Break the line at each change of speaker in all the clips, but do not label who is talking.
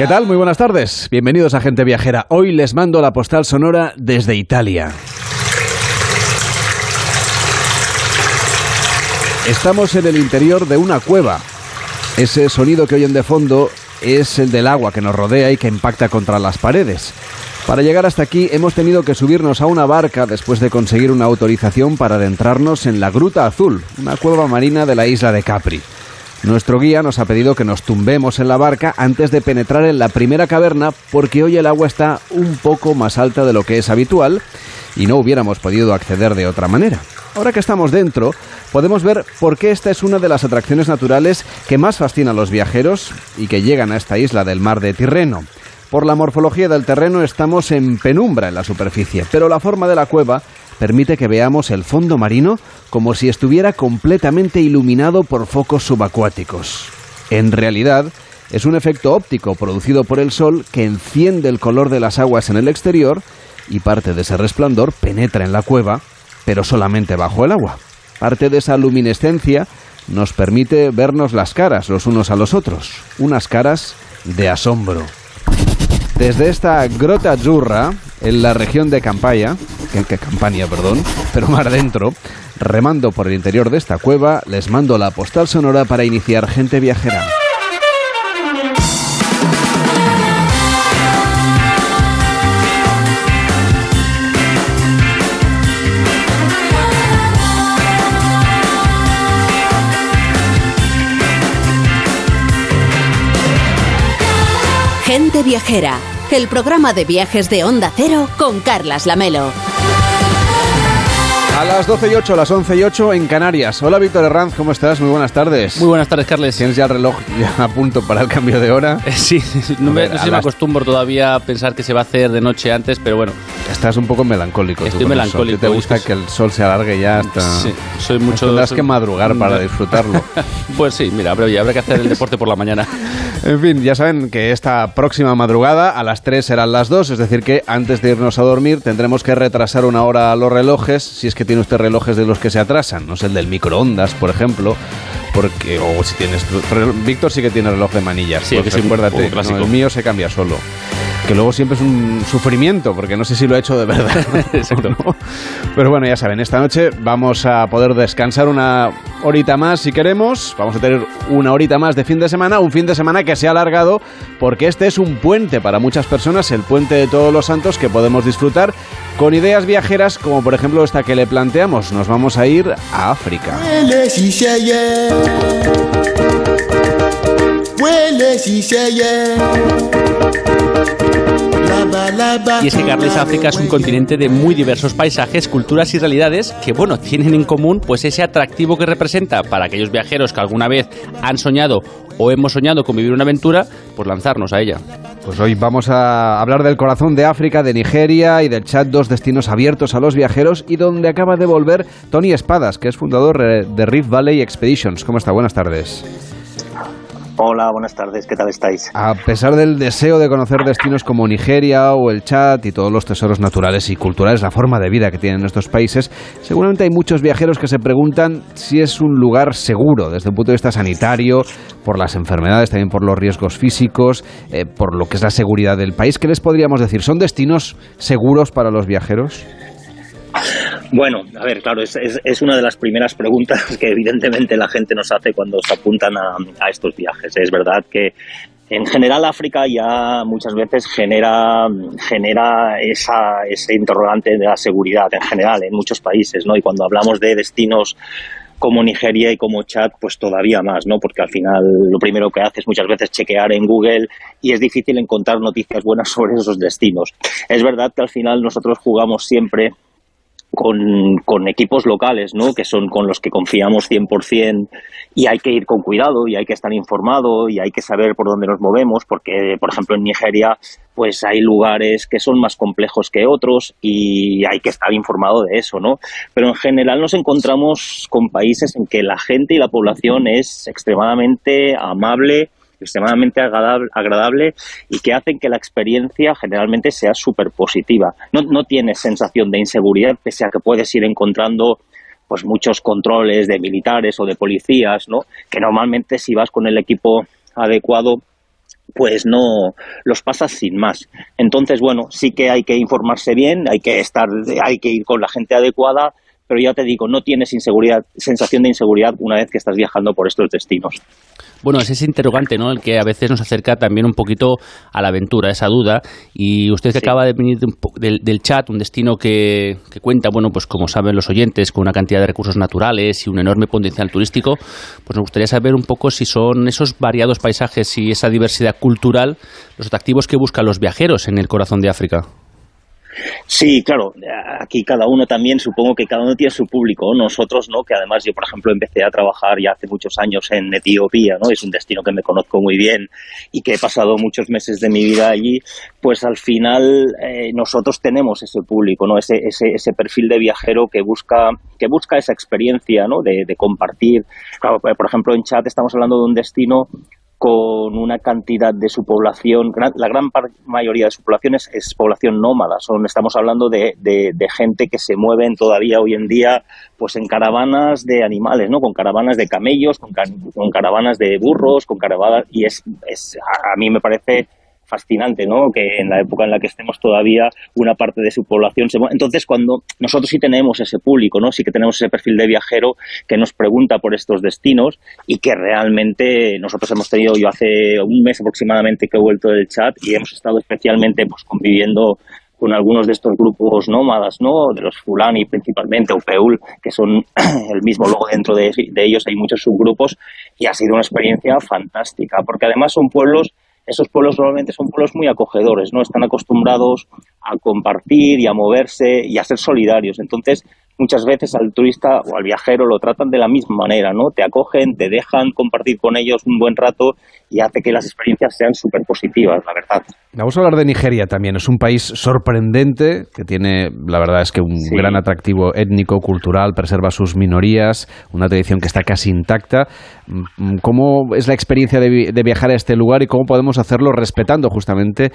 ¿Qué tal? Muy buenas tardes. Bienvenidos a Gente Viajera. Hoy les mando la postal sonora desde Italia. Estamos en el interior de una cueva. Ese sonido que oyen de fondo es el del agua que nos rodea y que impacta contra las paredes. Para llegar hasta aquí hemos tenido que subirnos a una barca después de conseguir una autorización para adentrarnos en la Gruta Azul, una cueva marina de la isla de Capri. Nuestro guía nos ha pedido que nos tumbemos en la barca antes de penetrar en la primera caverna porque hoy el agua está un poco más alta de lo que es habitual y no hubiéramos podido acceder de otra manera. Ahora que estamos dentro, podemos ver por qué esta es una de las atracciones naturales que más fascina a los viajeros y que llegan a esta isla del mar de Tirreno. Por la morfología del terreno estamos en penumbra en la superficie, pero la forma de la cueva permite que veamos el fondo marino como si estuviera completamente iluminado por focos subacuáticos. En realidad, es un efecto óptico producido por el sol que enciende el color de las aguas en el exterior y parte de ese resplandor penetra en la cueva, pero solamente bajo el agua. Parte de esa luminescencia nos permite vernos las caras los unos a los otros, unas caras de asombro. Desde esta grota azzurra, en la región de Campania, que, Campania, perdón, pero más adentro, remando por el interior de esta cueva, les mando la postal sonora para iniciar gente viajera.
Viajera, el programa de viajes de Onda Cero con Carlas Lamelo.
A las 12 y 8, a las 11 y 8 en Canarias. Hola Víctor Herranz, ¿cómo estás? Muy buenas tardes.
Muy buenas tardes, Carles.
¿Tienes ya el reloj ya a punto para el cambio de hora?
Eh, sí, no,
A
me,
ver,
no sé si me acostumbro todavía a pensar que se va a hacer de noche antes, pero bueno,
Estás un poco melancólico. tú
Estoy
sol.
melancólico,
¿Te gusta
es que-
que el sol se alargue ya hasta...?
sí, soy mucho...
Tendrás que madrugar para disfrutarlo.
Pues sí, mira, habrá, habrá que hacer el deporte por la mañana.
En fin, ya saben que esta próxima madrugada a las 3 serán las 2, es decir que antes de irnos a dormir tendremos que retrasar una hora los relojes, si es que tiene usted relojes de los que se atrasan, no sé, el del microondas, por ejemplo, porque o si tienes Víctor sí que tiene reloj de manillas,
Sí,
pues
que un
acuérdate, no, el mío se cambia solo. Que luego siempre es un sufrimiento, porque no sé si lo he hecho de verdad.
Exacto.
no. Pero bueno, ya saben, esta noche vamos a poder descansar una horita más si queremos. Vamos a tener una horita más de fin de semana, un fin de semana que se ha alargado porque este es un puente para muchas personas, el puente de todos los santos que podemos disfrutar con ideas viajeras como por ejemplo esta que le planteamos. Nos vamos a ir a África.
Y es que Carles África es un continente de muy diversos paisajes, culturas y realidades que, bueno, tienen en común pues ese atractivo que representa para aquellos viajeros que alguna vez han soñado o hemos soñado con vivir una aventura, pues lanzarnos a ella.
Pues hoy vamos a hablar del corazón de África, de Nigeria y del Chad, dos destinos abiertos a los viajeros y donde acaba de volver Tony Espadas, que es fundador eh, de Rift Valley Expeditions. ¿Cómo está? Buenas tardes.
Hola, buenas tardes, ¿qué tal estáis?
A pesar del deseo de conocer destinos como Nigeria o el Chad y todos los tesoros naturales y culturales, la forma de vida que tienen estos países, seguramente hay muchos viajeros que se preguntan si es un lugar seguro desde un punto de vista sanitario, por las enfermedades, también por los riesgos físicos, eh, por lo que es la seguridad del país. ¿Qué les podríamos decir? ¿Son destinos seguros para los viajeros?
Bueno, a ver, claro, es, una de las primeras preguntas que evidentemente la gente nos hace cuando se apuntan a, a estos viajes. Es verdad que en general África ya muchas veces genera, genera esa, ese interrogante de la seguridad en general en muchos países, ¿no? Y cuando hablamos de destinos como Nigeria y como Chad, pues todavía más, ¿no? Porque al final lo primero que haces muchas veces chequear en Google y es difícil encontrar noticias buenas sobre esos destinos. Es verdad que al final nosotros jugamos siempre con, con equipos locales, ¿no? Que son con los que confiamos 100% y hay que ir con cuidado y hay que estar informado y hay que saber por dónde nos movemos porque, por ejemplo, en Nigeria pues hay lugares que son más complejos que otros y hay que estar informado de eso, ¿no? Pero en general nos encontramos con países en que la gente y la población es extremadamente amable, extremadamente agradable, y que hacen que la experiencia generalmente sea súper positiva. No, no tienes sensación de inseguridad, pese a que puedes ir encontrando pues muchos controles de militares o de policías, ¿no? Que normalmente si vas con el equipo adecuado pues no los pasas sin más. Entonces, bueno, sí que hay que informarse bien, hay que estar, hay que ir con la gente adecuada, pero ya te digo, no tienes inseguridad, sensación de inseguridad una vez que estás viajando por estos destinos.
Bueno, es ese interrogante, ¿no? El que a veces nos acerca también un poquito a la aventura, esa duda. Y usted que acaba de venir del, del, chat, un destino que, que, cuenta, bueno, pues como saben los oyentes, con una cantidad de recursos naturales y un enorme potencial turístico, pues nos gustaría saber un poco si son esos variados paisajes y esa diversidad cultural los atractivos que buscan los viajeros en el corazón de África.
Sí, claro, aquí cada uno también, supongo que cada uno tiene su público, nosotros no, que además yo, por ejemplo, empecé a trabajar ya hace muchos años en Etiopía, ¿no? Es un destino que me conozco muy bien y que he pasado muchos meses de mi vida allí, pues al final eh, nosotros tenemos ese público, ¿no? Ese, ese, ese, perfil de viajero que busca, que busca esa experiencia, ¿no? De, de compartir. Claro, por ejemplo, en chat estamos hablando de un destino con una cantidad de su población, la gran mayoría de su población es, población nómada, son, estamos hablando de, de, gente que se mueven todavía hoy en día pues en caravanas de animales, ¿no? con caravanas de camellos, con, con caravanas de burros, con caravanas, y es, es a mí me parece fascinante, ¿no? Que en la época en la que estemos todavía una parte de su población se Entonces, cuando nosotros sí tenemos ese público, ¿no? Sí que tenemos ese perfil de viajero que nos pregunta por estos destinos y que realmente nosotros hemos tenido, yo hace un mes aproximadamente que he vuelto del chat y hemos estado especialmente pues conviviendo con algunos de estos grupos nómadas, ¿no? De los Fulani principalmente, o Peul, que son el mismo, luego dentro de, de ellos hay muchos subgrupos y ha sido una experiencia fantástica, porque además son pueblos esos pueblos normalmente son pueblos muy acogedores, ¿no? Están acostumbrados a compartir y a moverse y a ser solidarios. Entonces, muchas veces al turista o al viajero lo tratan de la misma manera, ¿no? Te acogen, te dejan compartir con ellos un buen rato y hace que las experiencias sean súper positivas, la verdad.
Vamos a hablar de Nigeria también. Es un país sorprendente que tiene, la verdad es que un gran atractivo étnico, cultural, preserva sus minorías, una tradición que está casi intacta. Mm, ¿Cómo es la experiencia de, viajar a este lugar y cómo podemos hacerlo respetando justamente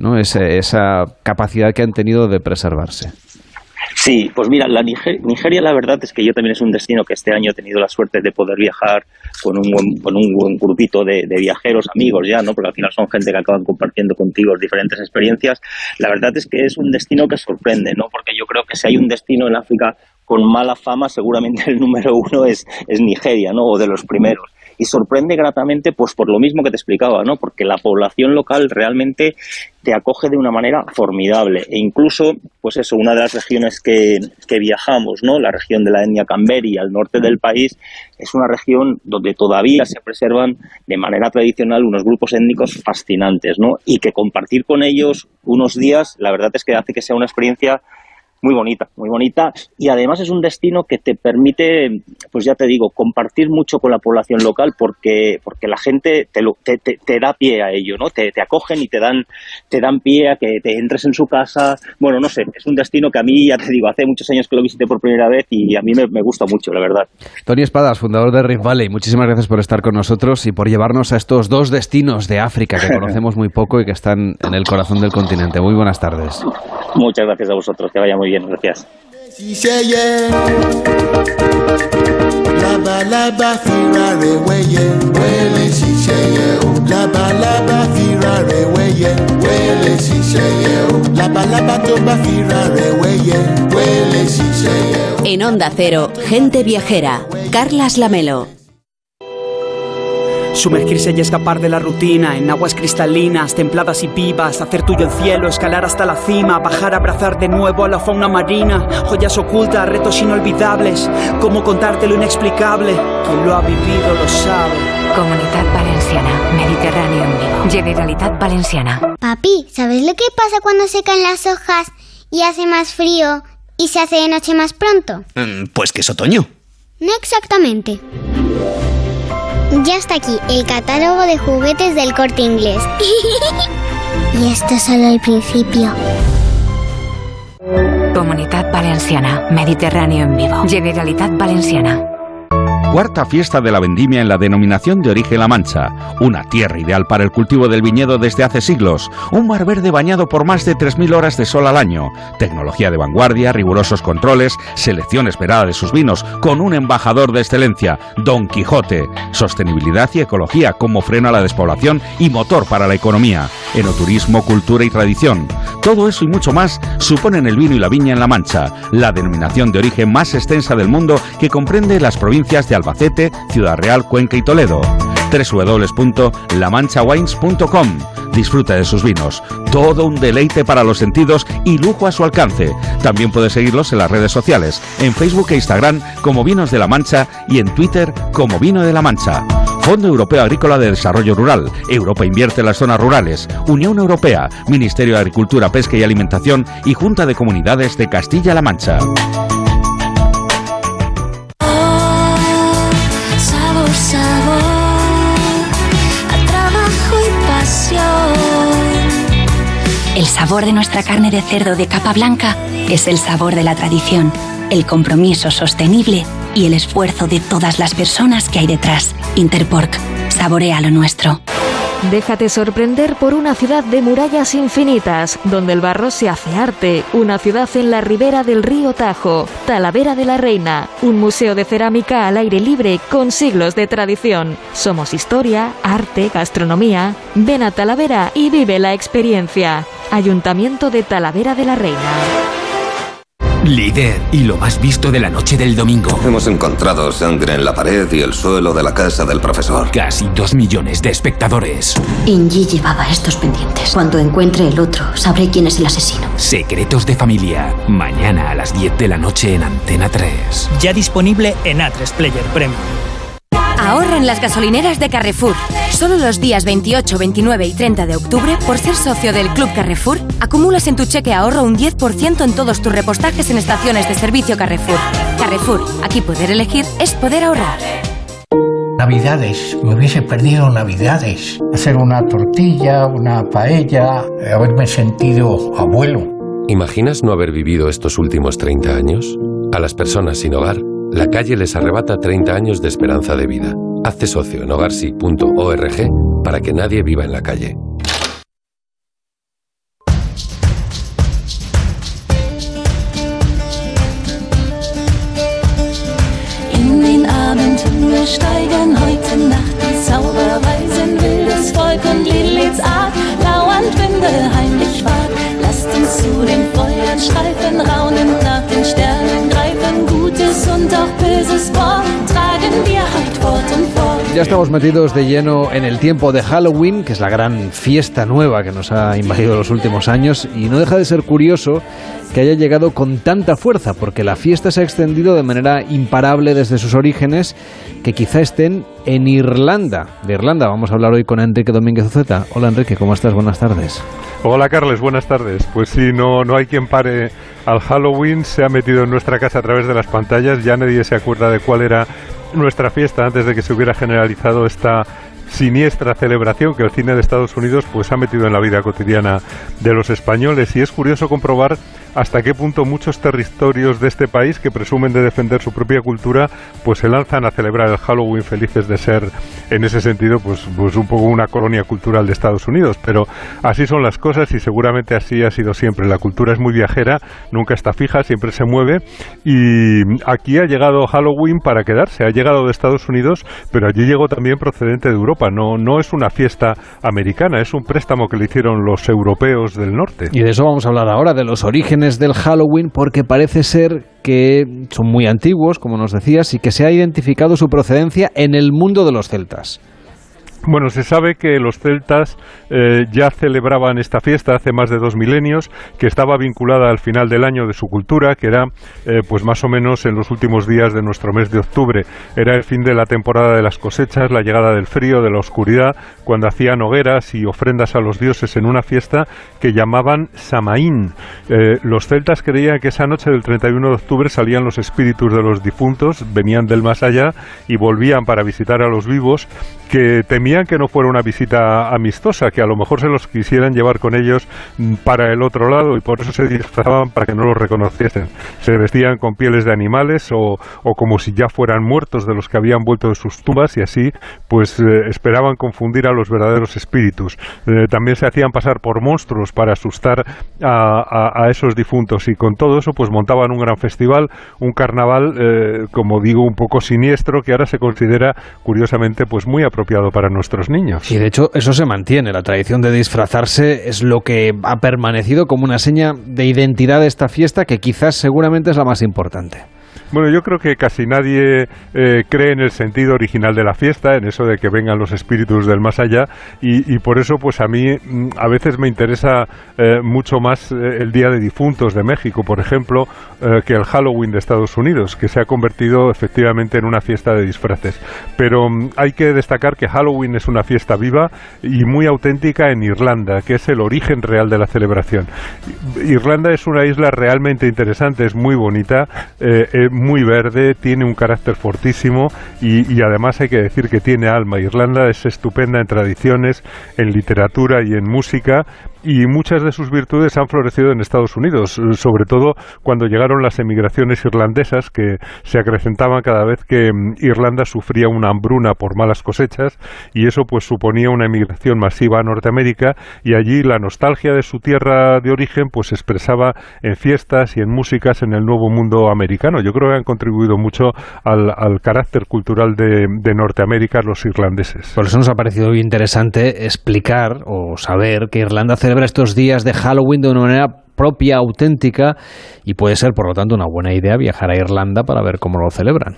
¿no? esa capacidad que han tenido de preservarse?
Sí, pues mira, la Nigeria, la verdad es que yo también es un destino que este año he tenido la suerte de poder viajar con un buen, con un buen grupito de, viajeros, amigos ya, ¿no? Porque al final son gente que acaban compartiendo contigo diferentes experiencias. La verdad es que es un destino que sorprende, ¿no? Porque yo creo que si hay un destino en África con mala fama, seguramente el número uno es, es Nigeria, ¿no? O de los primeros y sorprende gratamente pues por lo mismo que te explicaba, ¿no? Porque la población local realmente te acoge de una manera formidable e incluso pues eso, una de las regiones que, que viajamos, ¿no? La región de la etnia Camberi al norte del país es una región donde todavía se preservan de manera tradicional unos grupos étnicos fascinantes, ¿no? Y que compartir con ellos unos días, la verdad es que hace que sea una experiencia muy bonita, muy bonita y además es un destino que te permite, pues ya te digo, compartir mucho con la población local porque, porque la gente te, te, te, da pie a ello, ¿no? Te, te, acogen y te dan, te dan pie a que te entres en su casa. Bueno, no sé, es un destino que a mí, ya te digo, hace muchos años que lo visité por primera vez y a mí me, me gusta mucho, la verdad.
Tony Espadas, fundador de Rift Valley, muchísimas gracias por estar con nosotros y por llevarnos a estos dos destinos de África que conocemos muy poco y que están en el corazón del continente. Muy buenas tardes.
Muchas gracias a vosotros, que vaya muy bien, gracias.
labalábá fira rẹ̀ wẹ́yẹ wẹ́lẹ̀ ṣiṣẹ́ yẹ o labalábá fira rẹ̀ wẹ́yẹ wẹ́lẹ̀ ṣiṣẹ́ yẹ o labalábá tó bá fira rẹ̀ wẹ́yẹ wẹ́lẹ̀ ṣiṣẹ́ yẹ o.
En Onda Cero, gente viajera, Carlas Lamelo.
Sumergirse y escapar de la rutina en aguas cristalinas, templadas y vivas, hacer tuyo el cielo, escalar hasta la cima, bajar a abrazar de nuevo a la fauna marina, joyas ocultas, retos inolvidables, cómo contarte lo inexplicable, quien lo ha vivido lo sabe.
Comunidad Valenciana, Mediterráneo en vivo, Generalitat Valenciana.
Papi, ¿sabes lo que pasa cuando se caen las hojas y hace más frío y se hace de noche más pronto?
Mm, Pues que es otoño.
No exactamente. Ya está aquí el catálogo de juguetes del corte inglés. y esto es solo el principio.
Comunidad Valenciana, Mediterráneo en vivo, Generalitat Valenciana.
Cuarta fiesta de la vendimia en la denominación de origen La Mancha. Una tierra ideal para el cultivo del viñedo desde hace siglos. Un mar verde bañado por más de 3.000 horas de sol al año. Tecnología de vanguardia, rigurosos controles, selección esperada de sus vinos, con un embajador de excelencia, Don Quijote. Sostenibilidad y ecología como freno a la despoblación y motor para la economía. Enoturismo, cultura y tradición. Todo eso y mucho más suponen el vino y la viña en La Mancha, la denominación de origen más extensa del mundo que comprende las provincias de Albacete, Ciudad Real, Cuenca y Toledo. www.lamanchawines.com Disfruta de sus vinos. Todo un deleite para los sentidos y lujo a su alcance. También puedes seguirlos en las redes sociales, en Facebook e Instagram como Vinos de la Mancha y en Twitter como Vino de la Mancha. Fondo Europeo Agrícola de Desarrollo Rural. Europa invierte en las zonas rurales. Unión Europea, Ministerio de Agricultura, Pesca y Alimentación y Junta de Comunidades de Castilla-La Mancha.
Sabor
de nuestra carne de cerdo de capa blanca es el sabor de la tradición, el compromiso sostenible y el esfuerzo de todas las personas que hay detrás. Interpork, saborea lo nuestro.
Déjate sorprender por una ciudad de murallas infinitas, donde el barro se hace arte, una ciudad en la ribera del río Tajo, Talavera de la Reina, un museo de cerámica al aire libre con siglos de tradición. Somos historia, arte, gastronomía. Ven a Talavera y vive la experiencia. Ayuntamiento de Talavera de la Reina.
Líder y lo más visto de la noche del domingo.
Hemos encontrado sangre en la pared y el suelo de la casa del profesor.
Casi dos millones de espectadores.
Inji llevaba estos pendientes. Cuando encuentre el otro, sabré quién es el asesino.
Secretos de familia. Mañana a las 10 de la noche en Antena 3.
Ya disponible en A3 Player Premium.
Ahorra en las gasolineras de Carrefour. Solo los días 28, 29 y 30 de octubre, por ser socio del Club Carrefour, acumulas en tu cheque ahorro un 10% en todos tus repostajes en estaciones de servicio Carrefour. Carrefour, aquí poder elegir es poder ahorrar.
Navidades, me hubiese perdido Navidades. Hacer una tortilla, una paella, haberme sentido abuelo.
¿Imaginas no haber vivido estos últimos 30 años? A las personas sin hogar, la calle les arrebata 30 años de esperanza de vida. Hazte socio en hogarsi.org para que nadie viva en la calle.
In den steigen heute Nacht die Zauberweisen, wildes Volk und Liliths Art, lauernd Winde heimlich wart. Lasst uns zu den Feuern schreifen, raunend nach den Sternen
Ya estamos metidos de lleno en el tiempo de Halloween, que es la gran fiesta nueva que nos ha invadido los últimos años, y no deja de ser curioso que haya llegado con tanta fuerza, porque la fiesta se ha extendido de manera imparable desde sus orígenes, que quizá estén en Irlanda. De Irlanda vamos a hablar hoy con Enrique Domínguez Uceta. Hola Enrique, ¿cómo estás? Buenas tardes.
Hola Carles, buenas tardes. Pues sí, no, no hay quien pare al Halloween, se ha metido en nuestra casa a través de las pantallas, ya nadie se acuerda de cuál era nuestra fiesta antes de que se hubiera generalizado esta siniestra celebración que el cine de Estados Unidos pues ha metido en la vida cotidiana de los españoles y es curioso comprobar hasta qué punto muchos territorios de este país que presumen de defender su propia cultura pues se lanzan a celebrar el Halloween felices de ser en ese sentido pues, pues un poco una colonia cultural de Estados Unidos. Pero así son las cosas y seguramente así ha sido siempre. La cultura es muy viajera nunca está fija siempre se mueve. Y aquí ha llegado Halloween para quedarse ha llegado de Estados Unidos pero allí llegó también procedente de Europa. No, no es una fiesta americana, es un préstamo que le hicieron los europeos del norte.
Y de eso vamos a hablar ahora, de los orígenes del Halloween, porque parece ser que son muy antiguos, como nos decías, y que se ha identificado su procedencia en el mundo de los celtas.
Bueno, se sabe que los celtas eh, ya celebraban esta fiesta hace más de dos milenios, que estaba vinculada al final del año de su cultura, que era eh, pues más o menos en los últimos días de nuestro mes de octubre. Era el fin de la temporada de las cosechas, la llegada del frío, de la oscuridad, cuando hacían hogueras y ofrendas a los dioses en una fiesta que llamaban Samaín. Eh, los celtas creían que esa noche del 31 de octubre salían los espíritus de los difuntos, venían del más allá y volvían para visitar a los vivos que temían temían que no fuera una visita amistosa, que a lo mejor se los quisieran llevar con ellos para el otro lado y por eso se disfrazaban para que no los reconociesen. Se vestían con pieles de animales o, o como si ya fueran muertos de los que habían vuelto de sus tumbas y así pues eh, esperaban confundir a los verdaderos espíritus. Eh, también se hacían pasar por monstruos para asustar a, a, esos difuntos y con todo eso pues montaban un gran festival, un carnaval, eh, como digo, un poco siniestro que ahora se considera curiosamente pues muy apropiado para nuestros niños.
Y de hecho eso se mantiene, la tradición de disfrazarse es lo que ha permanecido como una seña de identidad de esta fiesta que quizás seguramente es la más importante.
Bueno, yo creo que casi nadie eh, cree en el sentido original de la fiesta, en eso de que vengan los espíritus del más allá, y, por eso, pues a mí mm, a veces me interesa eh, mucho más eh, el Día de Difuntos de México, por ejemplo, que el Halloween de Estados Unidos, que se ha convertido efectivamente en una fiesta de disfraces. Pero mm, hay que destacar que Halloween es una fiesta viva y muy auténtica en Irlanda, que es el origen real de la celebración. Irlanda es una isla realmente interesante, es muy bonita muy verde, tiene un carácter fortísimo y, además hay que decir que tiene alma. Irlanda es estupenda en tradiciones, en literatura y en música y muchas de sus virtudes han florecido en Estados Unidos, sobre todo cuando llegaron las emigraciones irlandesas que se acrecentaban cada vez que mm, Irlanda sufría una hambruna por malas cosechas y eso pues suponía una emigración masiva a Norteamérica y allí la nostalgia de su tierra de origen pues se expresaba en fiestas y en músicas en el nuevo mundo americano. Yo creo que han contribuido mucho al, carácter cultural de, Norteamérica los irlandeses.
Por eso nos ha parecido interesante explicar o saber que Irlanda celebra estos días de Halloween de una manera propia, auténtica, y puede ser, por lo tanto, una buena idea viajar a Irlanda para ver cómo lo celebran.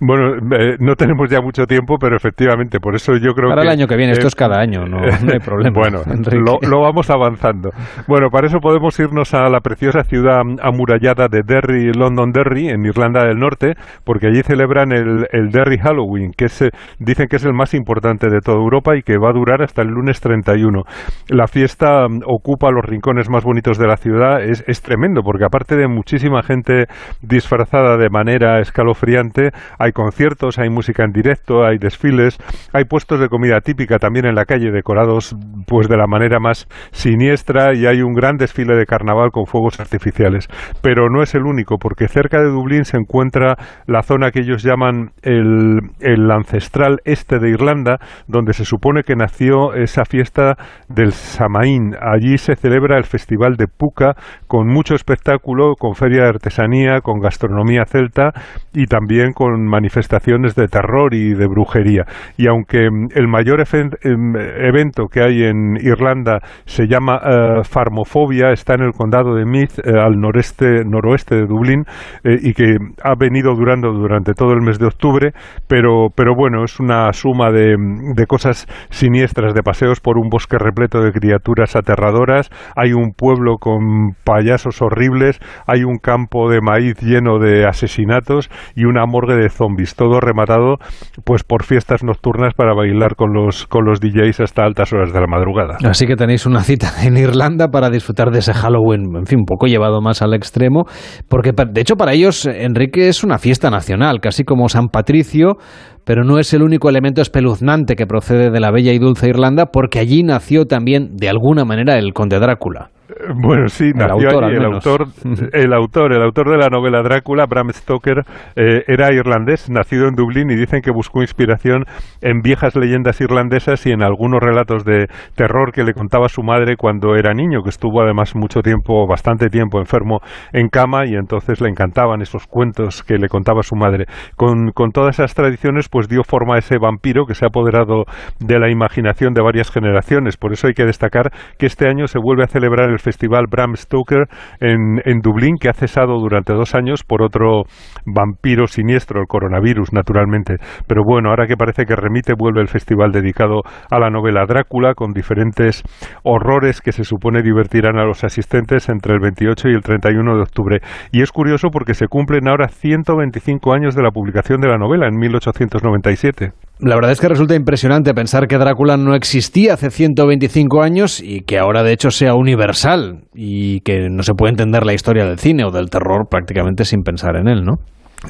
Bueno, eh, no tenemos ya mucho tiempo, pero efectivamente, por eso yo creo
para
que...
el año que viene, esto es cada año, no, hay problema.
bueno, lo, vamos avanzando. Bueno, para eso podemos irnos a la preciosa ciudad amurallada de Derry, London Derry, en Irlanda del Norte, porque allí celebran el, el Derry Halloween, que es, dicen que es el más importante de toda Europa y que va a durar hasta el lunes 31. La fiesta mm, ocupa los rincones más bonitos de la ciudad, es, es tremendo, porque aparte de muchísima gente disfrazada de manera escalofriante, hay hay conciertos, hay música en directo, hay desfiles, hay puestos de comida típica también en la calle decorados pues de la manera más siniestra y hay un gran desfile de carnaval con fuegos artificiales. Pero no es el único, porque cerca de Dublín se encuentra la zona que ellos llaman el, el ancestral este de Irlanda, donde se supone que nació esa fiesta del Samaín. Allí se celebra el Festival de Puca con mucho espectáculo, con feria de artesanía, con gastronomía celta y también con manifestaciones de terror y de brujería. Y aunque mm, el mayor em, evento que hay en Irlanda se llama uh, Farmofobia, está en el condado de Meath, eh, al noreste, noroeste de Dublín, eh, y que ha venido durando durante todo el mes de octubre, pero, pero bueno, es una suma de, de cosas siniestras, de paseos por un bosque repleto de criaturas aterradoras, hay un pueblo con payasos horribles, hay un campo de maíz lleno de asesinatos y una morgue de zombies todo rematado pues por fiestas nocturnas para bailar con los, con los DJs hasta altas horas de la madrugada.
Así que tenéis una cita en Irlanda para disfrutar de ese Halloween, en fin, un poco llevado más al extremo, porque de hecho para ellos, Enrique, es una fiesta nacional, casi como San Patricio, pero no es el único elemento espeluznante que procede de la bella y dulce Irlanda, porque allí nació también, de alguna manera, el conde Drácula.
Bueno, sí, el autor, el autor, el autor, el autor de la novela Drácula, Bram Stoker, eh, era irlandés, nacido en Dublín y dicen que buscó inspiración en viejas leyendas irlandesas y en algunos relatos de terror que le contaba su madre cuando era niño, que estuvo además mucho tiempo, bastante tiempo enfermo en cama y entonces le encantaban esos cuentos que le contaba su madre. Con, con todas esas tradiciones, pues dio forma a ese vampiro que se ha apoderado de la imaginación de varias generaciones. Por eso hay que destacar que este año se vuelve a celebrar el festival Bram Stoker en, en Dublín, que ha cesado durante dos años por otro vampiro siniestro, el coronavirus, naturalmente. Pero bueno, ahora que parece que remite, vuelve el festival dedicado a la novela Drácula, con diferentes horrores que se supone divertirán a los asistentes entre el 28 y el 31 de octubre. Y es curioso porque se cumplen ahora 125 años de la publicación de la novela, en 1897.
La verdad es que resulta impresionante pensar que Drácula no existía hace 125 años y que ahora de hecho sea universal y que no se puede entender la historia del cine o del terror prácticamente sin pensar en él, ¿no?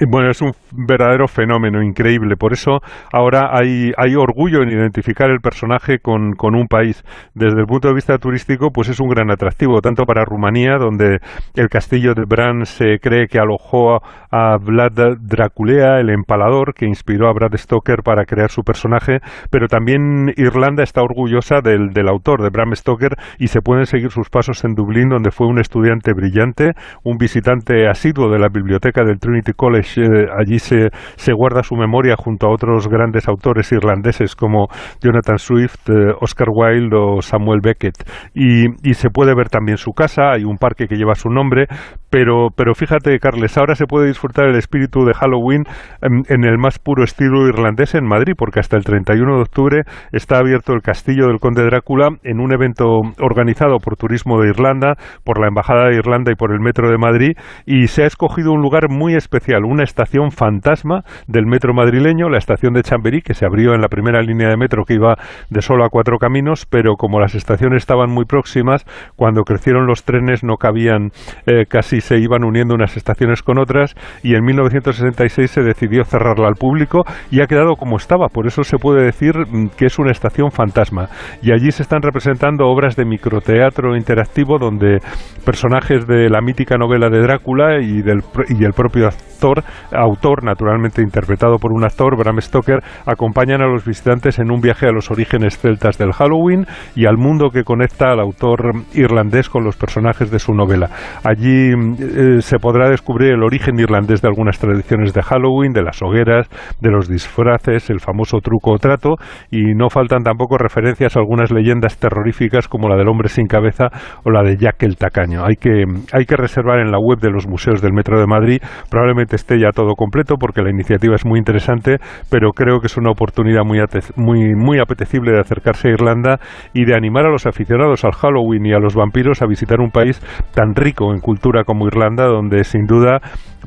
Bueno, es un verdadero fenómeno increíble. Por eso ahora hay, hay orgullo en identificar el personaje con, con, un país. Desde el punto de vista turístico, pues es un gran atractivo, tanto para Rumanía, donde el castillo de Bran se cree que alojó a Vlad Draculea, el empalador, que inspiró a Brad Stoker para crear su personaje, pero también Irlanda está orgullosa del, del autor, de Bram Stoker, y se pueden seguir sus pasos en Dublín, donde fue un estudiante brillante, un visitante asiduo de la biblioteca del Trinity College eh, allí se, guarda su memoria junto a otros grandes autores irlandeses como Jonathan Swift, eh, Oscar Wilde o Samuel Beckett. Y, y, se puede ver también su casa, hay un parque que lleva su nombre, pero, pero fíjate, Carles, ahora se puede disfrutar el espíritu de Halloween en, en el más puro estilo irlandés en Madrid, porque hasta el 31 de octubre está abierto el Castillo del Conde Drácula en un evento organizado por Turismo de Irlanda, por la Embajada de Irlanda y por el Metro de Madrid, y se ha escogido un lugar muy especial, una estación fantasma del metro madrileño, la estación de Chamberí, que se abrió en la primera línea de metro que iba de solo a cuatro caminos, pero como las estaciones estaban muy próximas, cuando crecieron los trenes no cabían, eh, casi se iban uniendo unas estaciones con otras, y en 1966 se decidió cerrarla al público y ha quedado como estaba, por eso se puede decir mm, que es una estación fantasma. Y allí se están representando obras de microteatro interactivo donde personajes de la mítica novela de Drácula y del y el propio actor autor, naturalmente interpretado por un actor, Bram Stoker, acompañan a los visitantes en un viaje a los orígenes celtas del Halloween y al mundo que conecta al autor irlandés con los personajes de su novela. Allí eh, se podrá descubrir el origen irlandés de algunas tradiciones de Halloween, de las hogueras, de los disfraces, el famoso truco o trato, y no faltan tampoco referencias a algunas leyendas terroríficas como la del hombre sin cabeza o la de Jack el Tacaño. Hay que, hay que reservar en la web de los museos del Metro de Madrid, probablemente esté ya todo completo porque la iniciativa es muy interesante, pero creo que es una oportunidad muy, muy, apetecible de acercarse a Irlanda y de animar a los aficionados al Halloween y a los vampiros a visitar un país tan rico en cultura como Irlanda, donde sin duda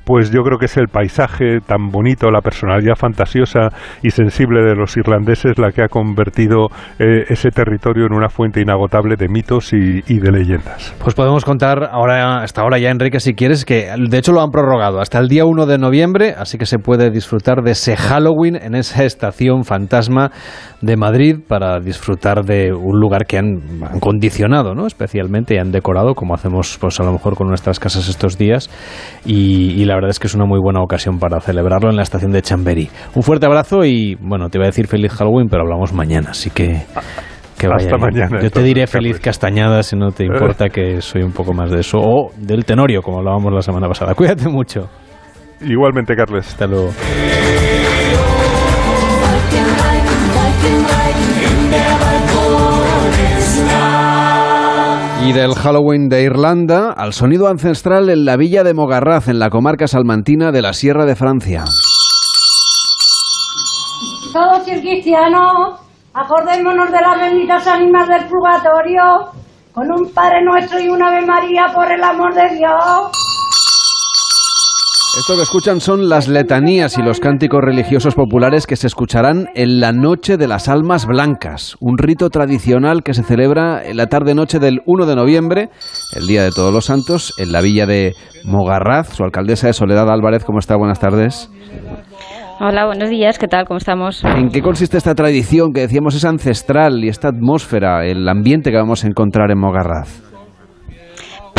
pues yo creo que es el paisaje tan bonito, la personalidad fantasiosa y sensible de los irlandeses la que ha convertido eh, ese territorio en una fuente inagotable de mitos y, de leyendas.
Pues podemos contar ahora, hasta ahora ya, Enrique, si quieres, que de hecho lo han prorrogado hasta el día 1 de noviembre, así que se puede disfrutar de ese Halloween en esa estación fantasma de Madrid para disfrutar de un lugar que han, condicionado, ¿no? Especialmente y han decorado, como hacemos pues a lo mejor con nuestras casas estos días, y la verdad es que es una muy buena ocasión para celebrarlo en la estación de Chamberí. Un fuerte abrazo y, bueno, te iba a decir feliz Halloween, pero hablamos mañana, así que...
Que vaya Hasta bien. mañana.
Yo te diré feliz castañada si no te importa que soy un poco más de eso. O del tenorio, como hablábamos la semana pasada. Cuídate mucho.
Igualmente, Carles.
Hasta luego. Y del Halloween de Irlanda al sonido ancestral en la villa de Mogarraz, en la comarca salmantina de la Sierra de Francia.
Todos cristianos, acordémonos de las benditas ánimas del purgatorio, con un Padre Nuestro y una Ave María por el amor de Dios.
Esto que escuchan son las letanías y los cánticos religiosos populares que se escucharán en la Noche de las Almas Blancas, un rito tradicional que se celebra en la tarde-noche del 1 de noviembre, el Día de Todos los Santos, en la villa de Mogarraz. Su alcaldesa es Soledad Álvarez. ¿Cómo está? Buenas tardes.
Hola, buenos días, ¿qué tal? ¿Cómo estamos?
¿En qué consiste esta tradición que decíamos es ancestral y esta atmósfera, el ambiente que vamos a encontrar en Mogarraz?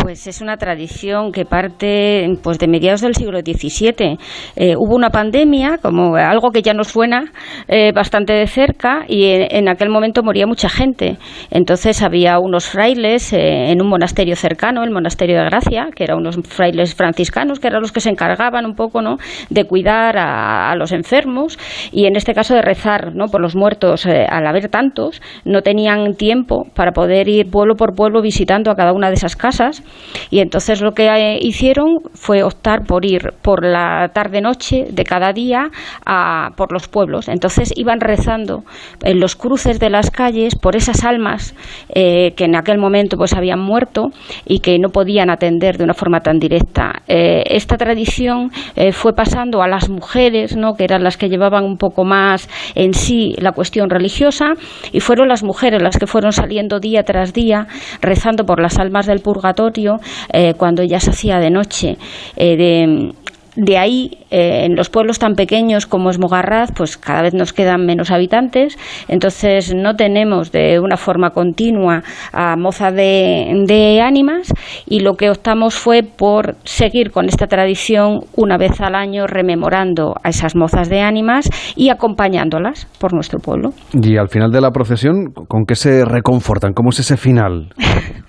Pues es una tradición que parte pues de mediados del siglo XVII. Eh, hubo una pandemia, como algo que ya nos suena eh, bastante de cerca, y en, aquel momento moría mucha gente. Entonces había unos frailes eh, en un monasterio cercano, el monasterio de Gracia, que eran unos frailes franciscanos, que eran los que se encargaban un poco ¿no? de cuidar a, a los enfermos y en este caso de rezar ¿no? por los muertos. Al haber tantos, no tenían tiempo para poder ir pueblo por pueblo visitando a cada una de esas casas y entonces lo que eh, hicieron fue optar por ir por la tarde-noche de cada día a, por los pueblos. Entonces iban rezando en los cruces de las calles por esas almas eh, que en aquel momento pues habían muerto y que no podían atender de una forma tan directa. Eh, esta tradición eh, fue pasando a las mujeres, ¿no? que eran las que llevaban un poco más en sí la cuestión religiosa, y fueron las mujeres las que fueron saliendo día tras día rezando por las almas del purgatorio eh, cuando ya se hacía de noche. Eh, de, de ahí, eh, en los pueblos tan pequeños como es Mogarraz, pues cada vez nos quedan menos habitantes, entonces no tenemos de una forma continua a moza de, de ánimas y lo que optamos fue por seguir con esta tradición una vez al año rememorando a esas mozas de ánimas y acompañándolas por nuestro pueblo.
Y al final de la procesión, ¿con qué se reconfortan? ¿Cómo es ese final?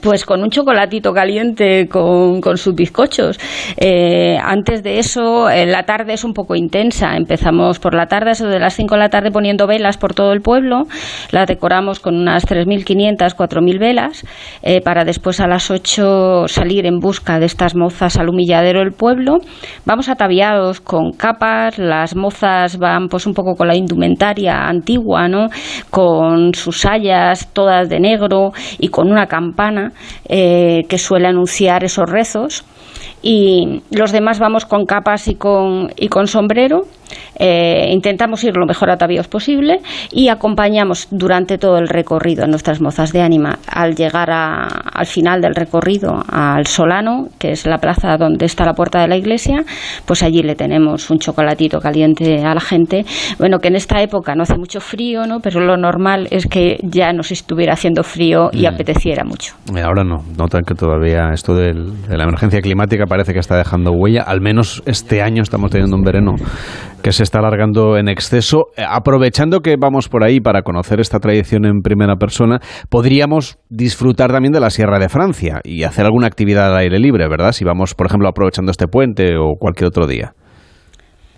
Pues con un chocolatito caliente con, sus bizcochos. Eh, antes de eso, la tarde es un poco intensa. Empezamos por la tarde, eso de las 5 de la tarde, poniendo velas por todo el pueblo. Las decoramos con unas 3.500, 4.000 velas, eh, para después a las 8 salir en busca de estas mozas al humilladero del pueblo. Vamos ataviados con capas, las mozas van pues un poco con la indumentaria antigua, ¿no? Con sus sayas todas de negro y con una campana eh, que suele anunciar esos rezos. Y los demás vamos con capas y con, y con sombrero eh, intentamos ir lo mejor atavíos posible y acompañamos durante todo el recorrido a nuestras mozas de ánima. Al llegar al final del recorrido al Solano, que es la plaza donde está la puerta de la iglesia, pues allí le tenemos un chocolatito caliente a la gente. Bueno, que en esta época no hace mucho frío, ¿no? pero lo normal es que ya nos estuviera haciendo frío y mm. apeteciera mucho.
Ahora no, notan que todavía esto de la emergencia climática parece que está dejando huella. Al menos este año estamos teniendo un verano que se está alargando en exceso. Eh, aprovechando que vamos por ahí para conocer esta tradición en primera persona, podríamos disfrutar también de la Sierra de Francia y hacer alguna actividad al aire libre, ¿verdad? Si vamos, por ejemplo, aprovechando este puente o cualquier otro día.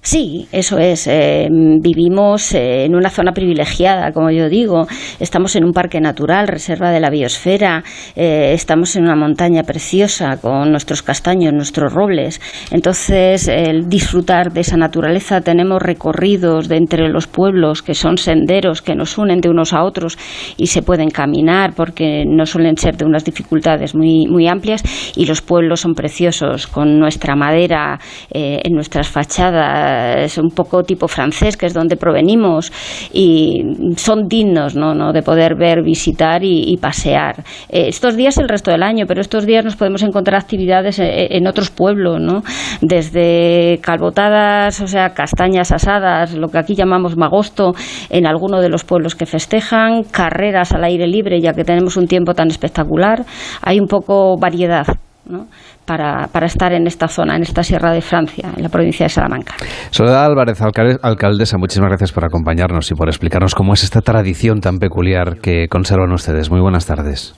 Sí, eso es. Eh, vivimos eh, en una zona privilegiada, como yo digo. Estamos en un parque natural, reserva de la biosfera. Eh, estamos en una montaña preciosa con nuestros castaños, nuestros robles. Entonces, el disfrutar de esa naturaleza, tenemos recorridos de entre los pueblos que son senderos que nos unen de unos a otros y se pueden caminar porque no suelen ser de unas dificultades muy, muy amplias. Y los pueblos son preciosos con nuestra madera en nuestras fachadas es un poco tipo francés, que es donde provenimos, y son dignos ¿no? de poder ver, visitar y, pasear. Eh, estos días el resto del año, pero estos días nos podemos encontrar actividades eh, en, otros pueblos, ¿no? desde calbotadas, o sea, castañas asadas, lo que aquí llamamos magosto, en alguno de los pueblos que festejan, carreras al aire libre, ya que tenemos un tiempo tan espectacular, hay un poco variedad. ¿no? Para, para, estar en esta zona, en esta Sierra de Francia, en la provincia de Salamanca.
Soledad Álvarez, alcaldesa, muchísimas gracias por acompañarnos y por explicarnos cómo es esta tradición tan peculiar que conservan ustedes. Muy buenas tardes.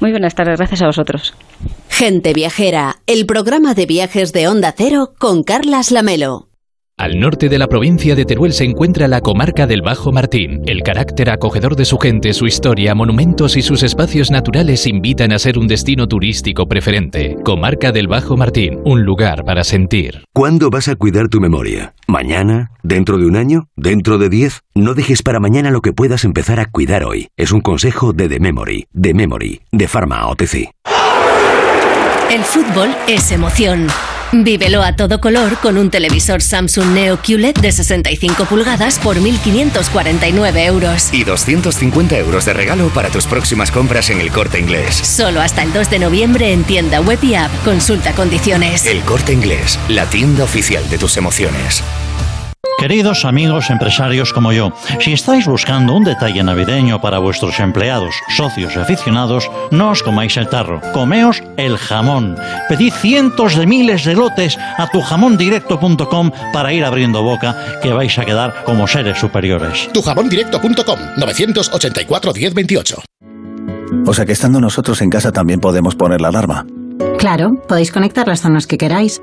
Muy buenas tardes, gracias a vosotros.
Gente Viajera, el programa de viajes de Onda Cero con Carlas Lamelo.
Al norte de la provincia de Teruel se encuentra la comarca del Bajo Martín. El carácter acogedor de su gente, su historia, monumentos y sus espacios naturales invitan a ser un destino turístico preferente. Comarca del Bajo Martín, un lugar para sentir.
¿Cuándo vas a cuidar tu memoria? ¿Mañana? ¿Dentro de un año? ¿Dentro de diez? No dejes para mañana lo que puedas empezar a cuidar hoy. Es un consejo de The Memory, The Memory, de Pharma OTC.
El fútbol es emoción. Vívelo a todo color con un televisor Samsung Neo QLED de 65 pulgadas por 1.549 euros.
Y 250 euros de regalo para tus próximas compras en el corte inglés.
Solo hasta el 2 de noviembre en tienda web y app. Consulta condiciones.
El corte inglés, la tienda oficial de tus emociones.
Queridos amigos empresarios como yo, si estáis buscando un detalle navideño para vuestros empleados, socios y aficionados, no os comáis el tarro, comeos el jamón. Pedid cientos de miles de lotes a tujamondirecto.com para ir abriendo boca, que vais a quedar como seres superiores.
Tujamondirecto.com 984 1028.
O sea que estando nosotros en casa también podemos poner la alarma.
Claro, podéis conectar las zonas que queráis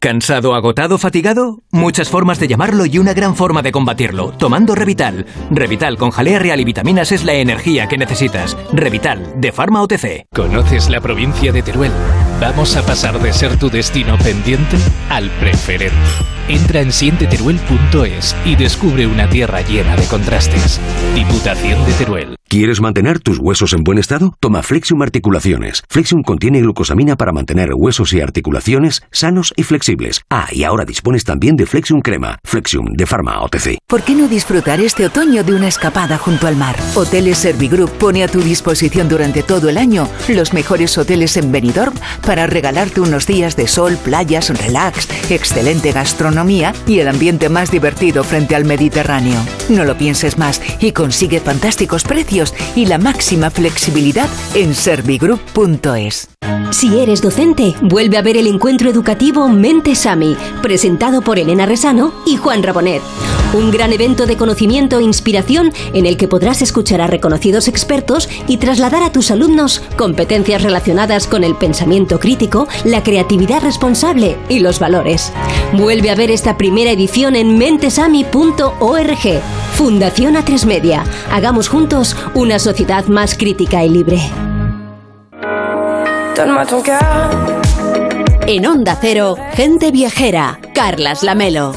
¿Cansado, agotado, fatigado? Muchas formas de llamarlo y una gran forma de combatirlo. Tomando Revital. Revital con jalea real y vitaminas es la energía que necesitas. Revital, de Pharma OTC.
¿Conoces la provincia de Teruel? Vamos a pasar de ser tu destino pendiente al preferente. Entra en sienteteruel.es y descubre una tierra llena de contrastes. Diputación de Teruel.
¿Quieres mantener tus huesos en buen estado? Toma Flexium Articulaciones. Flexium contiene glucosamina para mantener huesos y articulaciones sanos y flexibles. Ah, y ahora dispones también de Flexium Crema. Flexium de Pharma OTC.
¿Por qué no disfrutar este otoño de una escapada junto al mar? Hoteles Servigroup pone a tu disposición durante todo el año los mejores hoteles en Benidorm para regalarte unos días de sol, playas, relax, excelente gastronomía y el ambiente más divertido frente al Mediterráneo. No lo pienses más y consigue fantásticos precios y la máxima flexibilidad en servigroup.es.
Si eres docente, vuelve a ver el encuentro educativo Mente Sami, presentado por Elena Resano y Juan Rabonet. Un gran evento de conocimiento e inspiración en el que podrás escuchar a reconocidos expertos y trasladar a tus alumnos competencias relacionadas con el pensamiento crítico, la creatividad responsable y los valores. Vuelve a ver esta primera edición en mentesami.org. Fundación A3 Media. Hagamos juntos una sociedad más crítica y libre. En Onda Cero, gente viajera, Carlas Lamelo.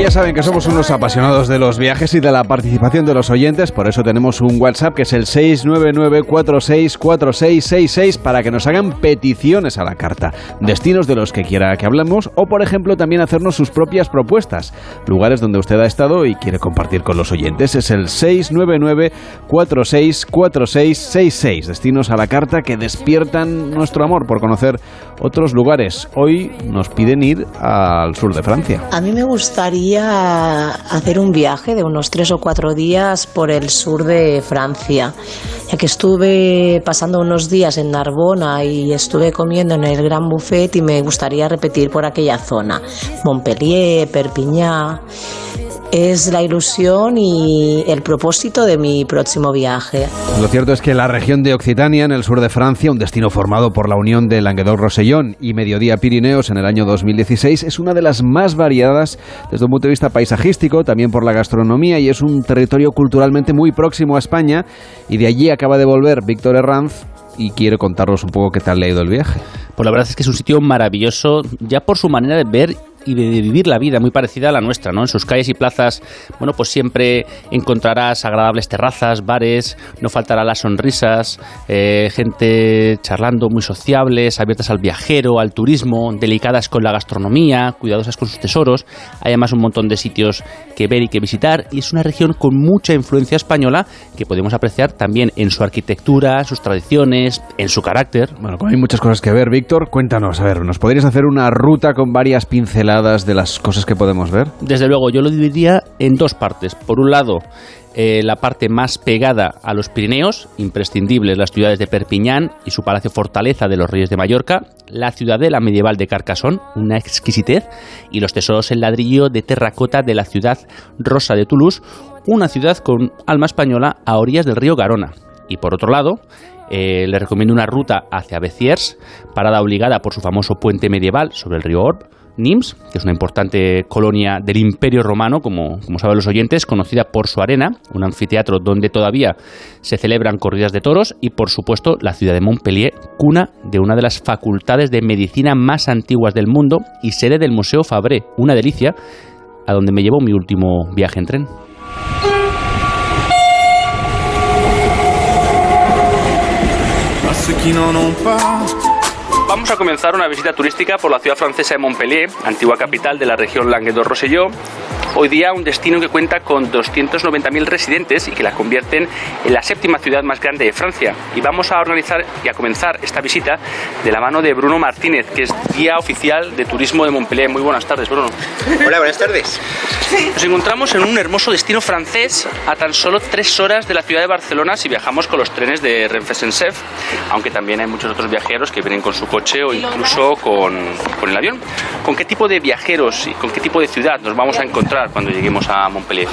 Ya saben que somos unos apasionados de los viajes y de la participación de los oyentes, por eso tenemos un WhatsApp que es el 699464666 para que nos hagan peticiones a la carta, destinos de los que quiera que hablemos o por ejemplo también hacernos sus propias propuestas, lugares donde usted ha estado y quiere compartir con los oyentes, es el 699464666, destinos a la carta que despiertan nuestro amor por conocer otros lugares. Hoy nos piden ir al sur de Francia.
A mí me gustaría hacer un viaje de unos tres o cuatro días por el sur de Francia, ya que estuve pasando unos días en Narbona y estuve comiendo en el Gran Buffet y me gustaría repetir por aquella zona, Montpellier, Perpignan es la ilusión y el propósito de mi próximo viaje.
Lo cierto es que la región de Occitania, en el sur de Francia, un destino formado por la unión de Languedoc-Rosellón y Mediodía Pirineos en el año 2016, es una de las más variadas desde un punto de vista paisajístico, también por la gastronomía y es un territorio culturalmente muy próximo a España y de allí acaba de volver Víctor Herranz y quiere contarnos un poco qué tal le ha ido el viaje.
Pues la verdad es que es un sitio maravilloso, ya por su manera de ver y de vivir la vida muy parecida a la nuestra, ¿no? En sus calles y plazas, bueno, pues siempre encontrarás agradables terrazas, bares, no faltará las sonrisas, eh, gente charlando muy sociables, abiertas al viajero, al turismo, delicadas con la gastronomía, cuidadosas con sus tesoros. Hay además un montón de sitios que ver y que visitar y es una región con mucha influencia española que podemos apreciar también en su arquitectura, sus tradiciones, en su carácter.
Bueno, como hay muchas cosas que ver, Víctor, cuéntanos, a ver, ¿nos podrías hacer una ruta con varias pinceladas de las cosas que podemos ver?
Desde luego, yo lo dividiría en dos partes. Por un lado, eh, la parte más pegada a los Pirineos, imprescindibles las ciudades de Perpiñán y su palacio fortaleza de los Reyes de Mallorca, la ciudadela medieval de Carcassonne, una exquisitez, y los tesoros en ladrillo de terracota de la ciudad rosa de Toulouse, una ciudad con alma española a orillas del río Garona. Y por otro lado, eh, le recomiendo una ruta hacia Béziers, parada obligada por su famoso puente medieval sobre el río Orb, Nims, que es una importante colonia del Imperio Romano, como, como saben los oyentes, conocida por su arena, un anfiteatro donde todavía se celebran corridas de toros, y por supuesto la ciudad de Montpellier, cuna de una de las facultades de medicina más antiguas del mundo y sede del Museo Fabré, una delicia, a donde me llevó mi último viaje en tren. Vamos a comenzar una visita turística por la ciudad francesa de Montpellier, antigua capital de la región Languedoc-Roselló. Hoy día un destino que cuenta con 290.000 residentes y que la convierten en la séptima ciudad más grande de Francia. Y vamos a organizar y a comenzar esta visita de la mano de Bruno Martínez, que es guía oficial de turismo de Montpellier. Muy buenas tardes, Bruno.
Hola, buenas tardes.
Nos encontramos en un hermoso destino francés a tan solo tres horas de la ciudad de Barcelona si viajamos con los trenes de Renfe Sensef, aunque también hay muchos otros viajeros que vienen con su coche o incluso con, con el avión. ¿Con qué tipo de viajeros y con qué tipo de ciudad nos vamos a encontrar cuando lleguemos a Montpellier?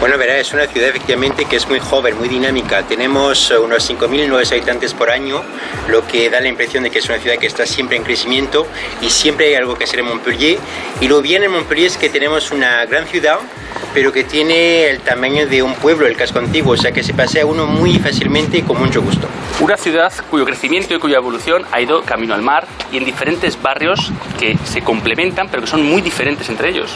Bueno, verá, es una ciudad efectivamente que es muy joven, muy dinámica. Tenemos eh, unos 5.000 nuevos habitantes por año, lo que da la impresión de que es una ciudad que está siempre en crecimiento y siempre hay algo que hacer en Montpellier. Y lo bien en Montpellier es que tenemos una gran ciudad, pero que tiene el tamaño de un pueblo, el casco antiguo, o sea que se pasea uno muy fácilmente y con mucho gusto.
Una ciudad cuyo crecimiento y cuya evolución ha ido camino al mar y en diferentes barrios que se complementan, pero que son muy diferentes entre ellos.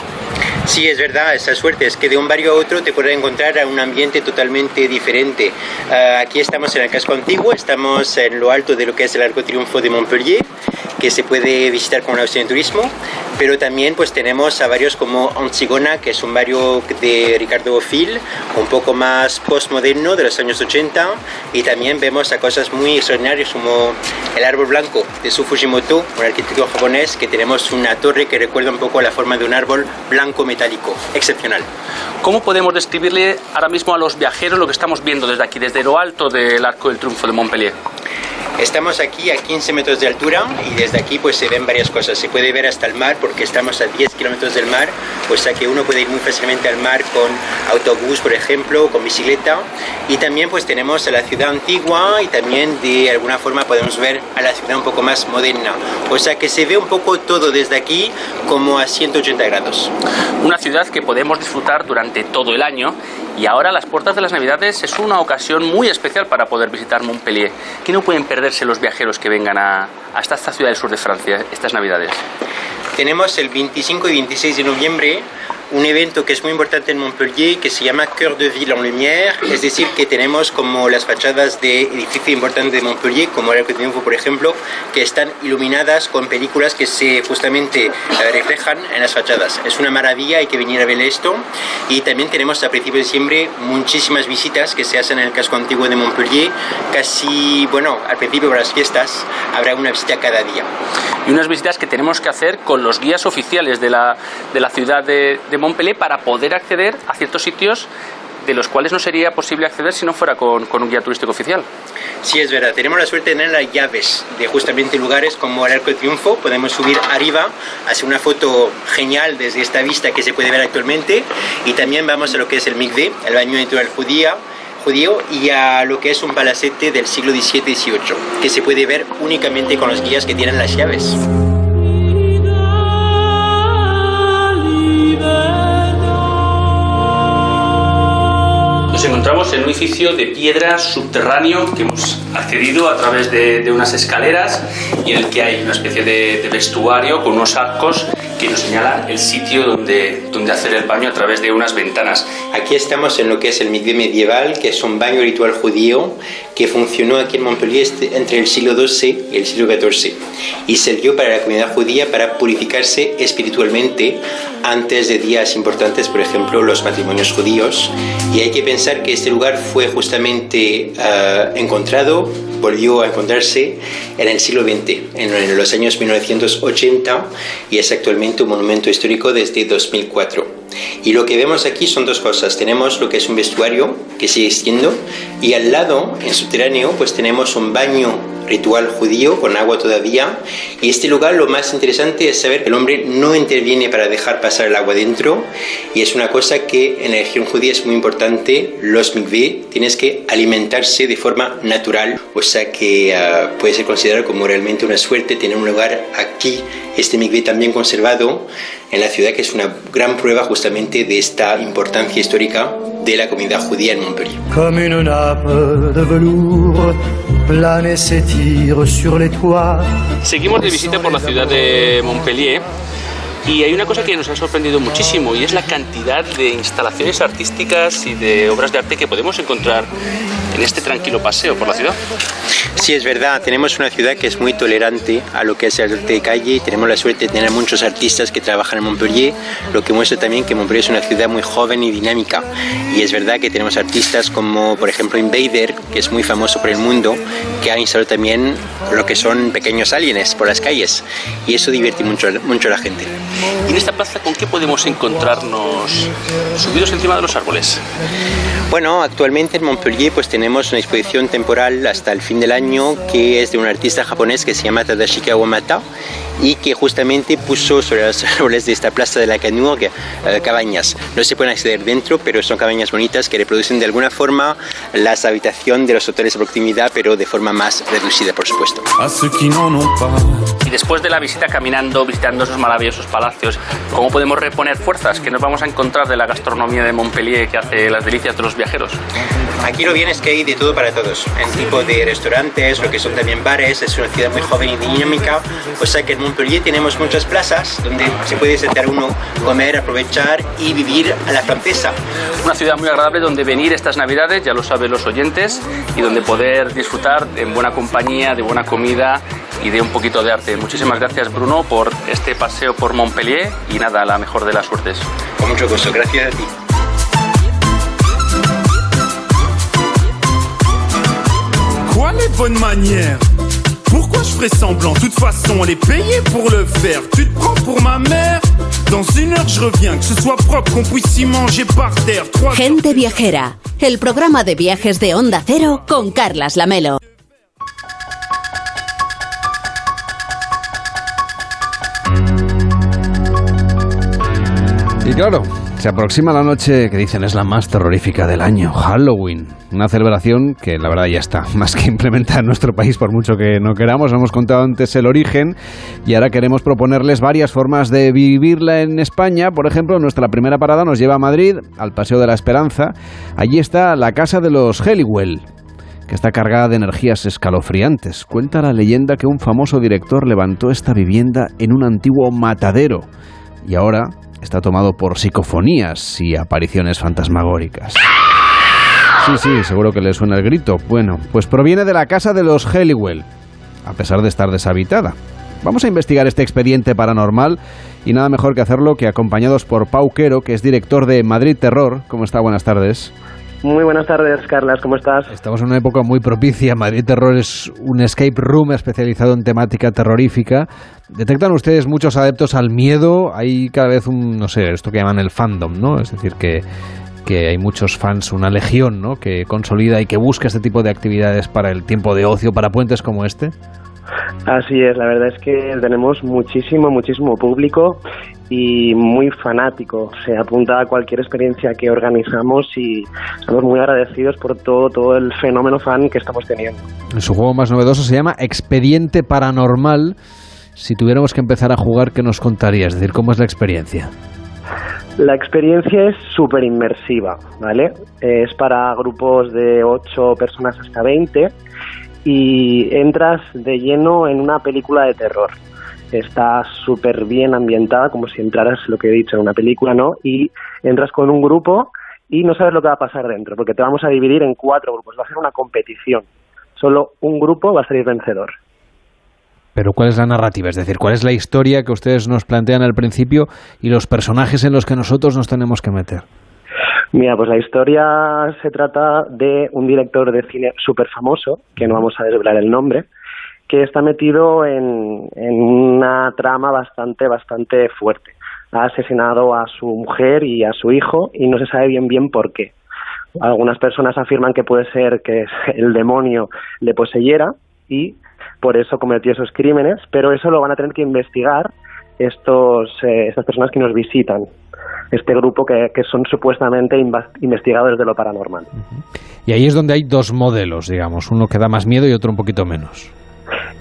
Sí, es verdad, esa suerte es que de un barrio a otro te puedes encontrar a un ambiente totalmente diferente. Ah, aquí estamos en el casco antiguo, estamos en lo alto de lo que es el Arco Triunfo de Montpellier, que se puede visitar con una opción de turismo, pero también pues tenemos a varios como Antigona, que es un barrio de Ricardo Bofill, un poco más postmoderno de los años 80, y también vemos a cosas muy extraordinarias como el árbol blanco de Su Fujimoto, un arquitecto japonés, que tenemos una torre que recuerda un poco la forma de un árbol blanco metálico, excepcional.
¿Cómo podemos describirle ahora mismo a los viajeros lo que estamos viendo desde aquí, desde lo alto del Arco del Triunfo de Montpellier?
Estamos aquí a 15 metros de altura y desde aquí pues se ven varias cosas. Se puede ver hasta el mar porque estamos a 10 kilómetros del mar, o sea que uno puede ir muy fácilmente al mar con autobús, por ejemplo, con bicicleta. Y también pues tenemos a la ciudad antigua y también de alguna forma podemos ver a la ciudad un poco más moderna. O sea que se ve un poco todo desde aquí como a 180 grados.
Una ciudad que podemos disfrutar durante todo el año y ahora las puertas de las Navidades es una ocasión muy especial para poder visitar Montpellier. ¿Qué no pueden perderse los viajeros que vengan a, hasta esta ciudad del sur de Francia estas Navidades?
Tenemos el 25 y 26 de noviembre un evento que es muy importante en Montpellier que se llama Cœur de Ville en Lumière, es decir, que tenemos como las fachadas de edificios importantes de Montpellier, como el Arco Triunfo, por ejemplo, que están iluminadas con películas que se justamente eh, reflejan en las fachadas. Es una maravilla, hay que venir a ver esto. Y también tenemos a principios de diciembre muchísimas visitas que se hacen en el casco antiguo de Montpellier. Casi, bueno, al principio de las fiestas habrá una visita cada día.
Y unas visitas que tenemos que hacer con los guías oficiales de la, de la ciudad de, de Montpellier para poder acceder a ciertos sitios de los cuales no sería posible acceder si no fuera con, con, un guía turístico oficial.
Sí, es verdad. Tenemos la suerte de tener las llaves de justamente lugares como el Arco de Triunfo. Podemos subir arriba, hacer una foto genial desde esta vista que se puede ver actualmente. Y también vamos a lo que es el Mikveh, el baño natural judía, judío y a lo que es un palacete del siglo XVII-XVIII, que se puede ver únicamente con los guías que tienen las llaves.
Encontramos en un edificio de piedra subterráneo que hemos accedido a través de, de unas escaleras y en el que hay una especie de, de, vestuario con unos arcos que nos señalan el sitio donde, donde hacer el baño a través de unas ventanas.
Aquí estamos en lo que es el mikveh medieval, que es un baño ritual judío que funcionó aquí en Montpellier entre el siglo XII y el siglo XIV y sirvió para la comunidad judía para purificarse espiritualmente antes de días importantes, por ejemplo, los matrimonios judíos. Y hay que pensar que este lugar fue justamente uh, encontrado, volvió a encontrarse en el siglo XX, en, en los años 1980, y es actualmente un monumento histórico desde 2004. Y lo que vemos aquí son dos cosas. Tenemos lo que es un vestuario que sigue siendo y al lado, en subterráneo, pues tenemos un baño ritual judío con agua todavía. Y este lugar lo más interesante es saber que el hombre no interviene para dejar pasar el agua dentro. Y es una cosa que en la religión judía es muy importante. Los mikveh tienes que alimentarse de forma natural. O sea que uh, puede ser considerado como realmente una suerte tener un lugar aquí, este mikveh también conservado en la ciudad, que es una gran prueba justamente de esta importancia histórica de la comunidad judía en Montpellier.
Comme une nappe de velours plane et s'étire sur les toits.
Seguimos de visita por la ciudad de Montpellier. Y hay una cosa que nos ha sorprendido muchísimo y es la cantidad de instalaciones artísticas y de obras de arte que podemos encontrar en este tranquilo paseo por la ciudad.
Sí, es verdad, tenemos una ciudad que es muy tolerante a lo que es el arte de calle y tenemos la suerte de tener muchos artistas que trabajan en Montpellier, lo que muestra también que Montpellier es una ciudad muy joven y dinámica. Y es verdad que tenemos artistas como, por ejemplo, Invader, que es muy famoso por el mundo, que ha instalado también lo que son pequeños aliens por las calles. Y eso divierte mucho, mucho a la gente.
¿Y en esta plaza con qué podemos encontrarnos subidos encima de los árboles?
Bueno, actualmente en Montpellier pues tenemos tenemos una exposición temporal hasta el fin del año que es de un artista japonés que se llama Tadashi Kawamata y que justamente puso sobre los árboles de esta plaza de la Canurgue eh, cabañas. No se pueden acceder dentro, pero son cabañas bonitas que reproducen de alguna forma las habitaciones de los hoteles de proximidad, pero de forma más reducida, por supuesto.
Y después de la visita caminando, visitando esos maravillosos palacios, ¿cómo podemos reponer fuerzas? que nos vamos a encontrar de la gastronomía de Montpellier que hace las delicias de los viajeros?
Aquí lo bien es que hay de todo para todos, en tipo de restaurantes, lo que son también bares, es una ciudad muy joven y dinámica, o sea que en Montpellier tenemos muchas plazas donde se puede sentar uno, comer, aprovechar y vivir a la francesa.
Una ciudad muy agradable donde venir estas navidades, ya lo saben los oyentes, y donde poder disfrutar en buena compañía, de buena comida y de un poquito de arte. Muchísimas gracias Bruno por este paseo por Montpellier y nada, la mejor de las suertes.
Con mucho gusto, gracias a ti.
Bonnes manières Pourquoi je ferais semblant De toute façon, on est payé pour le faire. Tu te prends pour ma mère Dans une heure, je reviens. Que ce soit propre, qu'on puisse y manger par terre. Trois
Gente Viajera, el programa de viajes de Onda Cero con Carlas Lamelo.
Y claro, se aproxima la noche que dicen es la más terrorífica del año, Halloween. Una celebración que la verdad ya está más que implementada en nuestro país por mucho que no queramos. Hemos contado antes el origen y ahora queremos proponerles varias formas de vivirla en España. Por ejemplo, nuestra primera parada nos lleva a Madrid, al Paseo de la Esperanza. Allí está la casa de los Heliwell que está cargada de energías escalofriantes. Cuenta la leyenda que un famoso director levantó esta vivienda en un antiguo matadero y ahora está tomado por psicofonías y apariciones fantasmagóricas. Sí, sí, seguro que le suena el grito. Bueno, pues proviene de la casa de los Heliwell, a pesar de estar deshabitada. Vamos a investigar este expediente paranormal y nada mejor que hacerlo que acompañados por Pau Quero, que es director de Madrid Terror. ¿Cómo está? Buenas tardes.
Muy buenas tardes, Carlas, ¿cómo estás?
Estamos en una época muy propicia. Madrid Terror es un escape room especializado en temática terrorífica. ¿Detectan ustedes muchos adeptos al miedo? Hay cada vez un, no sé, esto que llaman el fandom, ¿no? Es decir, que, que hay muchos fans, una legión, ¿no? Que consolida y que busca este tipo de actividades para el tiempo de ocio, para puentes como este.
Así es, la verdad es que tenemos muchísimo, muchísimo público y muy fanático. Se apunta a cualquier experiencia que organizamos y estamos muy agradecidos por todo, todo el fenómeno fan que estamos teniendo.
Su juego más novedoso se llama Expediente Paranormal. Si tuviéramos que empezar a jugar, ¿qué nos contarías? Es decir, ¿cómo es la experiencia?
La experiencia es súper inmersiva, ¿vale? Es para grupos de 8 personas hasta 20 y entras de lleno en una película de terror. Está súper bien ambientada, como si entraras, lo que he dicho, en una película, ¿no? Y entras con un grupo y no sabes lo que va a pasar dentro, porque te vamos a dividir en cuatro grupos. Va a ser una competición. Solo un grupo va a salir vencedor.
Pero ¿cuál es la narrativa? Es decir, ¿cuál es la historia que ustedes nos plantean al principio y los personajes en los que nosotros nos tenemos que meter?
Mira, pues la historia se trata de un director de cine súper famoso, que no vamos a desvelar el nombre, que está metido en, en una trama bastante, bastante fuerte. Ha asesinado a su mujer y a su hijo y no se sabe bien bien por qué. Algunas personas afirman que puede ser que el demonio le poseyera y por eso cometió esos crímenes, pero eso lo van a tener que investigar estos, eh, estas personas que nos visitan, este grupo que, que son supuestamente investigadores de lo paranormal.
Y ahí es donde hay dos modelos, digamos, uno que da más miedo y otro un poquito menos.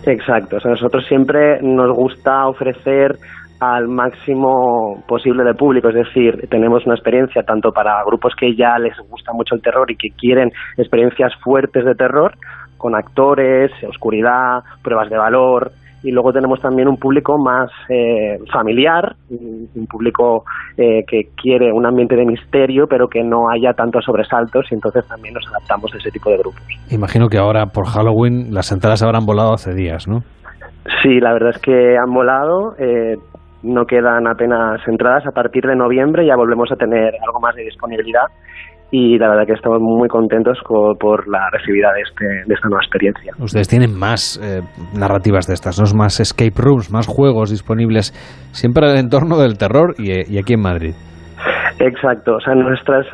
Exacto, o sea, nosotros siempre nos gusta ofrecer al máximo posible de público, es decir, tenemos una experiencia tanto para grupos que ya les gusta mucho el terror y que quieren experiencias fuertes de terror, con actores, oscuridad, pruebas de valor, y luego tenemos también un público más eh, familiar, un público eh, que quiere un ambiente de misterio, pero que no haya tantos sobresaltos, y entonces también nos adaptamos a ese tipo de grupos.
Imagino que ahora por Halloween las entradas habrán volado hace días, ¿no?
Sí, la verdad es que han volado. eh, no quedan apenas entradas. A partir de noviembre ya volvemos a tener algo más de disponibilidad. Y la verdad que estamos muy contentos co- por la recibida de, este, de esta nueva experiencia.
Ustedes tienen más eh, narrativas de estas, ¿no? más escape rooms, más juegos disponibles, siempre en el entorno del terror y, y aquí en Madrid.
Exacto, o sea, nuestras,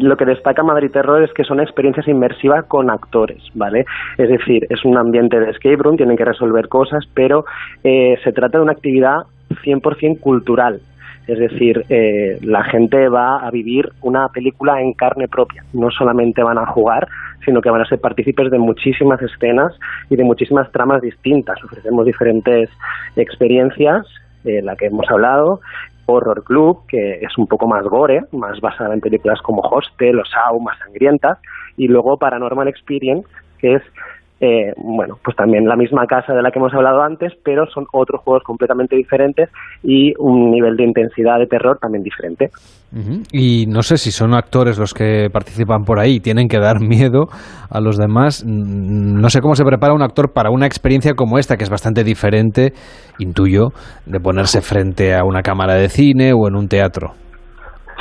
lo que destaca Madrid Terror es que son experiencias inmersivas con actores, ¿vale? Es decir, es un ambiente de escape room, tienen que resolver cosas, pero eh, se trata de una actividad 100% cultural, es decir, eh, la gente va a vivir una película en carne propia. No solamente van a jugar, sino que van a ser partícipes de muchísimas escenas y de muchísimas tramas distintas. Ofrecemos diferentes experiencias, eh, la que hemos hablado, Horror Club, que es un poco más gore, más basada en películas como Hostel o Saw, más sangrientas, y luego Paranormal Experience, que es eh, bueno, pues también la misma casa de la que hemos hablado antes, pero son otros juegos completamente diferentes y un nivel de intensidad de terror también diferente.
Y no sé si son actores los que participan por ahí, tienen que dar miedo a los demás. No sé cómo se prepara un actor para una experiencia como esta, que es bastante diferente, intuyo, de ponerse frente a una cámara de cine o en un teatro.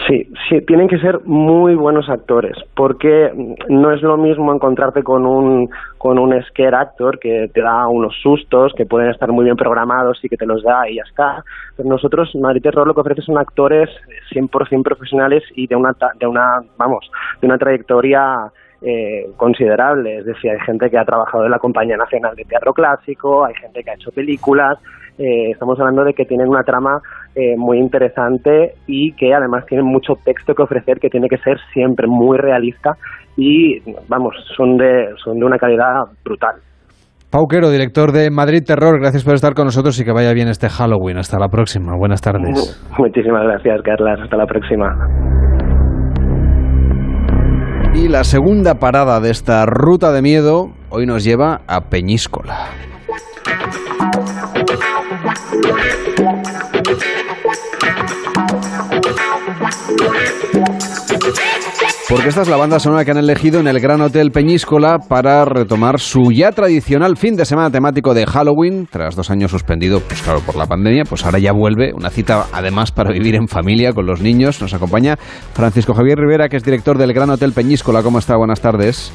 Sí, sí, tienen que ser muy buenos actores, porque no es lo mismo encontrarte con un, con un scare actor que te da unos sustos, que pueden estar muy bien programados y que te los da y ya está. Pero nosotros, Madrid Terror, lo que ofrece son actores 100% profesionales y de una, de una, vamos, de una trayectoria eh, considerable. Es decir, hay gente que ha trabajado en la Compañía Nacional de Teatro Clásico, hay gente que ha hecho películas. Eh, estamos hablando de que tienen una trama eh, muy interesante y que además tienen mucho texto que ofrecer que tiene que ser siempre muy realista y, vamos, son de, son de una calidad brutal.
Pauquero, director de Madrid Terror, gracias por estar con nosotros y que vaya bien este Halloween. Hasta la próxima. Buenas tardes.
Muchísimas gracias, Carlas. Hasta la próxima.
Y la segunda parada de esta ruta de miedo hoy nos lleva a Peñíscola. Porque esta es la banda sonora que han elegido en el Gran Hotel Peñíscola para retomar su ya tradicional fin de semana temático de Halloween, tras dos años suspendido, pues claro, por la pandemia, pues ahora ya vuelve una cita además para vivir en familia con los niños. Nos acompaña Francisco Javier Rivera, que es director del Gran Hotel Peñíscola. ¿Cómo está? Buenas tardes.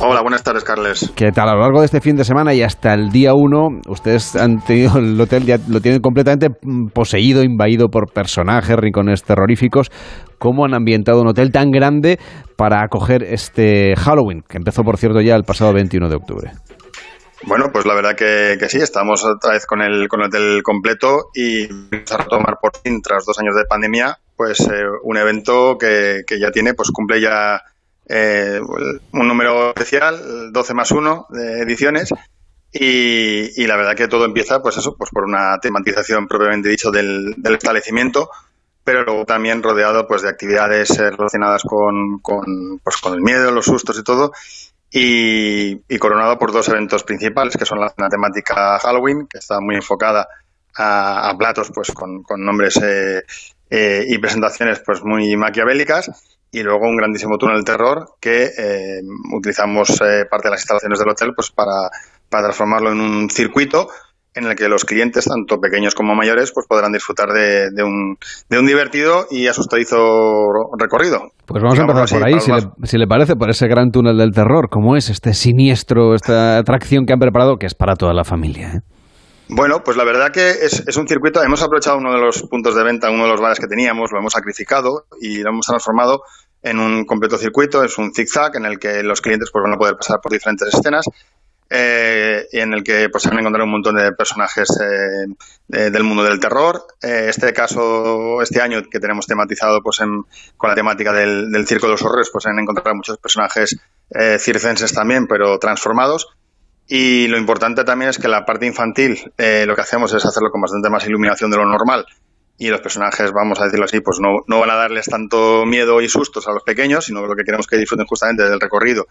Hola, buenas tardes, Carles.
¿Qué tal? A lo largo de este fin de semana y hasta el día 1, ustedes han tenido el hotel, ya lo tienen completamente poseído, invadido por personajes, rincones terroríficos. ¿Cómo han ambientado un hotel tan grande para acoger este Halloween, que empezó, por cierto, ya el pasado 21 de octubre?
Bueno, pues la verdad que, sí, estamos otra vez con el, con el hotel completo y vamos a retomar por fin, tras dos años de pandemia, pues eh, un evento que, que ya tiene, pues cumple ya eh, un número especial, 12 más 1 de ediciones. Y, la verdad que todo empieza, pues eso, pues por una tematización propiamente dicho del, establecimiento, pero luego también rodeado pues de actividades eh, relacionadas con, con, pues, con el miedo, los sustos y todo, y, coronado por dos eventos principales, que son la, temática Halloween, que está muy enfocada a, platos pues con, con nombres eh, y presentaciones pues muy maquiavélicas, y luego un grandísimo túnel de terror que eh, utilizamos eh, parte de las instalaciones del hotel pues para, para, transformarlo en un circuito en el que los clientes, tanto pequeños como mayores, pues podrán disfrutar de, de, un, de un divertido y asustadizo recorrido.
Pues vamos a empezar por ahí, si le, si le, parece, por ese gran túnel del terror. ¿Cómo es este siniestro, esta atracción que han preparado, que es para toda la familia? ¿eh?
Bueno, pues la verdad que es, es, un circuito. Hemos aprovechado uno de los puntos de venta, uno de los bares que teníamos, lo hemos sacrificado y lo hemos transformado en un completo circuito. Es un zigzag en el que los clientes pues, van a poder pasar por diferentes escenas eh, y en el que pues, se van a encontrar un montón de personajes eh, del mundo del terror. Eh, este caso, este año que tenemos tematizado pues, en, con la temática del, del Circo de los Horrores, pues han encontrado muchos personajes eh, circenses también, pero transformados. Y lo importante también es que la parte infantil eh, lo que hacemos es hacerlo con bastante más iluminación de lo normal. Y los personajes, vamos a decirlo así, pues no, no van a darles tanto miedo y sustos a los pequeños, sino lo que queremos que disfruten justamente del recorrido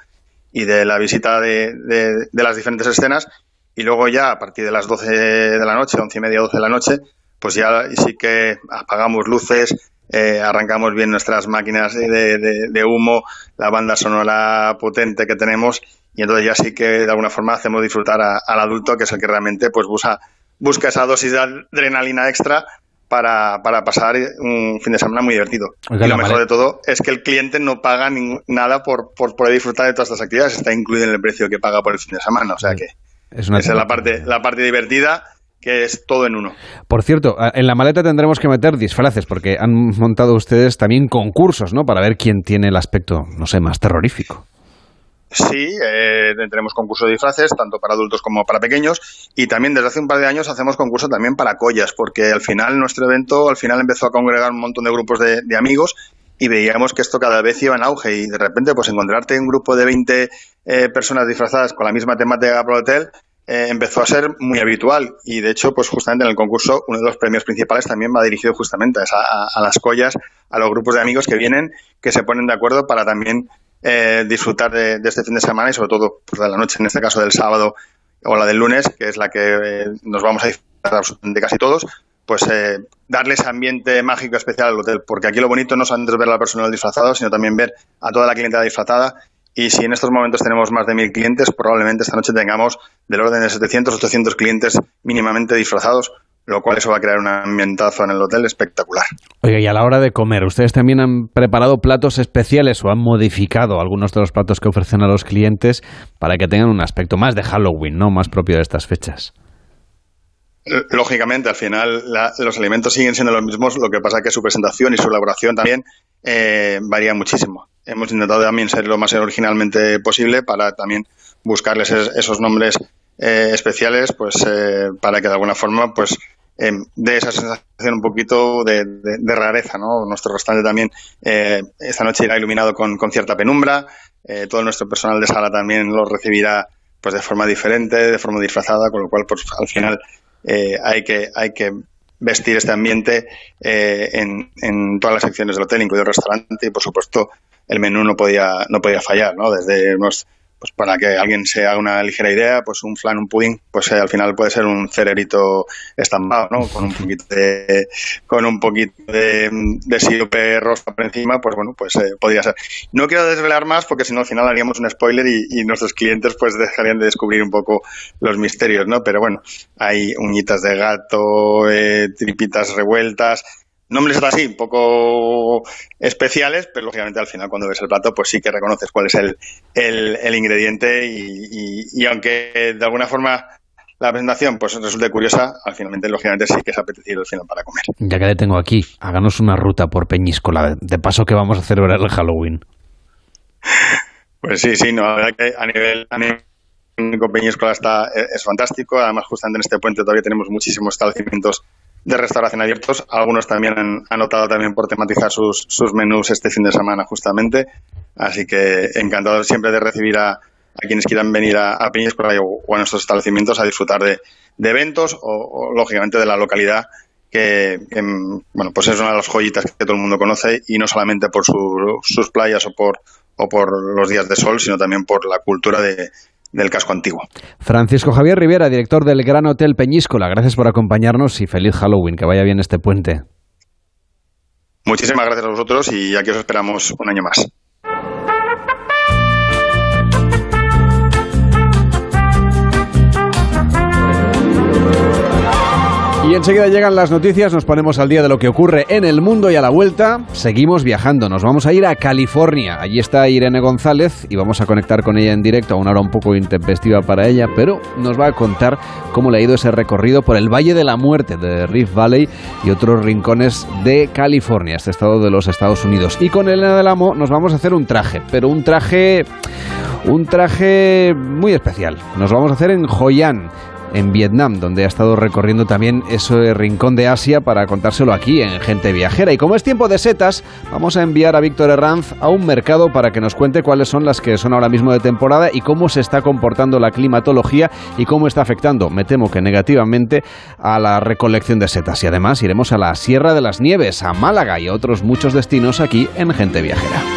y de la visita de, de, las diferentes escenas. Y luego ya a partir de las 12 de la noche, 11 y media, 12 de la noche, pues ya sí que apagamos luces, eh, arrancamos bien nuestras máquinas de, de, humo, la banda sonora potente que tenemos y entonces ya sí que de alguna forma hacemos disfrutar al adulto, que es el que realmente pues busca, busca esa dosis de adrenalina extra para, para pasar un fin de semana muy divertido. y lo mejor de todo es que el cliente no paga nada por, por poder disfrutar de todas estas actividades, está incluido en el precio que paga por el fin de semana, o sea que
es
esa es la parte, la parte divertida que es todo en uno.
Por cierto, en la maleta tendremos que meter disfraces, porque han montado ustedes también concursos, ¿no? Para ver quién tiene el aspecto, no sé, más terrorífico.
Sí, eh, tenemos concurso de disfraces, tanto para adultos como para pequeños, y también desde hace un par de años hacemos concurso también para collas, porque al final nuestro evento al final empezó a congregar un montón de grupos de, amigos y veíamos que esto cada vez iba en auge y de repente pues encontrarte un grupo de 20 eh, personas disfrazadas con la misma temática para el hotel eh, empezó a ser muy habitual. Y de hecho pues justamente en el concurso uno de los premios principales también va dirigido justamente a, a las collas, a los grupos de amigos que vienen, que se ponen de acuerdo para también eh, disfrutar de, este fin de semana y sobre todo pues, de la noche, en este caso del sábado o la del lunes, que es la que eh, nos vamos a disfrutar absolutamente casi todos, pues eh, darle ese ambiente mágico especial al hotel, porque aquí lo bonito no solamente es ver a la persona disfrazado, sino también ver a toda la clientela disfrazada y si en estos momentos tenemos más de mil clientes, probablemente esta noche tengamos del orden de 700, 800 clientes mínimamente disfrazados, lo cual eso va a crear un ambientazo en el hotel espectacular.
Oiga, y a la hora de comer, ¿ustedes también han preparado platos especiales o han modificado algunos de los platos que ofrecen a los clientes para que tengan un aspecto más de Halloween, ¿no? Más propio de estas fechas?
Lógicamente, al final los alimentos siguen siendo los mismos, lo que pasa es que su presentación y su elaboración también eh, varía muchísimo. Hemos intentado también ser lo más originalmente posible para también buscarles esos nombres eh, especiales, pues eh, para que de alguna forma pues eh, de esa sensación un poquito de, rareza, ¿no? Nuestro restaurante también eh, esta noche irá iluminado con, cierta penumbra, eh, todo nuestro personal de sala también lo recibirá pues de forma diferente, de forma disfrazada, con lo cual pues al final eh, hay que hay que vestir este ambiente en, en todas las secciones del hotel, incluido el restaurante y por supuesto el menú no podía no podía fallar, ¿no? Desde unos pues para que alguien se haga una ligera idea, pues un flan, un pudding, pues eh, al final puede ser un cererito estampado, ¿no? Con un poquito de, con un poquito de, de sirope rosa por encima, pues bueno, pues eh, podría ser. No quiero desvelar más porque si no al final haríamos un spoiler y, nuestros clientes pues dejarían de descubrir un poco los misterios, ¿no? Pero bueno, hay uñitas de gato, eh, tripitas revueltas, nombres así, un poco especiales, pero lógicamente al final cuando ves el plato, pues sí que reconoces cuál es el, el, ingrediente y, aunque de alguna forma la presentación pues resulte curiosa, al finalmente lógicamente sí que es apetecido el final para comer.
Ya que le tengo aquí, háganos una ruta por Peñíscola, de paso que vamos a celebrar el Halloween.
Pues sí, sí, no, la verdad que a nivel, a nivel Peñíscola está, es fantástico, además justamente en este puente todavía tenemos muchísimos establecimientos de restauración abiertos. Algunos también han, anotado también por tematizar sus, sus menús este fin de semana justamente. Así que encantado siempre de recibir a, a quienes quieran venir a, a o, a nuestros establecimientos a disfrutar de, de eventos o, lógicamente de la localidad que, bueno pues es una de las joyitas que todo el mundo conoce y no solamente por sus playas o por o por los días de sol sino también por la cultura de, del casco antiguo.
Francisco Javier Rivera, director del Gran Hotel Peñíscola, gracias por acompañarnos y feliz Halloween, que vaya bien este puente.
Muchísimas gracias a vosotros y aquí os esperamos un año más.
Y enseguida llegan las noticias, nos ponemos al día de lo que ocurre en el mundo y a la vuelta seguimos viajando. Nos vamos a ir a California. Allí está Irene González y vamos a conectar con ella en directo a una hora un poco intempestiva para ella, pero nos va a contar cómo le ha ido ese recorrido por el Valle de la Muerte de Rift Valley y otros rincones de California, este estado de los Estados Unidos. Y con Elena del Amo nos vamos a hacer un traje, pero un traje un traje muy especial. Nos vamos a hacer en Joyan en Vietnam, donde ha estado recorriendo también ese rincón de Asia para contárselo aquí en Gente Viajera. Y como es tiempo de setas, vamos a enviar a Víctor Herranz a un mercado para que nos cuente cuáles son las que son ahora mismo de temporada y cómo se está comportando la climatología y cómo está afectando, me temo que negativamente, a la recolección de setas. Y además iremos a la Sierra de las Nieves, a Málaga y otros muchos destinos aquí en Gente Viajera.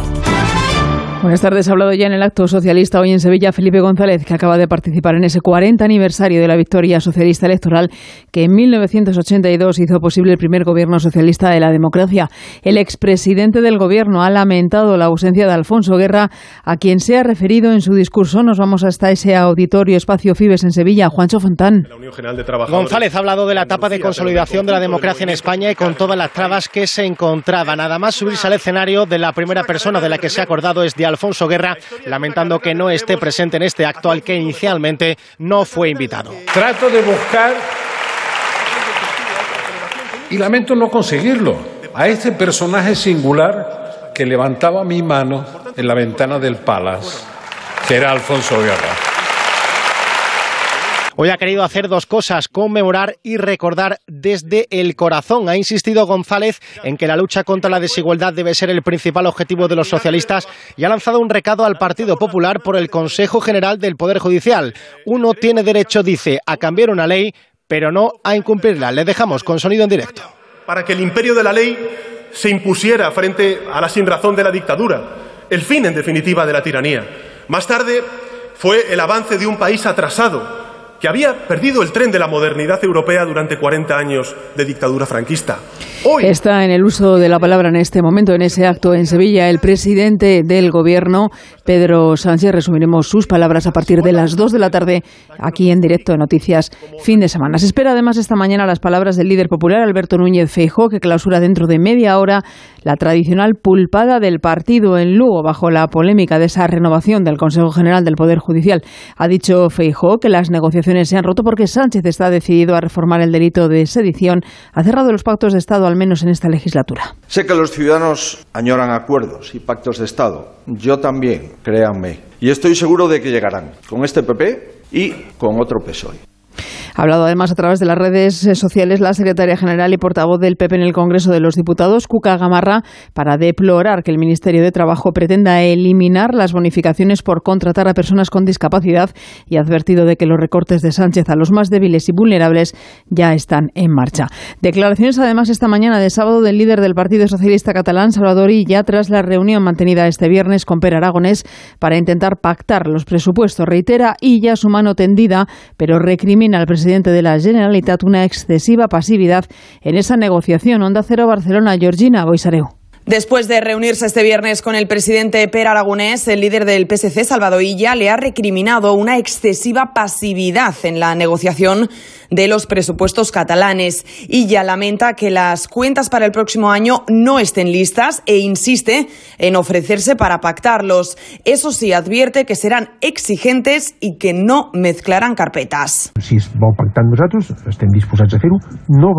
Buenas tardes. Ha hablado ya en el acto socialista hoy en Sevilla Felipe González, que acaba de participar en ese 40 aniversario de la victoria socialista electoral que en 1982 hizo posible el primer gobierno socialista de la democracia. El expresidente del gobierno ha lamentado la ausencia de Alfonso Guerra, a quien se ha referido en su discurso. Nos vamos hasta ese auditorio espacio Fibes en Sevilla. Juancho Fontán.
González ha hablado de la etapa de consolidación de la democracia en España y con todas las trabas que se encontraba. Nada más subirse al escenario de la primera persona de la que se ha acordado es de Alfonso Guerra, lamentando que no esté presente en este acto al que inicialmente no fue invitado.
Trato de buscar y lamento no conseguirlo a este personaje singular que levantaba mi mano en la ventana del Palace, que era Alfonso Guerra.
Hoy ha querido hacer dos cosas, conmemorar y recordar desde el corazón. Ha insistido González en que la lucha contra la desigualdad debe ser el principal objetivo de los socialistas y ha lanzado un recado al Partido Popular por el Consejo General del Poder Judicial. Uno tiene derecho, dice, a cambiar una ley, pero no a incumplirla. Le dejamos con sonido en directo.
Para que el imperio de la ley se impusiera frente a la sinrazón de la dictadura, el fin, en definitiva, de la tiranía. Más tarde fue el avance de un país atrasado que había perdido el tren de la modernidad europea durante 40 años de dictadura franquista.
Hoy está en el uso de la palabra en este momento, en ese acto en Sevilla, el presidente del Gobierno, Pedro Sánchez. Resumiremos sus palabras a partir de las 2 de la tarde, aquí en directo de Noticias Fin de Semana. Se espera además esta mañana las palabras del líder popular, Alberto Núñez Feijó, que clausura dentro de media hora la tradicional pulpada del partido en Lugo, bajo la polémica de esa renovación del Consejo General del Poder Judicial. Ha dicho Feijó que las negociaciones se han roto porque Sánchez está decidido a reformar el delito de sedición. Ha cerrado los pactos de Estado, al menos en esta legislatura.
Sé que los ciudadanos añoran acuerdos y pactos de Estado. Yo también, créanme. Y estoy seguro de que llegarán con este PP y con otro PSOE.
Ha hablado además a través de las redes eh, sociales la secretaria general y portavoz del PP en el Congreso de los Diputados, Cuca Gamarra, para deplorar que el Ministerio de Trabajo pretenda eliminar las bonificaciones por contratar a personas con discapacidad y ha advertido de que los recortes de Sánchez a los más débiles y vulnerables ya están en marcha. Declaraciones además esta mañana de sábado del líder del Partido Socialista Catalán, Salvador Illa, tras la reunión mantenida este viernes con Per Aragonés para intentar pactar los presupuestos. Reitera Illa su mano tendida, pero recrimina al presidente presidente de la Generalitat una excesiva pasividad en esa negociación. Onda Cero Barcelona, Georgina Boisareu.
Después de reunirse este viernes con el presidente Per Aragonés, el líder del PSC, Salvador Illa, le ha recriminado una excesiva pasividad en la negociación de los presupuestos catalanes. Illa lamenta que las cuentas para el próximo año no estén listas e insiste en ofrecerse para pactarlos. Eso sí, advierte que serán exigentes y que no mezclarán carpetas.
Si vol pactar nosaltres, estem disposats a fer-ho. No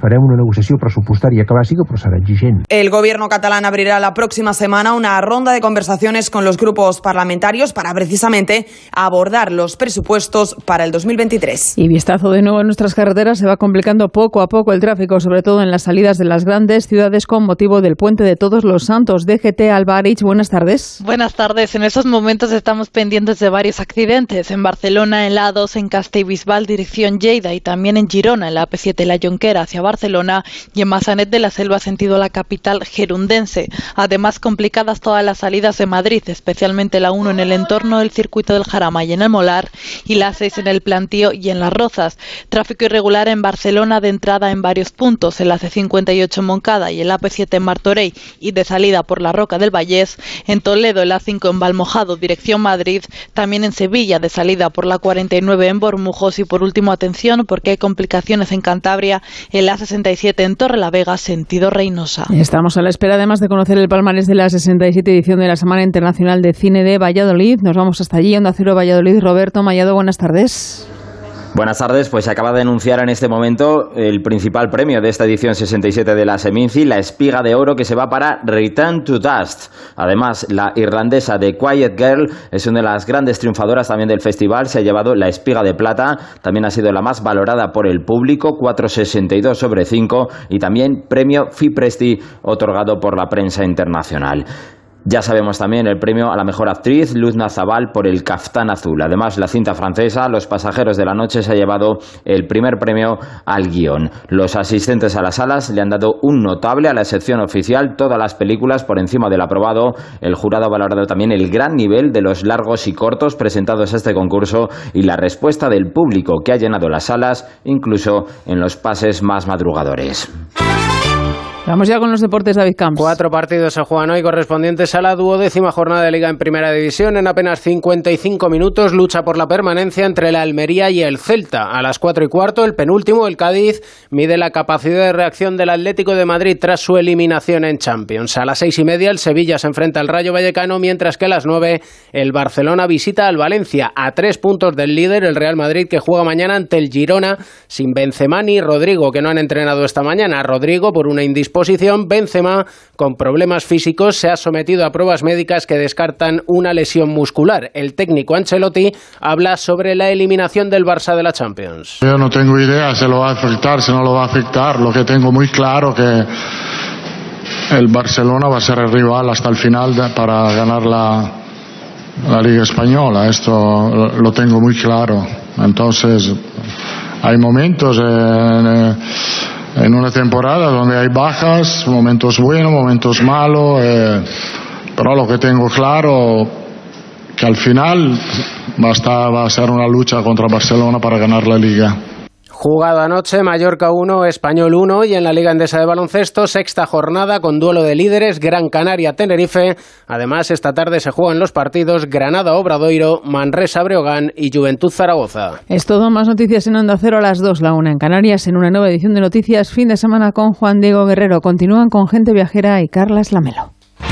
farem una negociació pressupostària que bàsica, però serà exigent.
El gobierno catalán abrirá la próxima semana una ronda de conversaciones con los grupos parlamentarios para precisamente abordar los presupuestos para el 2023.
Y vistazo de nuevo en nuestras carreteras, se va complicando poco a poco el tráfico, sobre todo en las salidas de las grandes ciudades con motivo del puente de Todos los Santos. DGT Alvarich, buenas tardes.
Buenas tardes. En estos momentos estamos pendientes de varios accidentes. En Barcelona, en la A2, en Castellbisbal, dirección Lleida, y también en Girona, en la AP7 La Jonquera, hacia Barcelona y en Mazanet de la Selva sentido la capital gerundense. Además, complicadas todas las salidas de Madrid, especialmente la 1 en el entorno del circuito del Jarama y en el Molar y la 6 en el Plantío y en las Rozas. Tráfico irregular en Barcelona de entrada en varios puntos, en la C58 en Moncada y el AP7 en Martorey y de salida por la Roca del Vallés, en Toledo el A5 en Valmojado, dirección Madrid, también en Sevilla de salida por la 49 en Bormujos y por último atención porque hay complicaciones en Cantabria, el A 67 en Torre la Vega, sentido Reynosa.
Estamos a la espera además de conocer el palmarés de la 67 edición de la Semana Internacional de Cine de Valladolid. Nos vamos hasta allí, Onda Cero Valladolid. Roberto Mayado, buenas tardes.
Buenas tardes, pues se acaba de anunciar en este momento el principal premio de esta edición 67 de la Seminci, la espiga de oro que se va para Return to Dust. Además, la irlandesa de Quiet Girl es una de las grandes triunfadoras también del festival, se ha llevado la espiga de plata, también ha sido la más valorada por el público, 4,62 sobre 5 y también premio Fipresti otorgado por la prensa internacional. Ya sabemos también el premio a la mejor actriz, Luz Nazabal, por el Caftán Azul. Además, la cinta francesa, Los pasajeros de la noche, se ha llevado el primer premio al guion. Los asistentes a las salas le han dado un notable a la sección oficial, todas las películas por encima del aprobado. El jurado ha valorado también el gran nivel de los largos y cortos presentados a este concurso y la respuesta del público que ha llenado las salas, incluso en los pases más madrugadores.
Vamos ya con los deportes, David Camps.
Cuatro partidos se juegan hoy correspondientes a la duodécima jornada de Liga en Primera División. En apenas 55 minutos lucha por la permanencia entre la Almería y el Celta. A las cuatro y cuarto, el penúltimo, el Cádiz, mide la capacidad de reacción del Atlético de Madrid tras su eliminación en Champions. A las seis y media, el Sevilla se enfrenta al Rayo Vallecano, mientras que a las nueve, el Barcelona visita al Valencia. A tres puntos del líder, el Real Madrid, que juega mañana ante el Girona, sin Benzema ni Rodrigo, que no han entrenado esta mañana. Rodrigo, por una indisposición posición, Benzema, con problemas físicos, se ha sometido a pruebas médicas que descartan una lesión muscular. El técnico Ancelotti habla sobre la eliminación del Barça de la Champions.
Yo no tengo idea si lo va a afectar, si no lo va a afectar. Lo que tengo muy claro que el Barcelona va a ser el rival hasta el final para ganar la, la Liga Española. Esto lo tengo muy claro. Entonces, hay momentos en, en una temporada donde hay bajas, momentos buenos, momentos malos, eh, pero lo que tengo claro que al final va va a ser una lucha contra Barcelona para ganar la liga.
Jugado anoche, Mallorca 1, Español 1 y en la Liga Endesa de Baloncesto, sexta jornada con duelo de líderes, Gran Canaria-Tenerife. Además, esta tarde se juegan los partidos Granada-Obradoiro, Manresa-Breogán y Juventud-Zaragoza.
Es todo, más noticias en Onda Cero a las 2, la 1 en Canarias, en una nueva edición de Noticias, fin de semana con Juan Diego Guerrero. Continúan con Gente Viajera y Carlas Lamelo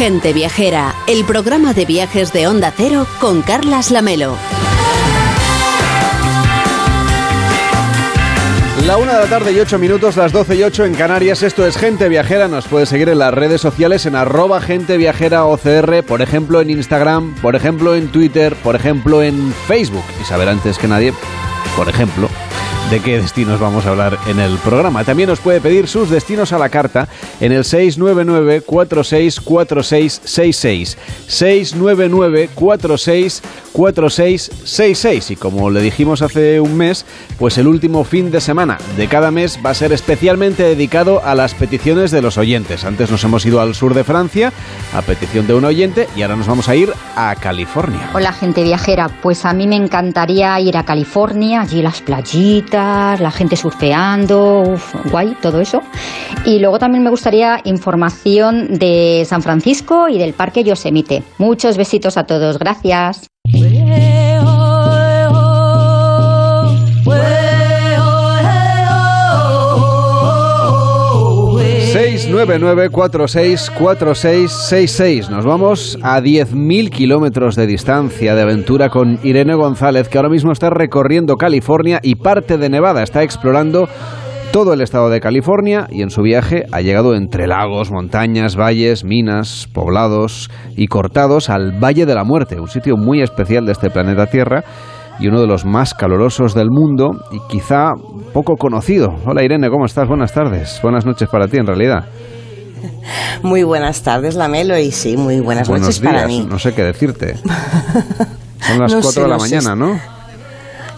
'Gente Viajera, el programa de viajes de Onda Cero con Carlas Lamelo.
La una de la tarde y ocho minutos, las doce y ocho en Canarias. Esto es Gente Viajera. Nos puede seguir en las redes sociales en arroba Gente Viajera OCR, por ejemplo en Instagram, por ejemplo en Twitter, por ejemplo en Facebook. Y saber antes que nadie, por ejemplo, de qué destinos vamos a hablar en el programa. También nos puede pedir sus destinos a la carta en el 699-464666. 699-464666. Y como le dijimos hace un mes, pues el último fin de semana de cada mes va a ser especialmente dedicado a las peticiones de los oyentes. Antes nos hemos ido al sur de Francia a petición de un oyente y ahora nos vamos a ir a California.
Hola gente viajera, pues a mí me encantaría ir a California, allí las playitas la gente surfeando, guay, todo eso. Y luego también me gustaría información de San Francisco y del Parque Yosemite. Muchos besitos a todos, gracias.
699464666. Nos vamos a 10.000 kilómetros de distancia de aventura con Irene González, que ahora mismo está recorriendo California y parte de Nevada. Está explorando todo el estado de California y en su viaje ha llegado entre lagos, montañas, valles, minas, poblados y cortados al Valle de la Muerte, un sitio muy especial de este planeta Tierra y uno de los más calurosos del mundo y quizá poco conocido. Hola Irene, ¿cómo estás? Buenas tardes. Buenas noches para ti en realidad.
Muy buenas tardes, Lamelo, y sí, muy buenas noches para mí.
No sé qué decirte. Son las 4 de la mañana, ¿no?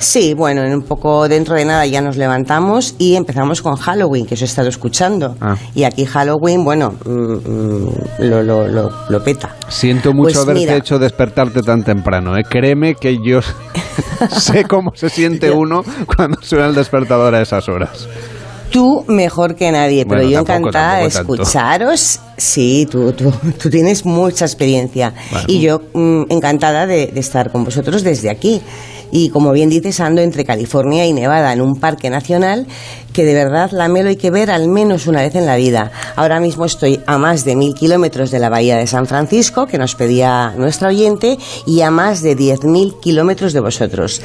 Sí, bueno, un poco dentro de nada ya nos levantamos y empezamos con Halloween, que os he estado escuchando.
Ah.
Y aquí Halloween, bueno, mm, mm, lo, lo, lo, lo peta.
Siento mucho
Pues
haberte
mira.
hecho despertarte tan temprano. ¿eh? Créeme que yo sé cómo se siente uno cuando suena el despertador a esas horas.
Tú mejor que nadie, pero
Bueno,
yo
tampoco-
encantada de
tanto.
escucharos. Sí, tú, tú, tú tienes mucha experiencia
Bueno.
y yo mm, encantada de, de estar con vosotros desde aquí. Y como bien dices, ando entre California y Nevada en un parque nacional que de verdad la Melo hay que ver al menos una vez en la vida. Ahora mismo estoy a más de mil kilómetros de la bahía de San Francisco, que nos pedía nuestra oyente, y a más de 10.000 kilómetros de vosotros.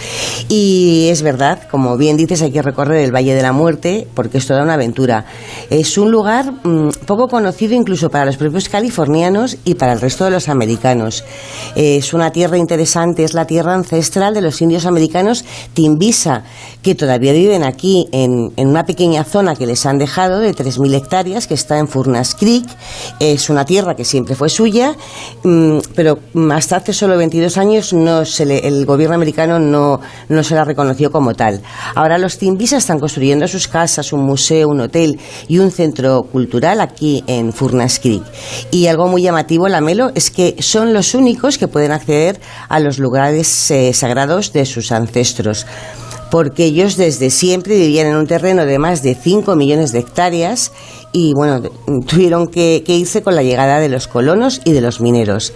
Y es verdad, como bien dices, hay que recorrer el Valle de la Muerte porque es toda una aventura. Es un lugar mm, poco conocido incluso para los propios californianos y para el resto de los americanos. Es una tierra interesante, es la tierra ancestral de los indios americanos Timbisa, que todavía viven aquí en, pequeña zona que les han dejado de 3.000 hectáreas que está en Furnas Creek. Es una tierra que siempre fue suya, mm, pero hasta hace solo 22 años no se le- el gobierno americano no, no se la reconoció como tal. Ahora los Timbisa están construyendo sus casas, un museo, un hotel y un centro cultural aquí en Furnas Creek. Y algo muy llamativo, la Melo, es que son los únicos que pueden acceder a los lugares eh, sagrados de sus ancestros porque ellos desde siempre vivían en un terreno de más de 5 millones de hectáreas y bueno, tuvieron que, que irse con la llegada de los colonos y de los mineros.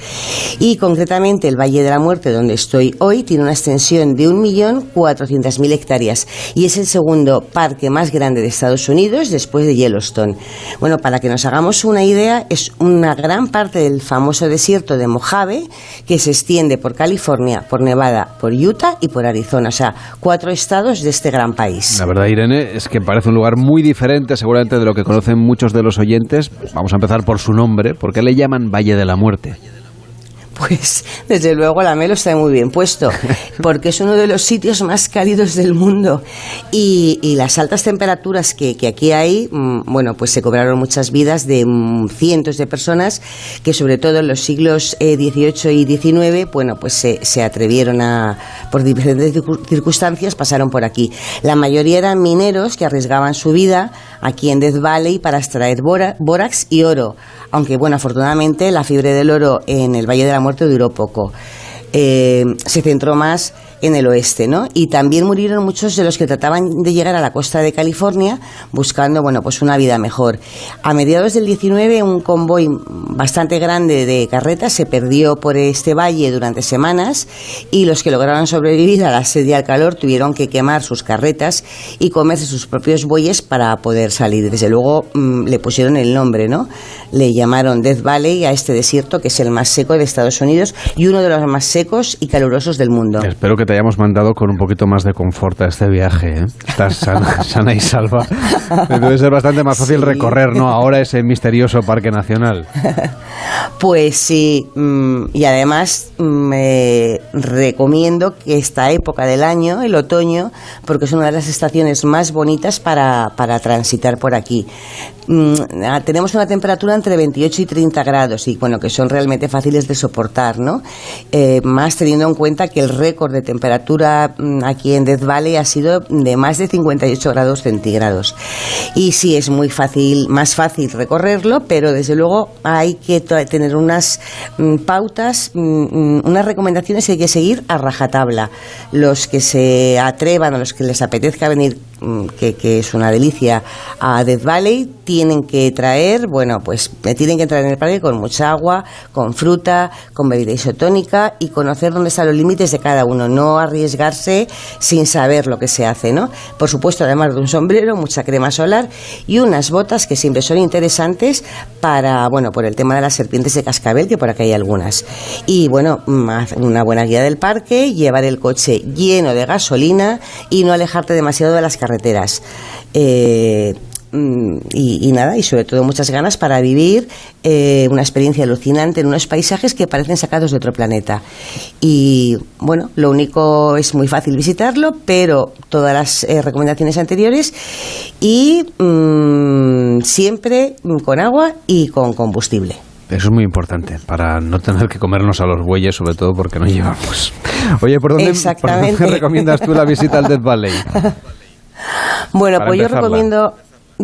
Y concretamente el Valle de la Muerte, donde estoy hoy, tiene una extensión de 1.400.000 hectáreas y es el segundo parque más grande de Estados Unidos después de Yellowstone. Bueno, para que nos hagamos una idea, es una gran parte del famoso desierto de Mojave que se extiende por California, por Nevada, por Utah y por Arizona, o sea, cuatro estados de este gran país.
La verdad, Irene, es que parece un lugar muy diferente seguramente de lo que conocen muchos de los oyentes. Vamos a empezar por su nombre. ¿Por qué le llaman Valle de la Muerte?
Pues desde luego la Melo está muy bien puesto, porque es uno de los sitios más cálidos del mundo y, y las altas temperaturas que, que aquí hay, mm, bueno, pues se cobraron muchas vidas de mm, cientos de personas que sobre todo en los siglos eh, XVIII y XIX, bueno, pues se, se atrevieron a, por diferentes circu- circunstancias, pasaron por aquí. La mayoría eran mineros que arriesgaban su vida aquí en Death Valley para extraer bora- bórax y oro, aunque bueno, afortunadamente la fiebre del oro en el Valle de la Muerte duró poco. Eh, se centró más en el oeste, ¿no? Y también murieron muchos de los que trataban de llegar a la costa de California buscando, bueno, pues una vida mejor. A mediados del 19, un convoy bastante grande de carretas se perdió por este valle durante semanas y los que lograron sobrevivir a la sed y al calor tuvieron que quemar sus carretas y comerse sus propios bueyes para poder salir. Desde luego mm, le pusieron el nombre, ¿no? Le llamaron Death Valley a este desierto que es el más seco de Estados Unidos y uno de los más secos y calurosos del mundo.
Espero que te hayamos mandado con un poquito más de confort a este viaje. ¿eh? Estás sana, sana y salva. Debe ser bastante más fácil recorrer, ¿no? Ahora ese misterioso parque nacional.
Pues sí, mm, y además mm, eh, recomiendo que esta época del año, el otoño, porque es una de las estaciones más bonitas para, para transitar por aquí. Mm, tenemos una temperatura entre 28 y 30 grados y bueno, que son realmente fáciles de soportar, ¿no? Eh, más teniendo en cuenta que el récord de temperatura mm, aquí en Death Valley ha sido de más de 58 grados centígrados. Y sí, es muy fácil, más fácil recorrerlo, pero desde luego hay que tener unas mm, pautas, mm, unas recomendaciones que hay que seguir a rajatabla. Los que se atrevan o los que les apetezca venir, que, que es una delicia, a Death Valley, tienen que traer, bueno, pues tienen que entrar en el parque con mucha agua, con fruta, con bebida isotónica y conocer dónde están los límites de cada uno, no arriesgarse sin saber lo que se hace, ¿no? Por supuesto, además de un sombrero, mucha crema solar y unas botas que siempre son interesantes para, bueno, por el tema de las serpientes de cascabel, que por aquí hay algunas. Y bueno, más- una buena guía del parque, llevar el coche lleno de gasolina y no alejarte demasiado de las carreteras. Eh, mm, y, y nada, y sobre todo muchas ganas para vivir eh, una experiencia alucinante en unos paisajes que parecen sacados de otro planeta. Y bueno, lo único es muy fácil visitarlo, pero todas las eh, recomendaciones anteriores y mm, siempre con agua y con combustible.
Eso es muy importante para no tener que comernos a los bueyes, sobre todo porque no llevamos. Oye, ¿por dónde, ¿por dónde recomiendas tú la visita al Death Valley?
Bueno, pues yo recomiendo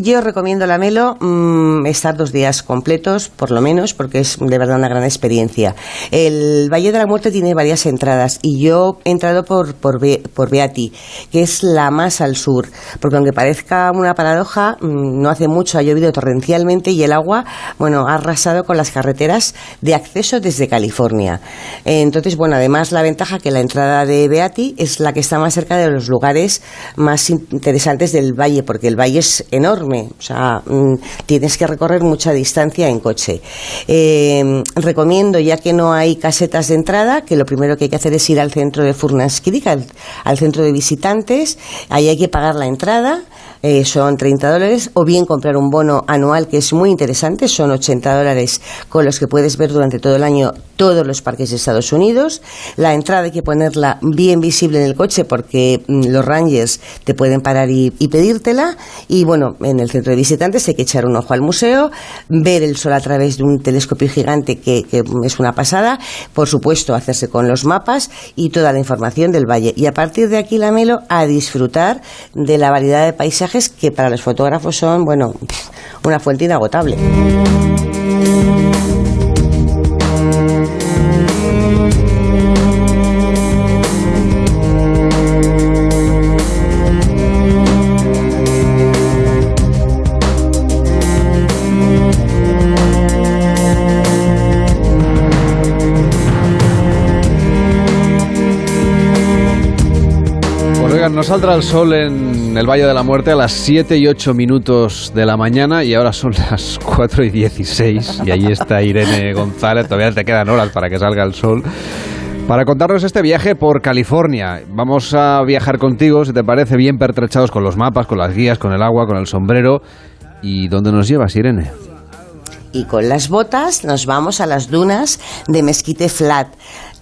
yo recomiendo la Melo mm, estar dos días completos, por lo menos, porque es de verdad una gran experiencia. El Valle de la Muerte tiene varias entradas y yo he entrado por, por, por Beati, que es la más al sur, porque aunque parezca una paradoja, mm, no hace mucho ha llovido torrencialmente y el agua, bueno, ha arrasado con las carreteras de acceso desde California. Entonces, bueno, además la ventaja que la entrada de Beati es la que está más cerca de los lugares más interesantes del valle, porque el valle es enorme o sea, mm, tienes que recorrer mucha distancia en coche. Eh, recomiendo, ya que no hay casetas de entrada, que lo primero que hay que hacer es ir al centro de Furnas al, al centro de visitantes, ahí hay que pagar la entrada eh, son 30 dólares, o bien comprar un bono anual que es muy interesante, son 80 dólares con los que puedes ver durante todo el año todos los parques de Estados Unidos. La entrada hay que ponerla bien visible en el coche porque mm, los rangers te pueden parar y, pedírtela. Y bueno, en el centro de visitantes hay que echar un ojo al museo, ver el sol a través de un telescopio gigante que, que es una pasada, por supuesto hacerse con los mapas y toda la información del valle. Y a partir de aquí, la Melo, a disfrutar de la variedad de paisajes que para los fotógrafos son, bueno, una fuente inagotable.
Saldrá el sol en el Valle de la Muerte a las 7 y 8 minutos de la mañana y ahora son las 4 y 16 y ahí está Irene González, todavía te quedan horas para que salga el sol. Para contarnos este viaje por California, vamos a viajar contigo, si te parece, bien pertrechados con los mapas, con las guías, con el agua, con el sombrero. ¿Y dónde nos llevas, Irene?
y con las botas nos vamos a las dunas de Mesquite Flat.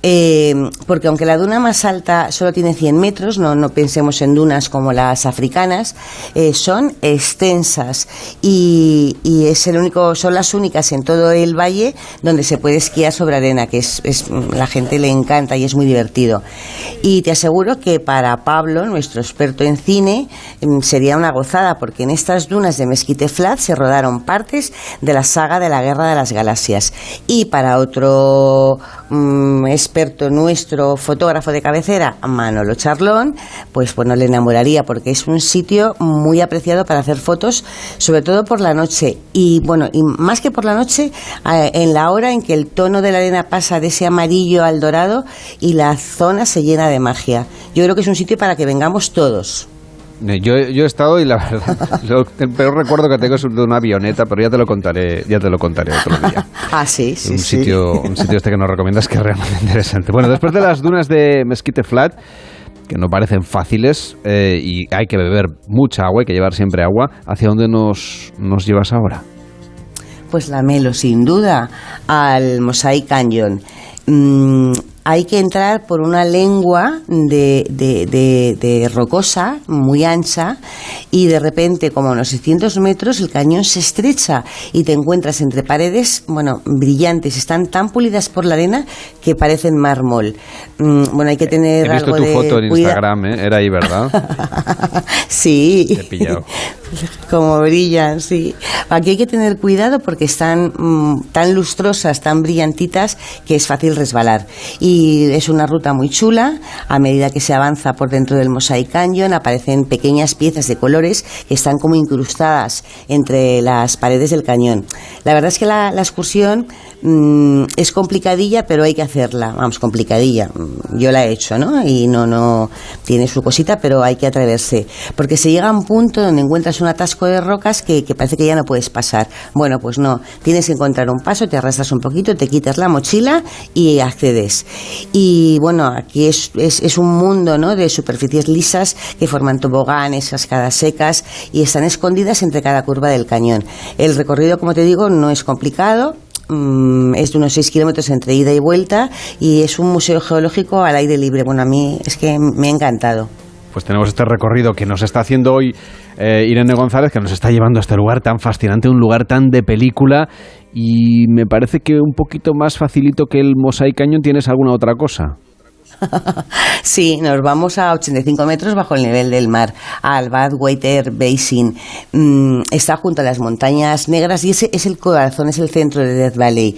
Eh, porque aunque la duna más alta solo tiene 100 metros, no, no pensemos en dunas como las africanas, eh, son extensas y, es el único, son las únicas en todo el valle donde se puede esquiar sobre arena, que es, la gente le encanta y es muy divertido. Y te aseguro que para Pablo, nuestro experto en cine, em, sería una gozada, porque en estas dunas de Mesquite Flat se rodaron partes de la saga de la Guerra de las Galaxias. Y para otro mm, experto nuestro, fotógrafo de cabecera, Manolo Charlón, pues bueno, le enamoraría porque es un sitio muy apreciado para hacer fotos, sobre todo por la noche. Y bueno, y más que por la noche, en la hora en que el tono de la arena pasa de ese amarillo al dorado y la zona se llena de magia. Yo creo que es un sitio para que vengamos todos.
Eh, yo, yo, he estado y la verdad, el peor recuerdo que tengo es de una avioneta, pero ya te lo contaré, ya te lo contaré otro día.
ah, sí, sí,
un Sitio, un sitio este que nos recomiendas que es realmente interesante. Bueno, después de las dunas de Mesquite Flat, que no parecen fáciles eh, y hay que beber mucha agua, hay que llevar siempre agua, ¿hacia dónde nos, nos llevas ahora?
Pues la Melo, sin duda, al Mosaic Canyon. Mm, hay que entrar por una lengua de, de, rocosa muy ancha y de repente, como a unos 600 metros, el cañón se estrecha y te encuentras entre paredes, bueno, brillantes, están tan pulidas por la arena que parecen mármol. Mm, bueno, hay que tener
He visto tu foto en Instagram, ¿eh? Era ahí, ¿verdad?
sí.
Te he pillado.
como brillan, sí. Aquí hay que tener cuidado porque están mm, tan lustrosas, tan brillantitas, que es fácil resbalar. Y es una ruta muy chula. A medida que se avanza por dentro del Mosaic Canyon, aparecen pequeñas piezas de colores que están como incrustadas entre las paredes del cañón. La verdad es que la, excursión mm, es complicadilla, pero hay que hacerla. Vamos, complicadilla. Mm, yo la he hecho, ¿no? Y no, no, tiene su cosita, pero hay que atreverse. Porque se llega a un punto donde encuentras un atasco de rocas que, parece que ya no puedes pasar. Bueno, pues no, tienes que encontrar un paso, te arrastras un poquito, te quitas la mochila y accedes. Y bueno, aquí es, es, un mundo ¿no? de superficies lisas que forman toboganes, cascadas secas y están escondidas entre cada curva del cañón. El recorrido, como te digo, no es complicado, mm, es de unos 6 kilómetros entre ida y vuelta y es un museo geológico al aire libre. Bueno, a mí es que me ha encantado.
pues tenemos este recorrido que nos está haciendo hoy eh, Irene González, que nos está llevando a este lugar tan fascinante, un lugar tan de película. Y me parece que un poquito más facilito que el Mosaic Canyon tienes alguna otra cosa.
sí, nos vamos a 85 metros bajo el nivel del mar, al Badwater Basin. Mm, está junto a las montañas negras y ese es el corazón, es el centro de Death Valley.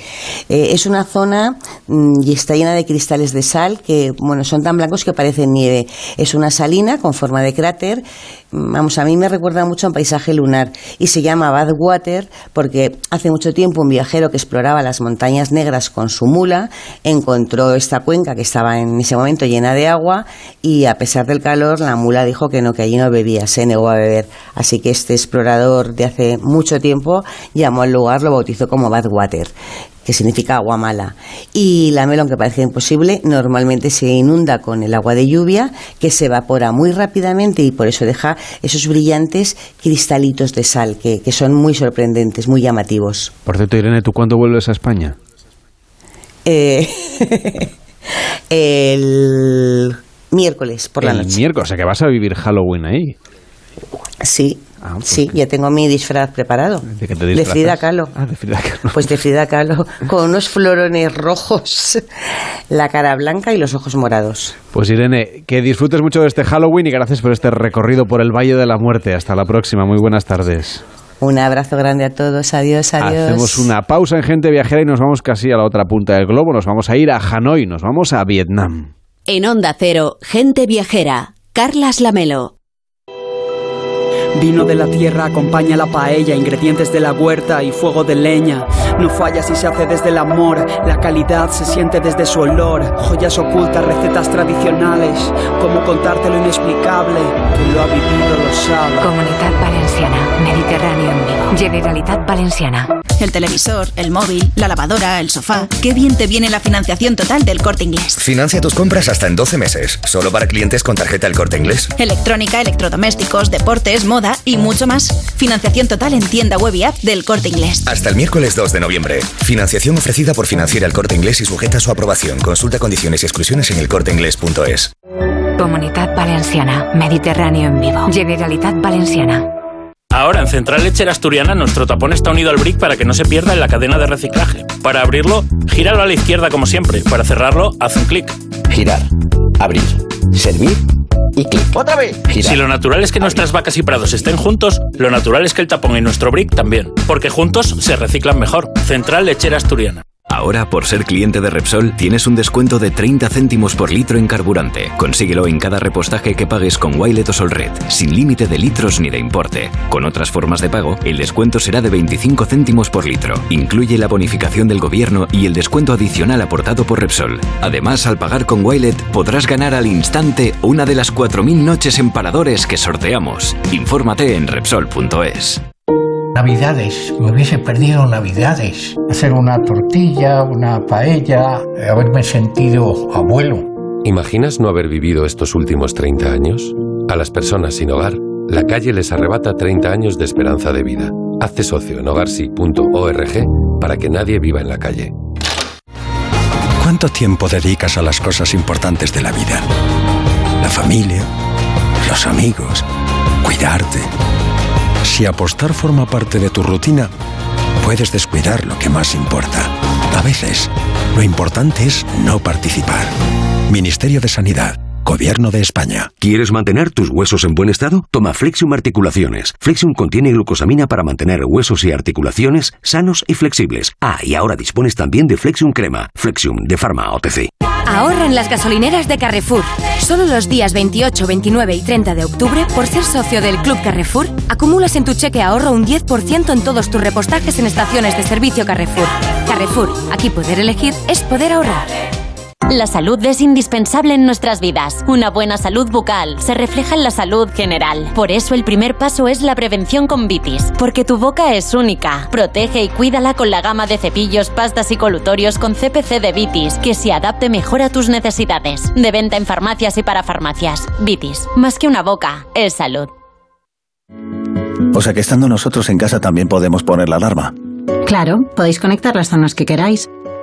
Eh, es una zona mm, y está llena de cristales de sal que, bueno, son tan blancos que parecen nieve. Es una salina con forma de cráter. Vamos, a mí me recuerda mucho a un paisaje lunar y se llama Badwater porque hace mucho tiempo un viajero que exploraba las montañas negras con su mula encontró esta cuenca que estaba en ese momento llena de agua y a pesar del calor la mula dijo que no, que allí no bebía, se negó a beber. Así que este explorador de hace mucho tiempo llamó al lugar, lo bautizó como Badwater que significa agua mala. Y la melón, que parece imposible, normalmente se inunda con el agua de lluvia, que se evapora muy rápidamente y por eso deja esos brillantes cristalitos de sal, que, que son muy sorprendentes, muy llamativos.
Por cierto, Irene, ¿tú cuándo vuelves a España?
Eh, el miércoles por la
el
noche.
miércoles, o sea que vas a vivir Halloween ahí.
Sí,
Ah, pues
sí, ya tengo mi disfraz preparado.
¿De qué te
de? Frida Kahlo.
Ah, de Frida Kahlo.
Pues de Frida Kahlo, con unos florones rojos, la cara blanca y los ojos morados.
Pues Irene, que disfrutes mucho de este Halloween y gracias por este recorrido por el Valle de la Muerte. Hasta la próxima, muy buenas tardes.
Un abrazo grande a todos, adiós, adiós.
Hacemos una pausa en Gente Viajera y nos vamos casi a la otra punta del globo. Nos vamos a ir a Hanoi, nos vamos a Vietnam.
En Onda Cero, gente viajera. Carlas Lamelo.
Vino de la tierra acompaña la paella, ingredientes de la huerta y fuego de leña. No falla si se hace desde el amor, la calidad se siente desde su olor. Joyas ocultas, recetas tradicionales, cómo contarte lo inexplicable, quien lo ha vivido lo sabe.
Comunidad Valenciana, Mediterráneo en vivo. Generalitat Valenciana.
El televisor, el móvil, la lavadora, el sofá. Qué bien te viene la financiación total del corte inglés.
Financia tus compras hasta en 12 meses, solo para clientes con tarjeta El Corte Inglés.
Electrónica, electrodomésticos, deportes, moda y mucho más. Financiación total en tienda web y app del corte inglés.
Hasta el miércoles 2 de noviembre. Financiación ofrecida por Financiera El Corte Inglés y sujeta a su aprobación. Consulta condiciones y exclusiones en elcorteinglés.es.
Comunidad Valenciana, Mediterráneo en vivo. Generalitat Valenciana.
Ahora en Central Lechera Asturiana nuestro tapón está unido al brick para que no se pierda en la cadena de reciclaje. Para abrirlo, gíralo a la izquierda como siempre. Para cerrarlo, haz un clic.
Girar, abrir, servir y clic.
¡Otra vez!
Girar.
Si lo natural es que nuestras vacas y prados estén juntos, lo natural es que el tapón y nuestro brick también. Porque juntos se reciclan mejor. Central Lechera Asturiana.
Ahora, por ser cliente de Repsol, tienes un descuento de 30 céntimos por litro en carburante. Consíguelo en cada repostaje que pagues con Wilet o Solred, sin límite de litros ni de importe. Con otras formas de pago, el descuento será de 25 céntimos por litro. Incluye la bonificación del gobierno y el descuento adicional aportado por Repsol. Además, al pagar con Wilet, podrás ganar al instante una de las 4.000 noches en paradores que sorteamos. Infórmate en Repsol.es.
Navidades, me hubiese perdido Navidades. Hacer una tortilla, una paella, haberme sentido abuelo.
¿Imaginas no haber vivido estos últimos 30 años? A las personas sin hogar, la calle les arrebata 30 años de esperanza de vida. Hazte socio en hogarsi.org para que nadie viva en la calle.
¿Cuánto tiempo dedicas a las cosas importantes de la vida? La familia, los amigos, cuidarte. Si apostar forma parte de tu rutina, puedes descuidar lo que más importa. A veces, lo importante es no participar. Ministerio de Sanidad. Gobierno de España.
¿Quieres mantener tus huesos en buen estado? Toma Flexium Articulaciones. Flexium contiene glucosamina para mantener huesos y articulaciones sanos y flexibles. Ah, y ahora dispones también de Flexium Crema. Flexium de Pharma OTC.
Ahorra en las gasolineras de Carrefour. Solo los días 28, 29 y 30 de octubre, por ser socio del Club Carrefour, acumulas en tu cheque ahorro un 10% en todos tus repostajes en estaciones de servicio Carrefour. Carrefour, aquí poder elegir es poder ahorrar.
La salud es indispensable en nuestras vidas. Una buena salud bucal se refleja en la salud general. Por eso el primer paso es la prevención con Vitis, porque tu boca es única. Protege y cuídala con la gama de cepillos, pastas y colutorios con CPC de Vitis, que se adapte mejor a tus necesidades. De venta en farmacias y para farmacias. Vitis, más que una boca, es salud.
O sea que estando nosotros en casa también podemos poner la alarma.
Claro, podéis conectar las zonas que queráis,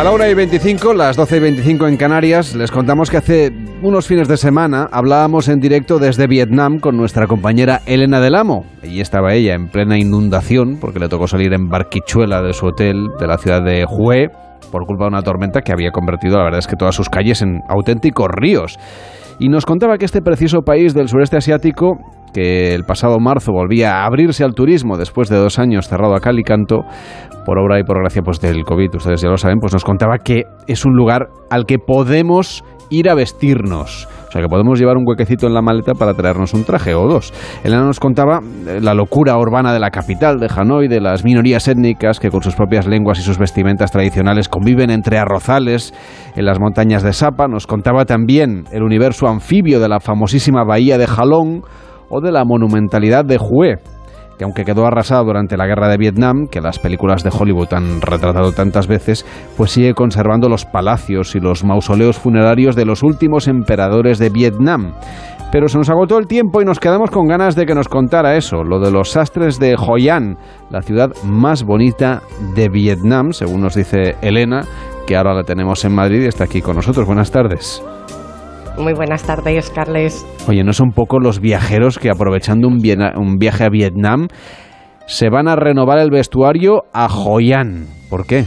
A la hora y 25, las 12 y 25 en Canarias, les contamos que hace unos fines de semana hablábamos en directo desde Vietnam con nuestra compañera Elena del Amo. Allí estaba ella en plena inundación porque le tocó salir en barquichuela de su hotel de la ciudad de Hue por culpa de una tormenta que había convertido, la verdad es que todas sus calles en auténticos ríos. Y nos contaba que este preciso país del sureste asiático que el pasado marzo volvía a abrirse al turismo después de dos años cerrado a cal y canto por obra y por gracia pues, del COVID, ustedes ya lo saben, pues nos contaba que es un lugar al que podemos ir a vestirnos. O sea que podemos llevar un huequecito en la maleta para traernos un traje o dos. Elena nos contaba eh, la locura urbana de la capital, de Hanoi, de las minorías étnicas que con sus propias lenguas y sus vestimentas tradicionales conviven entre arrozales en las montañas de Sapa. Nos contaba también el universo anfibio de la famosísima bahía de Jalón o de la monumentalidad de Hue, que aunque quedó arrasada durante la guerra de Vietnam, que las películas de Hollywood han retratado tantas veces, pues sigue conservando los palacios y los mausoleos funerarios de los últimos emperadores de Vietnam. Pero se nos agotó el tiempo y nos quedamos con ganas de que nos contara eso, lo de los sastres de Hoi An, la ciudad más bonita de Vietnam, según nos dice Elena, que ahora la tenemos en Madrid y está aquí con nosotros. Buenas tardes.
Muy buenas tardes, Carles.
Oye, ¿no son poco los viajeros que aprovechando un, un viaje a Vietnam se van a renovar el vestuario a Hoi An? ¿Por qué?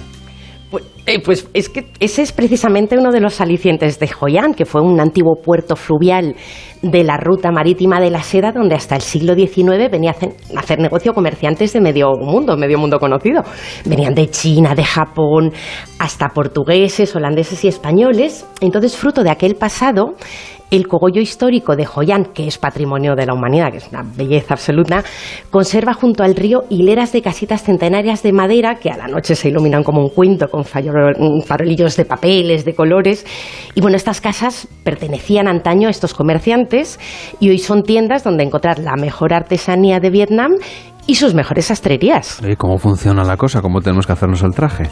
Eh, pues es que ese es precisamente uno de los alicientes de An, que fue un antiguo puerto fluvial de la ruta marítima de la seda, donde hasta el siglo XIX venía a hacer, negocio comerciantes de medio mundo, medio mundo conocido. Venían de China, de Japón, hasta portugueses, holandeses y españoles. Entonces, fruto de aquel pasado, el cogollo histórico de Joyán, que es patrimonio de la humanidad, que es una belleza absoluta, conserva junto al río hileras de casitas centenarias de madera que a la noche se iluminan como un cuento con farolillos de papeles, de colores. Y bueno, estas casas pertenecían antaño a estos comerciantes y hoy son tiendas donde encontrar la mejor artesanía de Vietnam y sus mejores sastrerías.
¿Y cómo funciona la cosa? ¿Cómo tenemos que hacernos el traje?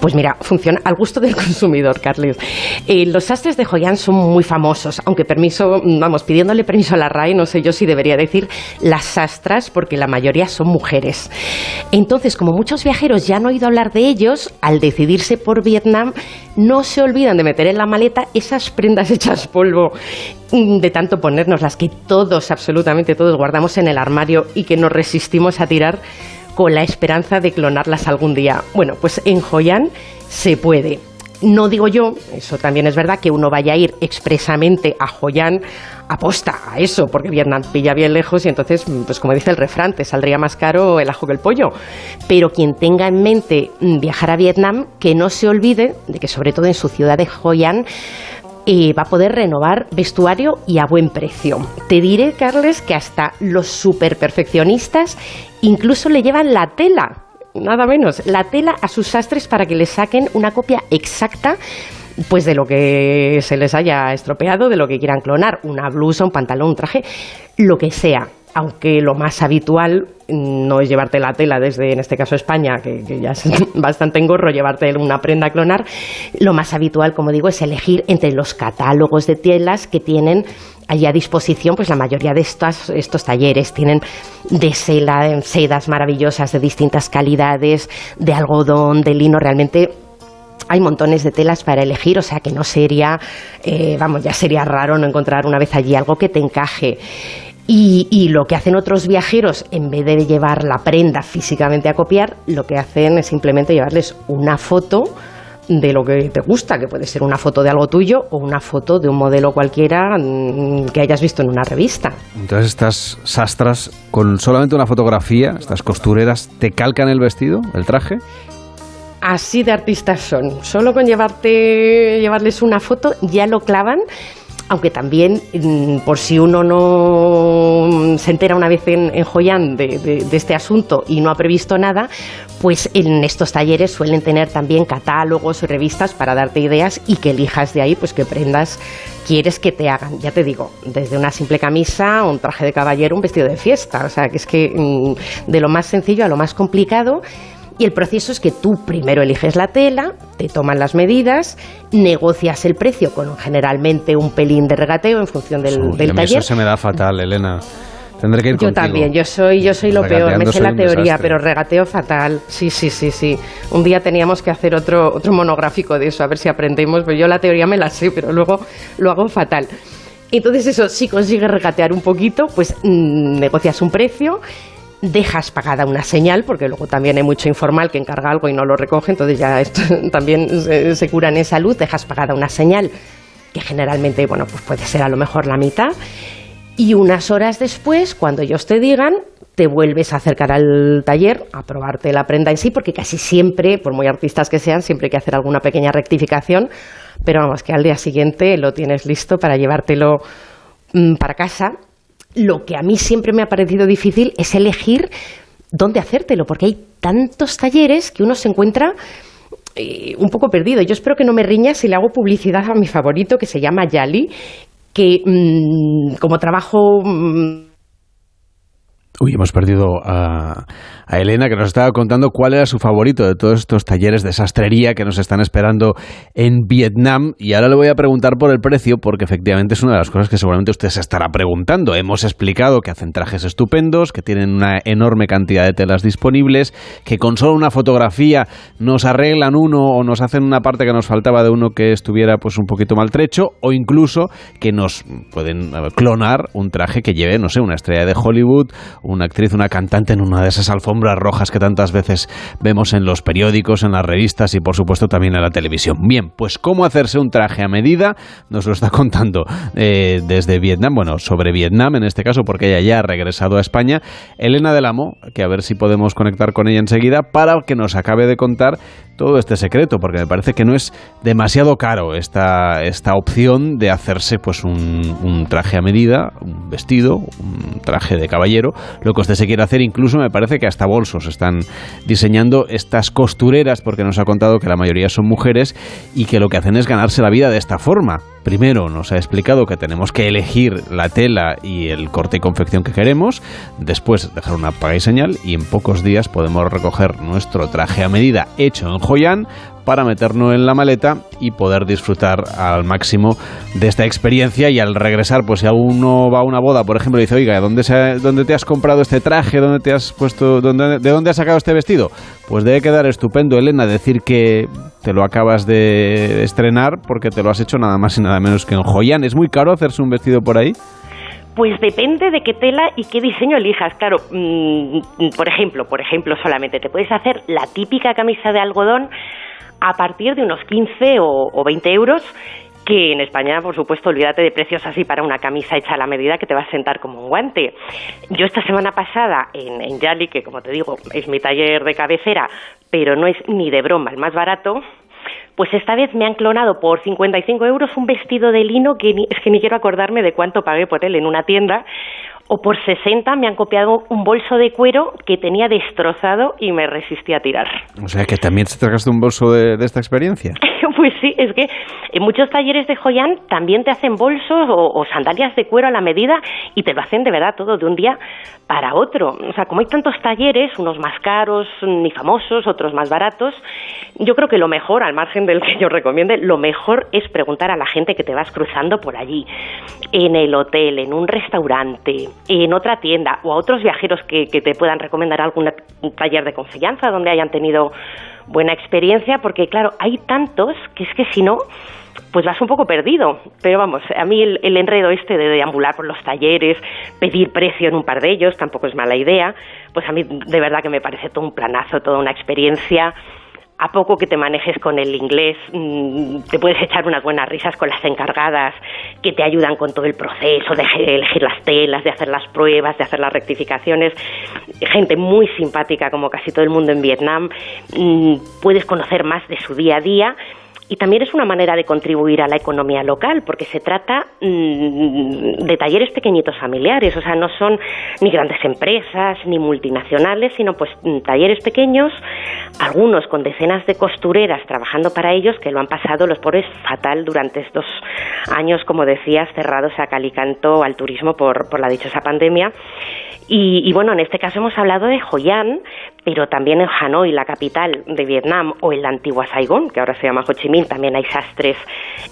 Pues mira, funciona al gusto del consumidor, Carles. Eh, los sastres de Joyán son muy famosos, aunque permiso, vamos, pidiéndole permiso a la RAE, no sé yo si debería decir las sastras, porque la mayoría son mujeres. Entonces, como muchos viajeros ya han oído hablar de ellos, al decidirse por Vietnam, no se olvidan de meter en la maleta esas prendas hechas polvo mm, de tanto ponernos, las que todos, absolutamente todos, guardamos en el armario y que nos resistimos a tirar con la esperanza de clonarlas algún día. Bueno, pues en Joyan se puede. No digo yo, eso también es verdad, que uno vaya a ir expresamente a Joyan aposta a eso, porque Vietnam pilla bien lejos y entonces, pues como dice el refrán, te saldría más caro el ajo que el pollo. Pero quien tenga en mente viajar a Vietnam, que no se olvide de que sobre todo en su ciudad de Hoi va a poder renovar vestuario y a buen precio. Te diré, Carles, que hasta los super perfeccionistas incluso le llevan la tela, nada menos, la tela a sus sastres para que le saquen una copia exacta pues de lo que se les haya estropeado, de lo que quieran clonar, una blusa, un pantalón, un traje, lo que sea aunque lo más habitual no es llevarte la tela desde, en este caso, España, que, ya es bastante engorro llevarte una prenda a clonar, lo más habitual, como digo, es elegir entre los catálogos de telas que tienen allí a disposición, pues la mayoría de estos, estos talleres. Tienen de seda, sedas maravillosas de distintas calidades, de algodón, de lino, realmente hay montones de telas para elegir, o sea que no sería, eh, vamos, ya sería raro no encontrar una vez allí algo que te encaje. Y, lo que hacen otros viajeros, en vez de llevar la prenda físicamente a copiar, lo que hacen es simplemente llevarles una foto de lo que te gusta, que puede ser una foto de algo tuyo o una foto de un modelo cualquiera mm, que hayas visto en una revista.
Entonces estas sastras, con solamente una fotografía, estas costureras, ¿te calcan el vestido, el traje?
Así de artistas son. Solo con llevarte, llevarles una foto ya lo clavan aunque también, mm, por si uno no se entera una vez en, Joyán de, este asunto y no ha previsto nada, pues en estos talleres suelen tener también catálogos o revistas para darte ideas y que elijas de ahí pues qué prendas quieres que te hagan. Ya te digo, desde una simple camisa, un traje de caballero, un vestido de fiesta. O sea, que es que mm, de lo más sencillo a lo más complicado. Y el proceso es que tú primero eliges la tela, te toman las medidas, negocias el precio con generalmente un pelín de regateo en función del, del taller.
Eso se me da fatal, Elena. Tendré que ir
yo también, yo soy, yo soy lo peor, me sé la teoría, pero regateo fatal. Sí, sí, sí, sí. Un día teníamos que hacer otro, otro monográfico de eso, a ver si aprendemos. Pero yo la teoría me la sé, pero luego lo hago fatal. Entonces eso, si consigues regatear un poquito, pues mm, negocias un precio, dejas pagada una señal, porque luego también hay mucho informal que encarga algo y no lo recoge, entonces ya esto también se, se cura en esa luz, dejas pagada una señal, que generalmente, bueno, pues puede ser a lo mejor la mitad y unas horas después, cuando ellos te digan, te vuelves a acercar al taller a probarte la prenda en sí, porque casi siempre, por muy artistas que sean, siempre hay que hacer alguna pequeña rectificación, pero vamos, que al día siguiente lo tienes listo para llevártelo mm, para casa. Lo que a mí siempre me ha parecido difícil es elegir dónde hacértelo, porque hay tantos talleres que uno se encuentra eh, un poco perdido. Yo espero que no me riñas si le hago publicidad a mi favorito, que se llama Yali, que mm, como trabajo... Mm,
Uy, hemos perdido a, a Elena, que nos estaba contando cuál era su favorito de todos estos talleres de sastrería que nos están esperando en Vietnam. Y ahora le voy a preguntar por el precio, porque efectivamente es una de las cosas que seguramente usted se estará preguntando. Hemos explicado que hacen trajes estupendos, que tienen una enorme cantidad de telas disponibles, que con solo una fotografía nos arreglan uno o nos hacen una parte que nos faltaba de uno que estuviera pues un poquito maltrecho, o incluso que nos pueden eh, clonar un traje que lleve, no sé, una estrella de Hollywood, una actriz, una cantante en una de esas alfombras rojas que tantas veces vemos en los periódicos, en las revistas y por supuesto también en la televisión. Bien, pues cómo hacerse un traje a medida nos lo está contando eh, desde Vietnam, bueno, sobre Vietnam en este caso porque ella ya ha regresado a España, Elena del Amo, que a ver si podemos conectar con ella enseguida para que nos acabe de contar todo este secreto, porque me parece que no es demasiado caro esta, esta opción de hacerse pues un, un traje a medida, un vestido, un traje de caballero, lo que usted se quiere hacer, incluso me parece que hasta bolsos están diseñando estas costureras, porque nos ha contado que la mayoría son mujeres y que lo que hacen es ganarse la vida de esta forma. Primero nos ha explicado que tenemos que elegir la tela y el corte y confección que queremos, después dejar una paga y señal y en pocos días podemos recoger nuestro traje a medida hecho en Joyan para meternos en la maleta y poder disfrutar al máximo de esta experiencia y al regresar, pues si uno va a una boda, por ejemplo, y dice, oiga, ¿dónde, se, ¿dónde te has comprado este traje? ¿Dónde te has puesto, dónde, ¿De dónde has sacado este vestido? Pues debe quedar estupendo, Elena, decir que te lo acabas de estrenar porque te lo has hecho nada más y nada menos que en Joyan. ¿Es muy caro hacerse un vestido por ahí?
Pues depende de qué tela y qué diseño elijas. Claro, mmm, por ejemplo, por ejemplo, solamente te puedes hacer la típica camisa de algodón a partir de unos 15 o, o 20 euros que en España, por supuesto, olvídate de precios así para una camisa hecha a la medida que te va a sentar como un guante. Yo esta semana pasada en, en Yali, que como te digo, es mi taller de cabecera, pero no es ni de broma el más barato, pues esta vez me han clonado por 55 euros un vestido de lino que ni, es que ni quiero acordarme de cuánto pagué por él en una tienda, o por 60 me han copiado un bolso de cuero que tenía destrozado y me resistí a tirar.
O sea que también te tragaste un bolso de, de esta experiencia.
pues sí, es que en muchos talleres de Joyan también te hacen bolsos o, o, sandalias de cuero a la medida y te lo hacen de verdad todo de un día para otro. O sea, como hay tantos talleres, unos más caros ni famosos, otros más baratos, yo creo que lo mejor, al margen del que yo recomiende, lo mejor es preguntar a la gente que te vas cruzando por allí, en el hotel, en un restaurante, en otra tienda o a otros viajeros que, que te puedan recomendar algún taller de confianza donde hayan tenido buena experiencia, porque claro, hay tantos que es que si no, pues vas un poco perdido. Pero vamos, a mí el, el, enredo este de deambular por los talleres, pedir precio en un par de ellos, tampoco es mala idea, pues a mí de verdad que me parece todo un planazo, toda una experiencia a poco que te manejes con el inglés, mm, te puedes echar unas buenas risas con las encargadas que te ayudan con todo el proceso de elegir las telas, de hacer las pruebas, de hacer las rectificaciones. Gente muy simpática, como casi todo el mundo en Vietnam. Mm, puedes conocer más de su día a día y también es una manera de contribuir a la economía local, porque se trata mm, de talleres pequeñitos familiares, o sea, no son ni grandes empresas ni multinacionales, sino pues mm, talleres pequeños, algunos con decenas de costureras trabajando para ellos que lo han pasado los pobres fatal durante estos años, como decías, cerrados a calicanto al turismo por, por la dichosa pandemia. Y, y, bueno, en este caso hemos hablado de Hoi An, pero también en Hanoi, la capital de Vietnam, o en la antigua Saigón, que ahora se llama Ho Chi Minh, también hay sastres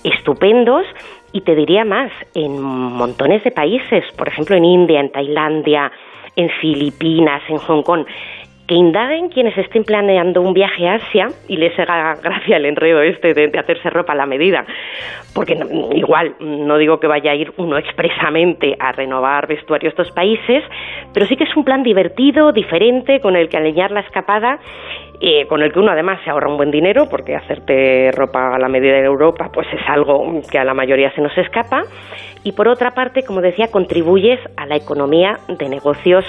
estupendos. Y te diría más, en montones de países, por ejemplo en India, en Tailandia, en Filipinas, en Hong Kong, que indaguen quienes estén planeando un viaje a Asia y les haga gracia el enredo este de, hacerse ropa a la medida. Porque igual, no digo que vaya a ir uno expresamente a renovar vestuario a estos países, pero sí que es un plan divertido, diferente, con el que alinear la escapada eh, con el que uno además se ahorra un buen dinero, porque hacerte ropa a la medida de Europa pues es algo que a la mayoría se nos escapa, y por otra parte, como decía, contribuyes a la economía de negocios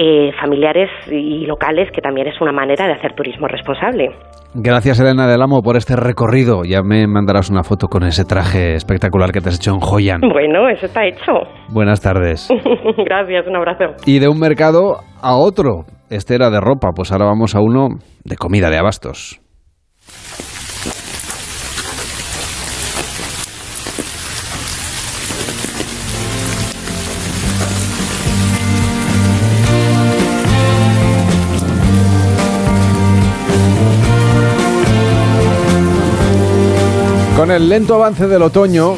eh, familiares y locales, que también es una manera de hacer turismo responsable.
Gracias Elena del Amo por este recorrido. Ya me mandarás una foto con ese traje espectacular que te has hecho en Joyan.
Bueno, eso está hecho.
Buenas tardes.
Gracias, un abrazo.
Y de un mercado a otro. Este era de ropa, pues ahora vamos a uno de comida de abastos. Con el lento avance del otoño,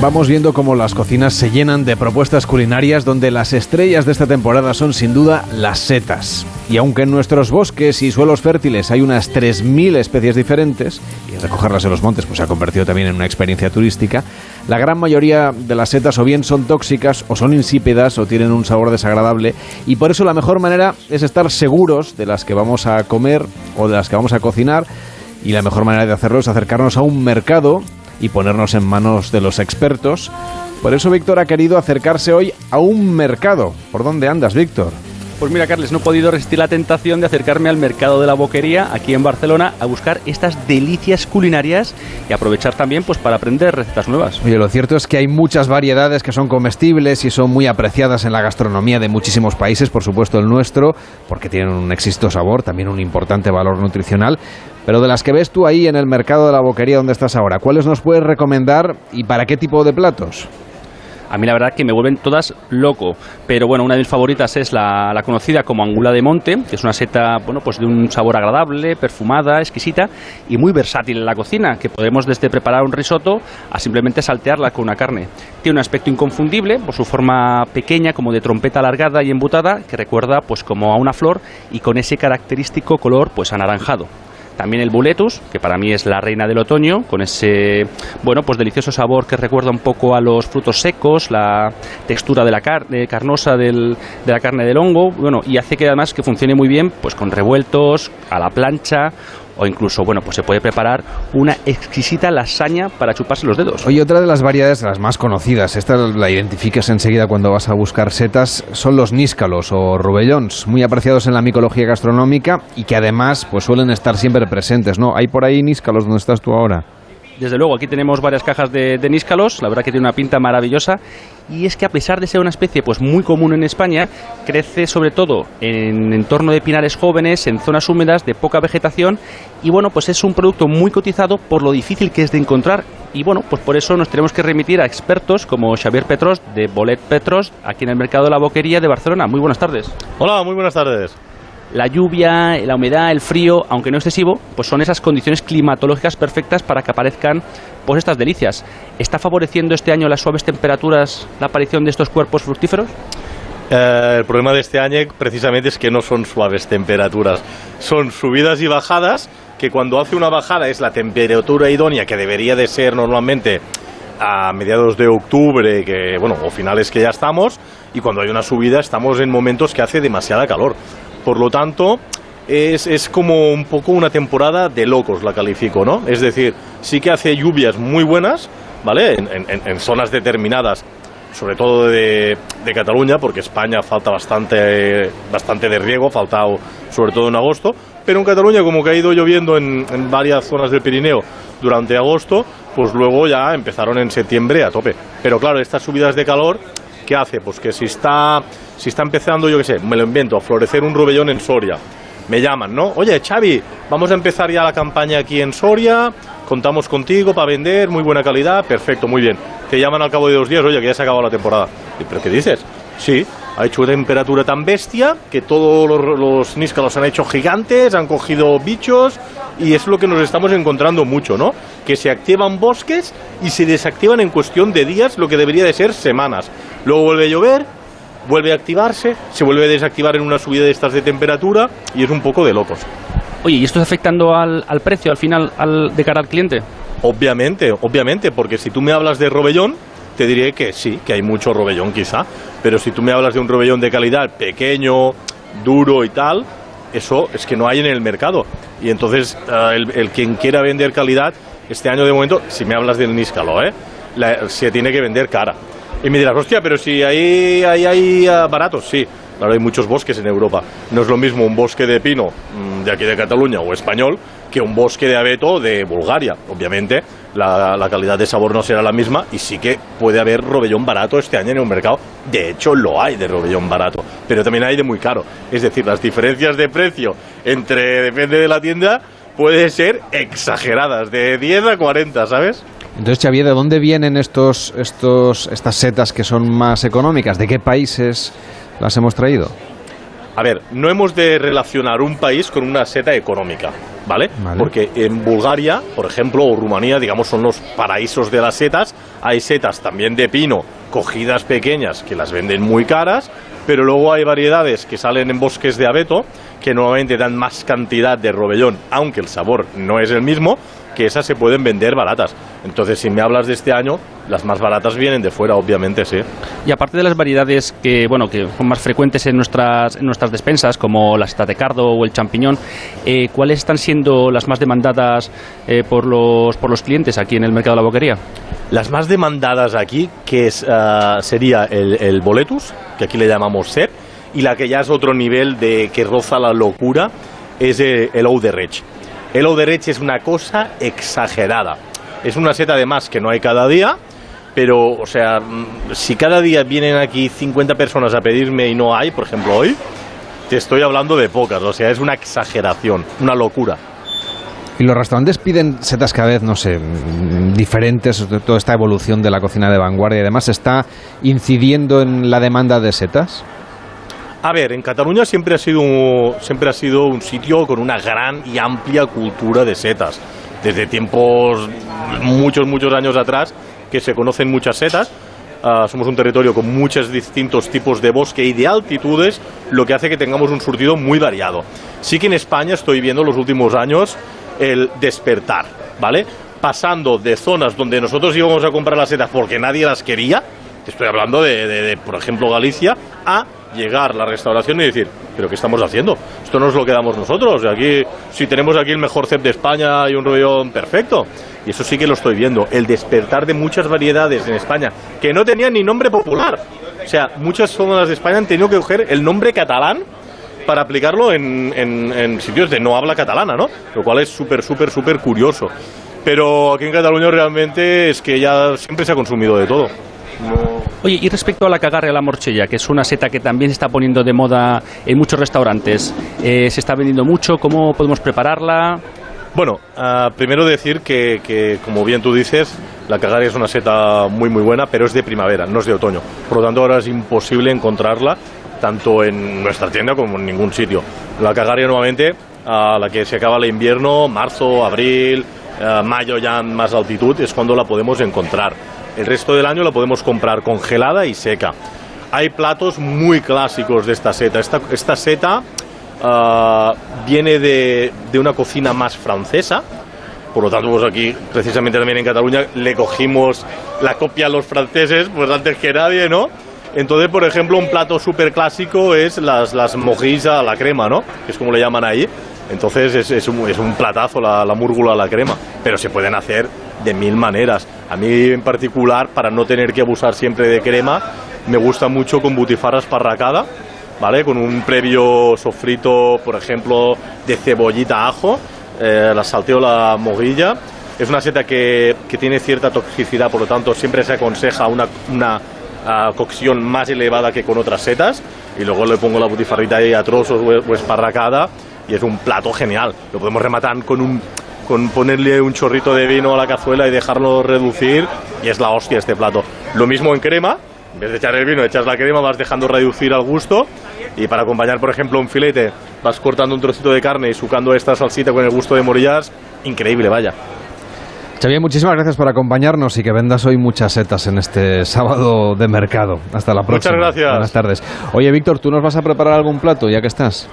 vamos viendo cómo las cocinas se llenan de propuestas culinarias donde las estrellas de esta temporada son sin duda las setas. Y aunque en nuestros bosques y suelos fértiles hay unas 3.000 especies diferentes, y recogerlas en los montes pues, se ha convertido también en una experiencia turística, la gran mayoría de las setas o bien son tóxicas o son insípidas o tienen un sabor desagradable y por eso la mejor manera es estar seguros de las que vamos a comer o de las que vamos a cocinar y la mejor manera de hacerlo es acercarnos a un mercado y ponernos en manos de los expertos. Por eso Víctor ha querido acercarse hoy a un mercado. ¿Por dónde andas, Víctor?
Pues mira, Carles, no he podido resistir la tentación de acercarme al mercado de la boquería aquí en Barcelona a buscar estas delicias culinarias y aprovechar también pues para aprender recetas nuevas.
Oye, lo cierto es que hay muchas variedades que son comestibles y son muy apreciadas en la gastronomía de muchísimos países, por supuesto el nuestro, porque tienen un exquisito sabor, también un importante valor nutricional. Pero de las que ves tú ahí en el mercado de la boquería donde estás ahora, ¿cuáles nos puedes recomendar y para qué tipo de platos?
A mí la verdad que me vuelven todas loco. Pero bueno, una de mis favoritas es la, la, conocida como angula de monte, que es una seta bueno, pues de un sabor agradable, perfumada, exquisita y muy versátil en la cocina, que podemos desde preparar un risotto a simplemente saltearla con una carne. Tiene un aspecto inconfundible por su forma pequeña, como de trompeta alargada y embutada, que recuerda pues como a una flor y con ese característico color pues anaranjado. También el buletus, que para mí es la reina del otoño, con ese bueno, pues delicioso sabor que recuerda un poco a los frutos secos, la textura de la carne carnosa del, de la carne del hongo, bueno, y hace que además que funcione muy bien pues con revueltos, a la plancha o incluso, bueno, pues se puede preparar una exquisita lasaña para chuparse los dedos.
Oye, otra de las variedades, las más conocidas, esta la identificas enseguida cuando vas a buscar setas, son los níscalos o rubellons, muy apreciados en la micología gastronómica y que además pues suelen estar siempre presentes, ¿no? ¿Hay por ahí níscalos donde estás tú ahora?
Desde luego, aquí tenemos varias cajas de, de, níscalos, la verdad que tiene una pinta maravillosa y es que a pesar de ser una especie pues muy común en España, crece sobre todo en entorno de pinares jóvenes, en zonas húmedas de poca vegetación y bueno, pues es un producto muy cotizado por lo difícil que es de encontrar y bueno, pues por eso nos tenemos que remitir a expertos como Xavier Petros de Bolet Petros aquí en el mercado de la Boquería de Barcelona. Muy buenas tardes.
Hola, muy buenas tardes
la lluvia, la humedad, el frío, aunque no excesivo, pues son esas condiciones climatológicas perfectas para que aparezcan pues estas delicias. ¿Está favoreciendo este año las suaves temperaturas la aparición de estos cuerpos fructíferos?
Eh, el problema de este año precisamente es que no son suaves temperaturas, son subidas y bajadas, que cuando hace una bajada es la temperatura idónea que debería de ser normalmente a mediados de octubre, que bueno, o finales que ya estamos, y cuando hay una subida estamos en momentos que hace demasiada calor. Por lo tanto, es, es, como un poco una temporada de locos, la califico, ¿no? Es decir, sí que hace lluvias muy buenas, ¿vale? En, zonas determinadas, sobre todo de, de, Cataluña, porque España falta bastante, bastante de riego, faltado sobre todo en agosto, pero en Cataluña como que ha ido lloviendo en, en varias zonas del Pirineo durante agosto, pues luego ya empezaron en septiembre a tope. Pero claro, estas subidas de calor, ¿qué hace? Pues que si está, si está empezando, yo qué sé, me lo invento, a florecer un rubellón en Soria, me llaman, ¿no? Oye, Xavi, vamos a empezar ya la campaña aquí en Soria, contamos contigo para vender, muy buena calidad, perfecto, muy bien. Te llaman al cabo de dos días, oye, que ya se ha acabado la temporada. ¿Pero qué dices? Sí, ha hecho una temperatura tan bestia que todos los, los níscalos han hecho gigantes, han cogido bichos y es lo que nos estamos encontrando mucho, ¿no? Que se activan bosques y se desactivan en cuestión de días, lo que debería de ser semanas. Luego vuelve a llover, vuelve a activarse, se vuelve a desactivar en una subida de estas de temperatura y es un poco de locos.
Oye, ¿y esto está afectando al, al precio al final al, de cara al cliente?
Obviamente, obviamente, porque si tú me hablas de Robellón, te diré que sí, que hay mucho Robellón quizá, pero si tú me hablas de un Robellón de calidad pequeño, duro y tal, eso es que no hay en el mercado. Y entonces eh, el, el quien quiera vender calidad, este año de momento, si me hablas del Níscalo, ¿eh? La- se tiene que vender cara. Y me dirás, hostia, pero si ahí hay, hay, ah, baratos, sí. Claro, hay muchos bosques en Europa. No es lo mismo un bosque de pino mm, de aquí de Cataluña o español que un bosque de abeto de Bulgaria. Obviamente, la, la calidad de sabor no será la misma y sí que puede haber robellón barato este año en el mercado. De hecho, lo hay de robellón barato, pero también hay de muy caro. Es decir, las diferencias de precio entre, depende de la tienda, pueden ser exageradas, de 10 a 40, ¿sabes?
Entonces, Xavier, ¿de dónde vienen estos, estos, estas setas que son más económicas? ¿De qué países las hemos traído?
A ver, no hemos de relacionar un país con una seta económica, ¿vale?
Vale.
Porque en Bulgaria, por ejemplo, o Rumanía, digamos, son los paraísos de las setas. Hay setas también de pino, cogidas pequeñas, que las venden muy caras, pero luego hay variedades que salen en bosques de abeto, que normalmente dan más cantidad de robellón, aunque el sabor no es el mismo, que esas se pueden vender baratas. Entonces, si me hablas de este año, las más baratas vienen de fuera, obviamente, sí.
Y aparte de las variedades que, bueno, que son más frecuentes en nuestras, en nuestras despensas, como la seta de cardo o el champiñón, eh, ¿cuáles están siendo las más demandadas eh, por, los, por los clientes aquí en el mercado de la boquería?
Las más demandadas aquí, que es, ah, sería el, el boletus, que aquí le llamamos ser, y la que ya es otro nivel de que roza la locura, es eh, el ou de rech. El ou de rech es una cosa exagerada. Es una seta además que no hay cada día, pero, o sea, mm, si cada día vienen aquí 50 personas a pedirme y no hay, por ejemplo hoy, te estoy hablando de pocas, o sea, es una exageración, una locura.
Y los restaurantes piden setas cada vez, no sé, mm, diferentes, toda esta evolución de la cocina de vanguardia y además está incidiendo en la demanda de setas.
A ver, en Cataluña siempre ha sido un, siempre ha sido un sitio con una gran y amplia cultura de setas. Desde tiempos muchos, muchos años atrás, que se conocen muchas setas. Ah, somos un territorio con muchos distintos tipos de bosque y de altitudes, lo que hace que tengamos un surtido muy variado. Sí que en España estoy viendo los últimos años el despertar, ¿vale? Pasando de zonas donde nosotros íbamos a comprar las setas porque nadie las quería, estoy hablando de- de, por ejemplo, Galicia, a llegar la restauración y decir, pero ¿qué estamos haciendo? Esto no es lo que damos nosotros. Aquí, si tenemos aquí el mejor cep de España y un rollón perfecto. Y eso sí que lo estoy viendo. El despertar de muchas variedades en España que no tenían ni nombre popular. O sea, muchas zonas de España han tenido que coger el nombre catalán para aplicarlo en, en- en sitios de no habla catalana, ¿no? Lo cual es súper, súper, súper curioso. Pero aquí en Cataluña realmente es que ya siempre se ha consumido de todo.
Oye, y respecto a la cagarre a la morchella, que es una seta que también se está poniendo de moda en muchos restaurantes, eh, se está vendiendo mucho, ¿cómo podemos prepararla?
Bueno, ah, primero decir que, que, como bien tú dices, la cagaria es una seta muy muy buena, pero es de primavera, no es de otoño. Por lo tanto, ahora es imposible encontrarla tanto en nuestra tienda como en ningún sitio. La cagaria nuevamente, a la que se acaba el invierno, marzo, abril, ah, mayo ya en más altitud, es cuando la podemos encontrar. El resto del año la podemos comprar congelada y seca. Hay platos muy clásicos de esta seta. Esta, esta seta ah, viene de, de una cocina más francesa. Por lo tanto, pues aquí, precisamente también en Cataluña, le cogimos la copia a los franceses, pues antes que nadie, ¿no? Entonces, por ejemplo, un plato súper clásico es las, las mojis a la crema, ¿no? Que es como le llaman ahí. Entonces, es, es un, es un platazo la, la múrgula a la crema. Pero se pueden hacer de mil maneras. A mí, en particular, para no tener que abusar siempre de crema, me gusta mucho con butifarra esparracada, ¿vale? Con un previo sofrito, por ejemplo, de cebollita ajo, eh, la salteo la moguilla Es una seta que, que tiene cierta toxicidad, por lo tanto siempre se aconseja una, una ah, cocción más elevada que con otras setas. Y luego le pongo la butifarrita ahí a trozos o, esparracada y es un plato genial. Lo podemos rematar con un con ponerle un chorrito de vino a la cazuela y dejarlo reducir y es la hostia este plato. Lo mismo en crema, en vez de echar el vino, echas la crema, vas dejando reducir al gusto y para acompañar, por ejemplo, un filete, vas cortando un trocito de carne y sucando esta salsita con el gusto de morillas, increíble, vaya.
Xavier, muchísimas gracias por acompañarnos y que vendas hoy muchas setas en este sábado de mercado. Hasta la próxima.
Muchas gracias.
Buenas tardes. Oye, Víctor, ¿tú nos vas a preparar algún plato ya que estás?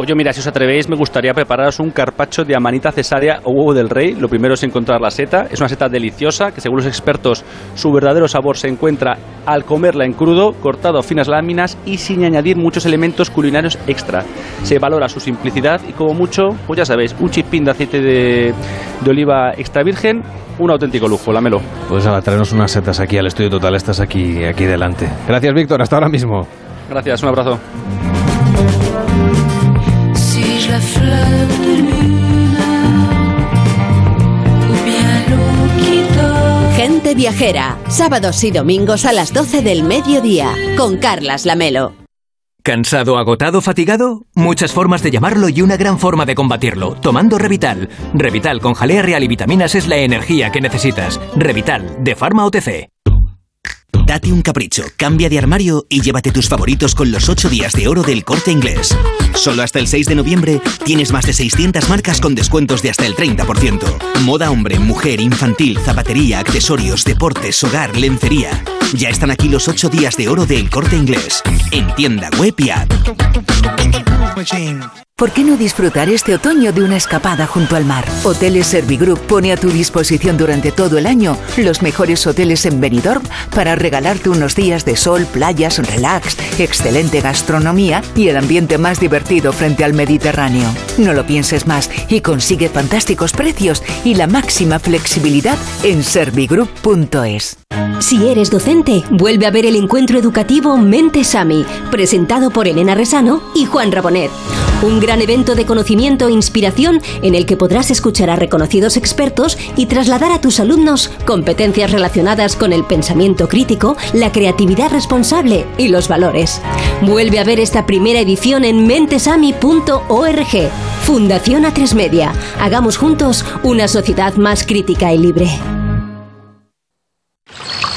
Pues yo, mira, si os atrevéis, me gustaría prepararos un carpacho de amanita cesárea o huevo del rey. Lo primero es encontrar la seta. Es una seta deliciosa que, según los expertos, su verdadero sabor se encuentra al comerla en crudo, cortado a finas láminas y sin añadir muchos elementos culinarios extra. Se valora su simplicidad y, como mucho, pues ya sabéis, un chispín de aceite de, de oliva extra virgen, un auténtico lujo, lámelo.
Pues a traernos unas setas aquí al estudio total. Estás aquí, aquí delante. Gracias, Víctor. Hasta ahora mismo.
Gracias, un abrazo.
Gente viajera, sábados y domingos a las 12 del mediodía, con Carlas Lamelo.
¿Cansado, agotado, fatigado? Muchas formas de llamarlo y una gran forma de combatirlo, tomando Revital. Revital con jalea real y vitaminas es la energía que necesitas. Revital, de Pharma OTC.
Date un capricho, cambia de armario y llévate tus favoritos con los 8 días de oro del corte inglés. Solo hasta el 6 de noviembre tienes más de 600 marcas con descuentos de hasta el 30%. Moda hombre, mujer, infantil, zapatería, accesorios, deportes, hogar, lencería. Ya están aquí los 8 días de oro del corte inglés. En tienda web y app.
¿Por qué no disfrutar este otoño de una escapada junto al mar? Hoteles Servigroup pone a tu disposición durante todo el año los mejores hoteles en Benidorm para regalarte unos días de sol, playas, relax, excelente gastronomía y el ambiente más divertido frente al Mediterráneo. No lo pienses más y consigue fantásticos precios y la máxima flexibilidad en servigroup.es.
Si eres docente, vuelve a ver el encuentro educativo Mente Sami, presentado por Elena Resano y Juan Rabonet. Un gran evento de conocimiento e inspiración en el que podrás escuchar a reconocidos expertos y trasladar a tus alumnos competencias relacionadas con el pensamiento crítico, la creatividad responsable y los valores. Vuelve a ver esta primera edición en mentesami.org. Fundación A3 Media. Hagamos juntos una sociedad más crítica y libre.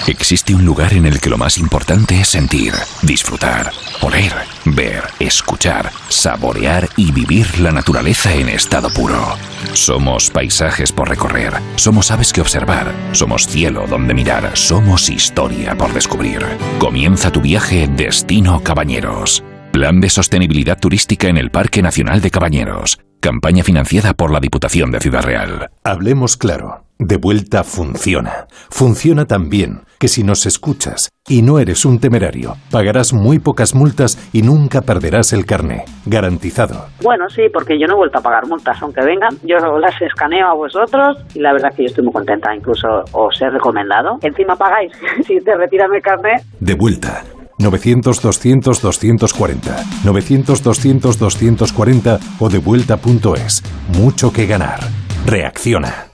Existe un lugar en el que lo más importante es sentir, disfrutar, oler, ver, escuchar, saborear y vivir la naturaleza en estado puro. Somos paisajes por recorrer, somos aves que observar, somos cielo donde mirar, somos historia por descubrir. Comienza tu viaje Destino Cabañeros. Plan de sostenibilidad turística en el Parque Nacional de Cabañeros. Campaña financiada por la Diputación de Ciudad Real.
Hablemos claro. De vuelta funciona. Funciona tan bien que si nos escuchas y no eres un temerario, pagarás muy pocas multas y nunca perderás el carné. Garantizado.
Bueno, sí, porque yo no he vuelto a pagar multas, aunque vengan. Yo las escaneo a vosotros y la verdad es que yo estoy muy contenta. Incluso os he recomendado. Encima pagáis si te retiran el carné.
De vuelta. 900-200-240. 900-200-240 o devuelta.es. Mucho que ganar. Reacciona.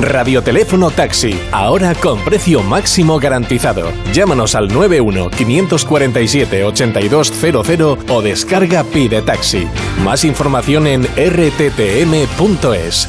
Radioteléfono Taxi, ahora con precio máximo garantizado. Llámanos al 91 547 8200 o descarga Pide Taxi. Más información en rttm.es.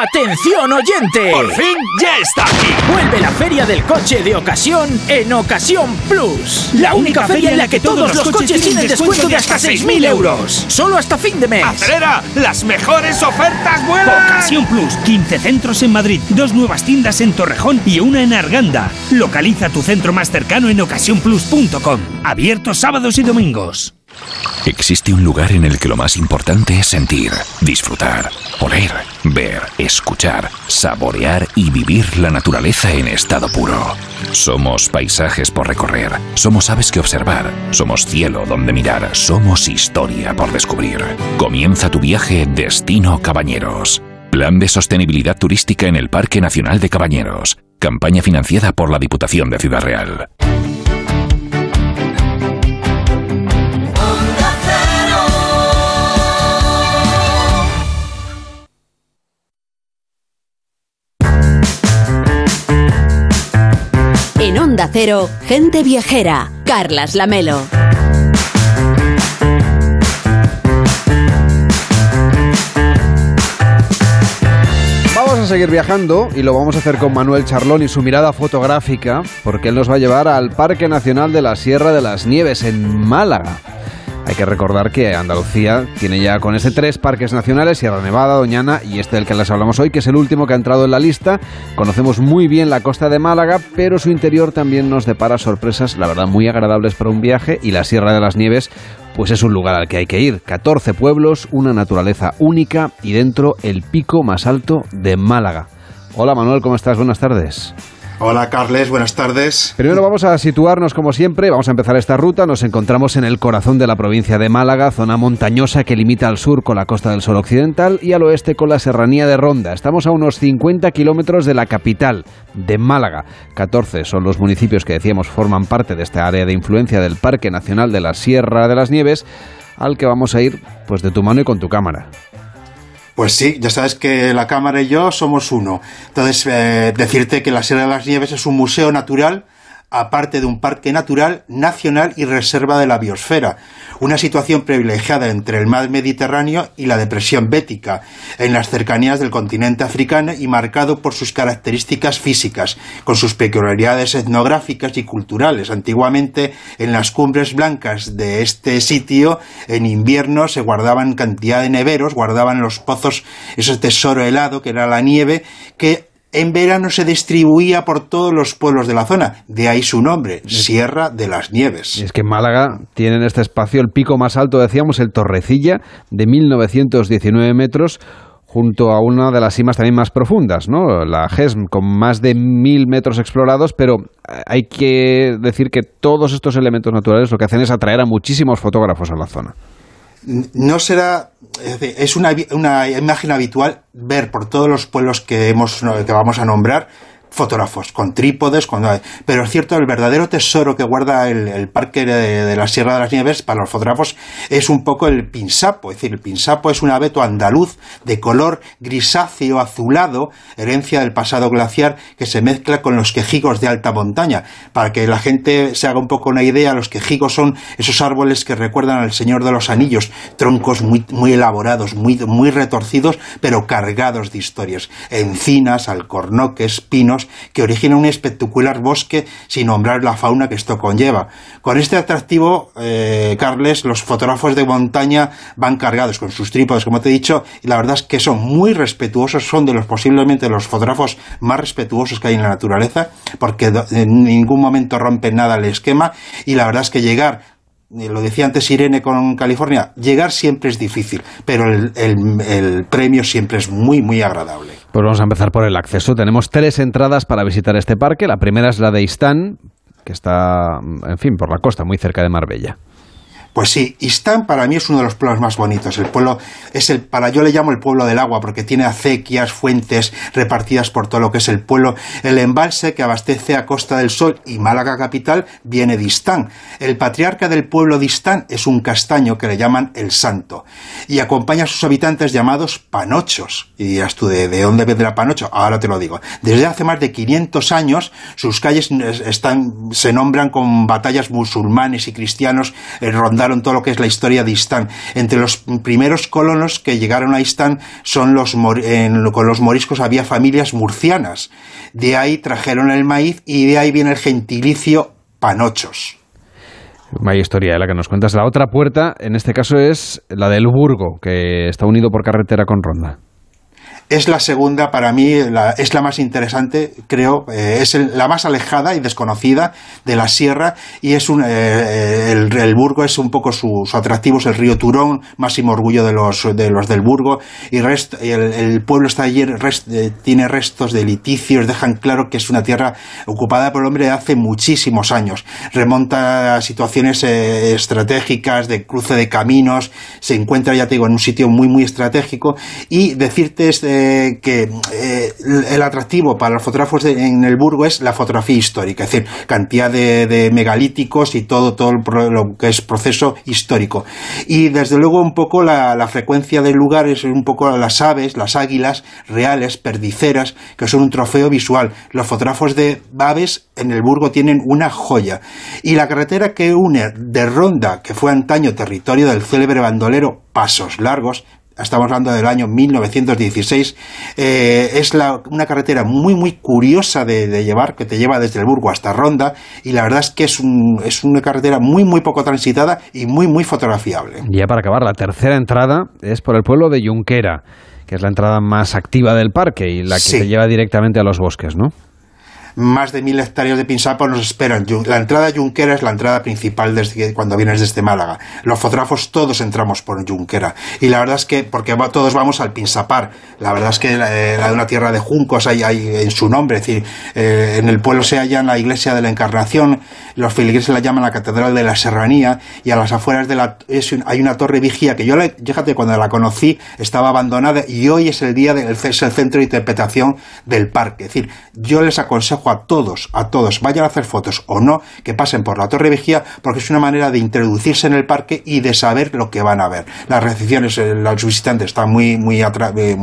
¡Atención oyente!
¡Por fin ya está aquí!
Vuelve la feria del coche de ocasión en Ocasión Plus. La única feria en la que todos los coches tienen descuento de hasta 6.000 euros. Solo hasta fin de mes.
¡Acelera! ¡Las mejores ofertas vuelan!
Ocasión Plus. 15 centros en Madrid, dos nuevas tiendas en Torrejón y una en Arganda. Localiza tu centro más cercano en ocasiónplus.com. Abierto sábados y domingos.
Existe un lugar en el que lo más importante es sentir, disfrutar, oler, ver, escuchar, saborear y vivir la naturaleza en estado puro. Somos paisajes por recorrer, somos aves que observar, somos cielo donde mirar, somos historia por descubrir. Comienza tu viaje Destino Cabañeros. Plan de sostenibilidad turística en el Parque Nacional de Cabañeros. Campaña financiada por la Diputación de Ciudad Real.
Cero, gente viajera. Carlas Lamelo.
Vamos a seguir viajando y lo vamos a hacer con Manuel Charlón y su mirada fotográfica, porque él nos va a llevar al Parque Nacional de la Sierra de las Nieves en Málaga. Hay que recordar que Andalucía tiene ya con este tres parques nacionales, Sierra Nevada, Doñana y este del que les hablamos hoy, que es el último que ha entrado en la lista. Conocemos muy bien la costa de Málaga, pero su interior también nos depara sorpresas, la verdad, muy agradables para un viaje y la Sierra de las Nieves pues es un lugar al que hay que ir. 14 pueblos, una naturaleza única y dentro el pico más alto de Málaga. Hola Manuel, ¿cómo estás? Buenas tardes.
Hola Carles, buenas tardes.
Primero vamos a situarnos como siempre, vamos a empezar esta ruta, nos encontramos en el corazón de la provincia de Málaga, zona montañosa que limita al sur con la Costa del Sol Occidental y al oeste con la Serranía de Ronda. Estamos a unos 50 kilómetros de la capital, de Málaga. 14 son los municipios que decíamos forman parte de esta área de influencia del Parque Nacional de la Sierra de las Nieves, al que vamos a ir pues de tu mano y con tu cámara.
Pues sí, ya sabes que la cámara y yo somos uno. Entonces, eh, decirte que la Sierra de las Nieves es un museo natural, aparte de un parque natural, nacional y reserva de la biosfera. Una situación privilegiada entre el mar Mediterráneo y la depresión bética, en las cercanías del continente africano y marcado por sus características físicas, con sus peculiaridades etnográficas y culturales. Antiguamente, en las cumbres blancas de este sitio, en invierno se guardaban cantidad de neveros, guardaban los pozos, ese tesoro helado que era la nieve, que en verano se distribuía por todos los pueblos de la zona. De ahí su nombre, Sierra de las Nieves.
Y es que en Málaga tiene en este espacio el pico más alto, decíamos, el Torrecilla, de 1919 metros, junto a una de las cimas también más profundas, ¿no? La GESM, con más de mil metros explorados, pero hay que decir que todos estos elementos naturales lo que hacen es atraer a muchísimos fotógrafos a la zona
no será es una, una, imagen habitual ver por todos los pueblos que hemos que vamos a nombrar fotógrafos con trípodes, con... pero es cierto, el verdadero tesoro que guarda el, parque de, la Sierra de las Nieves para los fotógrafos es un poco el pinsapo, es decir, el pinsapo es un abeto andaluz de color grisáceo azulado, herencia del pasado glaciar que se mezcla con los quejigos de alta montaña. Para que la gente se haga un poco una idea, los quejigos son esos árboles que recuerdan al Señor de los Anillos, troncos muy, muy elaborados, muy, muy retorcidos, pero cargados de historias. Encinas, alcornoques, pinos, que origina un espectacular bosque sin nombrar la fauna que esto conlleva. Con este atractivo, eh, Carles, los fotógrafos de montaña van cargados con sus trípodes, como te he dicho, y la verdad es que son muy respetuosos, son de los posiblemente los fotógrafos más respetuosos que hay en la naturaleza, porque en ningún momento rompen nada el esquema, y la verdad es que llegar lo decía antes Irene con California, llegar siempre es difícil, pero el, premio siempre es muy, muy agradable.
Pues vamos a empezar por el acceso. Tenemos tres entradas para visitar este parque. La primera es la de Istán, que está, en fin, por la costa, muy cerca de Marbella.
Pues sí, Istán para mí es uno de los pueblos más bonitos. El pueblo es el, para yo le llamo el pueblo del agua porque tiene acequias, fuentes repartidas por todo lo que es el pueblo. El embalse que abastece a Costa del Sol y Málaga capital viene de Istán. El patriarca del pueblo de Istán es un castaño que le llaman el Santo y acompaña a sus habitantes llamados panochos. Y dirás tú, ¿de, de dónde vendrá panocho? Ahora te lo digo. Desde hace más de 500 años sus calles están, se nombran con batallas musulmanes y cristianos rondando fundaron todo lo que es la historia de Istán. Entre los primeros colonos que llegaron a Istán son los con los moriscos había familias murcianas. De ahí trajeron el maíz y de ahí viene el gentilicio panochos.
Vaya historia, ¿eh? la que nos cuentas. La otra puerta, en este caso, es la del Burgo, que está unido por carretera con Ronda
es la segunda, para mí, es la más interesante, creo, eh, es la más alejada y desconocida de la sierra y es un, eh, el, Burgo es un poco su, atractivo, es el río Turón, máximo orgullo de los, de los del Burgo y el, pueblo está allí, eh, tiene restos de liticios, dejan claro que es una tierra ocupada por el hombre de hace muchísimos años, remonta a situaciones estratégicas de cruce de caminos, se encuentra, ya te digo, en un sitio muy, muy estratégico y decirte este que eh, el atractivo para los fotógrafos en el Burgo es la fotografía histórica, es decir, cantidad de, megalíticos y todo, todo lo que es proceso histórico. Y desde luego un poco la, frecuencia del lugar es un poco las aves, las águilas reales, perdiceras, que son un trofeo visual. Los fotógrafos de aves en el Burgo tienen una joya. Y la carretera que une de Ronda, que fue antaño territorio del célebre bandolero Pasos Largos, estamos hablando del año 1916, eh, es una carretera muy, muy curiosa de, llevar, que te lleva desde el Burgo hasta Ronda, y la verdad es que es, es una carretera muy, muy poco transitada y muy, muy fotografiable.
Ya para acabar, la tercera entrada es por el pueblo de Junquera, que es la entrada más activa del parque y la que te lleva directamente a los bosques, ¿no?
Más de mil hectáreas de pinsapos nos esperan. La entrada a Junquera es la entrada principal desde cuando vienes desde Málaga. Los fotógrafos todos entramos por Junquera. Y la verdad es que, porque todos vamos al Pinsapar, la verdad es que la, de eh, una tierra de juncos hay, en su nombre. Es decir, eh, en el pueblo se halla la iglesia de la Encarnación, los feligreses la llaman la Catedral de la Serranía, y a las afueras de la, hay una torre vigía que yo, fíjate, cuando la conocí estaba abandonada y hoy es el día del es el centro de interpretación del parque. Es decir, yo les aconsejo a todos, a todos, vayan a hacer fotos o no, que pasen por la Torre Vigía, porque es una manera de introducirse en el parque y de saber lo que van a ver. Las recepciones, eh, los visitantes están muy, muy, eh,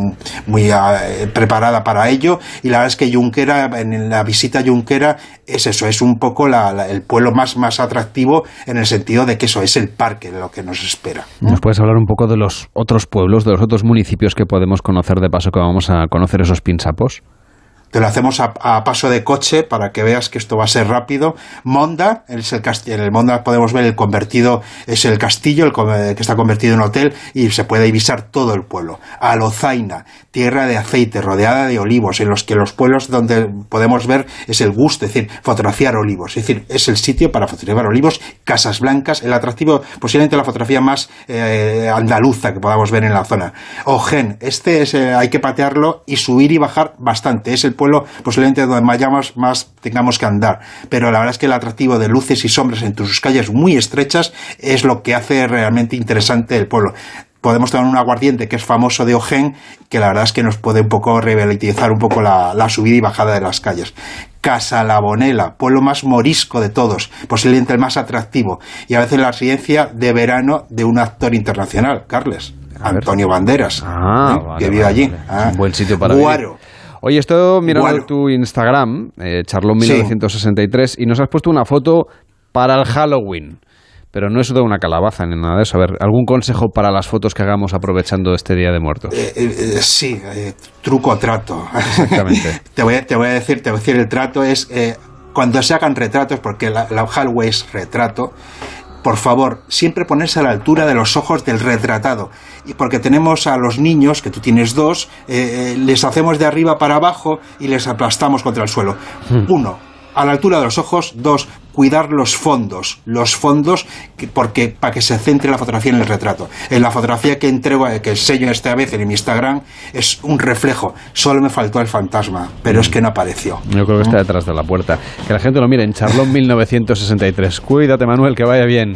muy eh, preparada para ello, y la verdad es que Junquera, en la visita a Junquera, es eso, es un poco el pueblo más, más atractivo en el sentido de que eso es el parque, lo que nos espera.
¿Nos puedes hablar un poco de los otros pueblos, de los otros municipios que podemos conocer de paso que vamos a conocer esos pinsapos?
Te lo hacemos a, paso de coche para que veas que esto va a ser rápido. Monda, es el en el Monda podemos ver el convertido, es el castillo el que está convertido en hotel y se puede divisar todo el pueblo. Alozaina, tierra de aceite, rodeada de olivos, en los que los pueblos donde podemos ver es el gusto, es decir, fotografiar olivos. Es decir, es el sitio para fotografiar olivos, casas blancas, el atractivo, posiblemente la fotografía más eh, andaluza que podamos ver en la zona. Ojen, este es, eh, hay que patearlo y subir y bajar bastante. Es el pueblo posiblemente donde más, más tengamos que andar. Pero la verdad es que el atractivo de luces y sombras entre sus calles muy estrechas es lo que hace realmente interesante el pueblo podemos tener un aguardiente que es famoso de Ojen, que la verdad es que nos puede un poco revitalizar un poco la, subida y bajada de las calles. Casa Labonela, pueblo más morisco de todos, posiblemente el más atractivo, y a veces la residencia de verano de un actor internacional, Carles, Antonio Banderas,
ah,
¿eh? que vive allí.
un buen sitio para Guaro. Oye, esto mirando tu Instagram, eh, Charlón1963, y nos has puesto una foto para el Halloween. Pero no es de una calabaza ni nada de eso. A ver, ¿algún consejo para las fotos que hagamos aprovechando este Día de Muertos?
Eh, eh, sí, truco trato.
Exactamente.
te, voy, te, voy, a decir, te voy a decir, el trato es cuando se hagan retratos, porque la, la Halloween es retrato, por favor, siempre ponerse a la altura de los ojos del retratado. Y porque tenemos a los niños, que tú tienes dos, eh, eh, les hacemos de arriba para abajo y les aplastamos contra el suelo. Hmm. Uno, a la altura de los ojos. Dos, cuidar los fondos. Los fondos porque, para que se centre la fotografía en el retrato. En la fotografía que entrego, eh, que enseño esta vez en mi Instagram, es un reflejo. Solo me faltó el fantasma, pero es que no apareció.
Yo creo que está detrás de la puerta. Que la gente lo mire en Charlón 1963. Cuídate, Manuel, que vaya bien.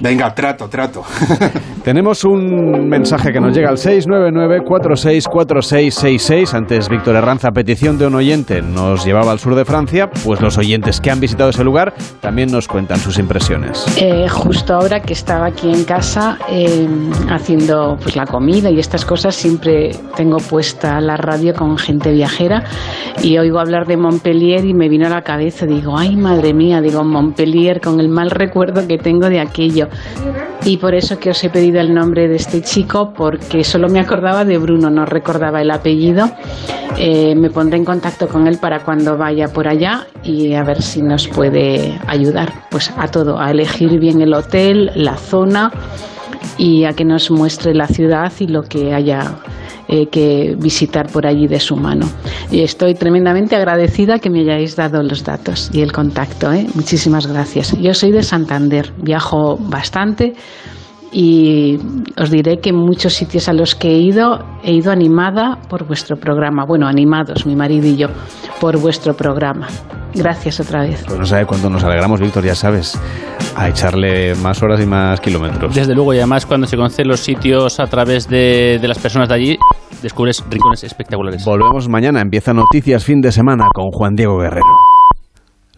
Venga, trato, trato.
Tenemos un mensaje que nos llega al 699-464666. Antes, Víctor Herranza, petición de un oyente, nos llevaba al sur de Francia. Pues los oyentes que han visitado ese lugar también nos cuentan sus impresiones.
Eh, justo ahora que estaba aquí en casa eh, haciendo pues, la comida y estas cosas, siempre tengo puesta la radio con gente viajera y oigo hablar de Montpellier y me vino a la cabeza. Digo, ay, madre mía, digo, Montpellier con el mal recuerdo que tengo de aquello Y por eso que os he pedido el nombre de este chico, porque solo me acordaba de Bruno, no recordaba el apellido. Eh, me pondré en contacto con él para cuando vaya por allá y a ver si nos puede ayudar pues a todo, a elegir bien el hotel, la zona y a que nos muestre la ciudad y lo que haya eh, que visitar por allí de su mano. Y estoy tremendamente agradecida que me hayáis dado los datos y el contacto. ¿eh? Muchísimas gracias. Yo soy de Santander, viajo bastante y os diré que en muchos sitios a los que he ido he ido animada por vuestro programa. Bueno, animados, mi marido y yo, por vuestro programa. Gracias otra vez.
Pues no sabe cuánto nos alegramos, Víctor, ya sabes, a echarle más horas y más kilómetros.
Desde luego, y además cuando se conocen los sitios a través de, de las personas de allí, descubres rincones espectaculares.
Volvemos mañana, empieza Noticias Fin de Semana con Juan Diego Guerrero.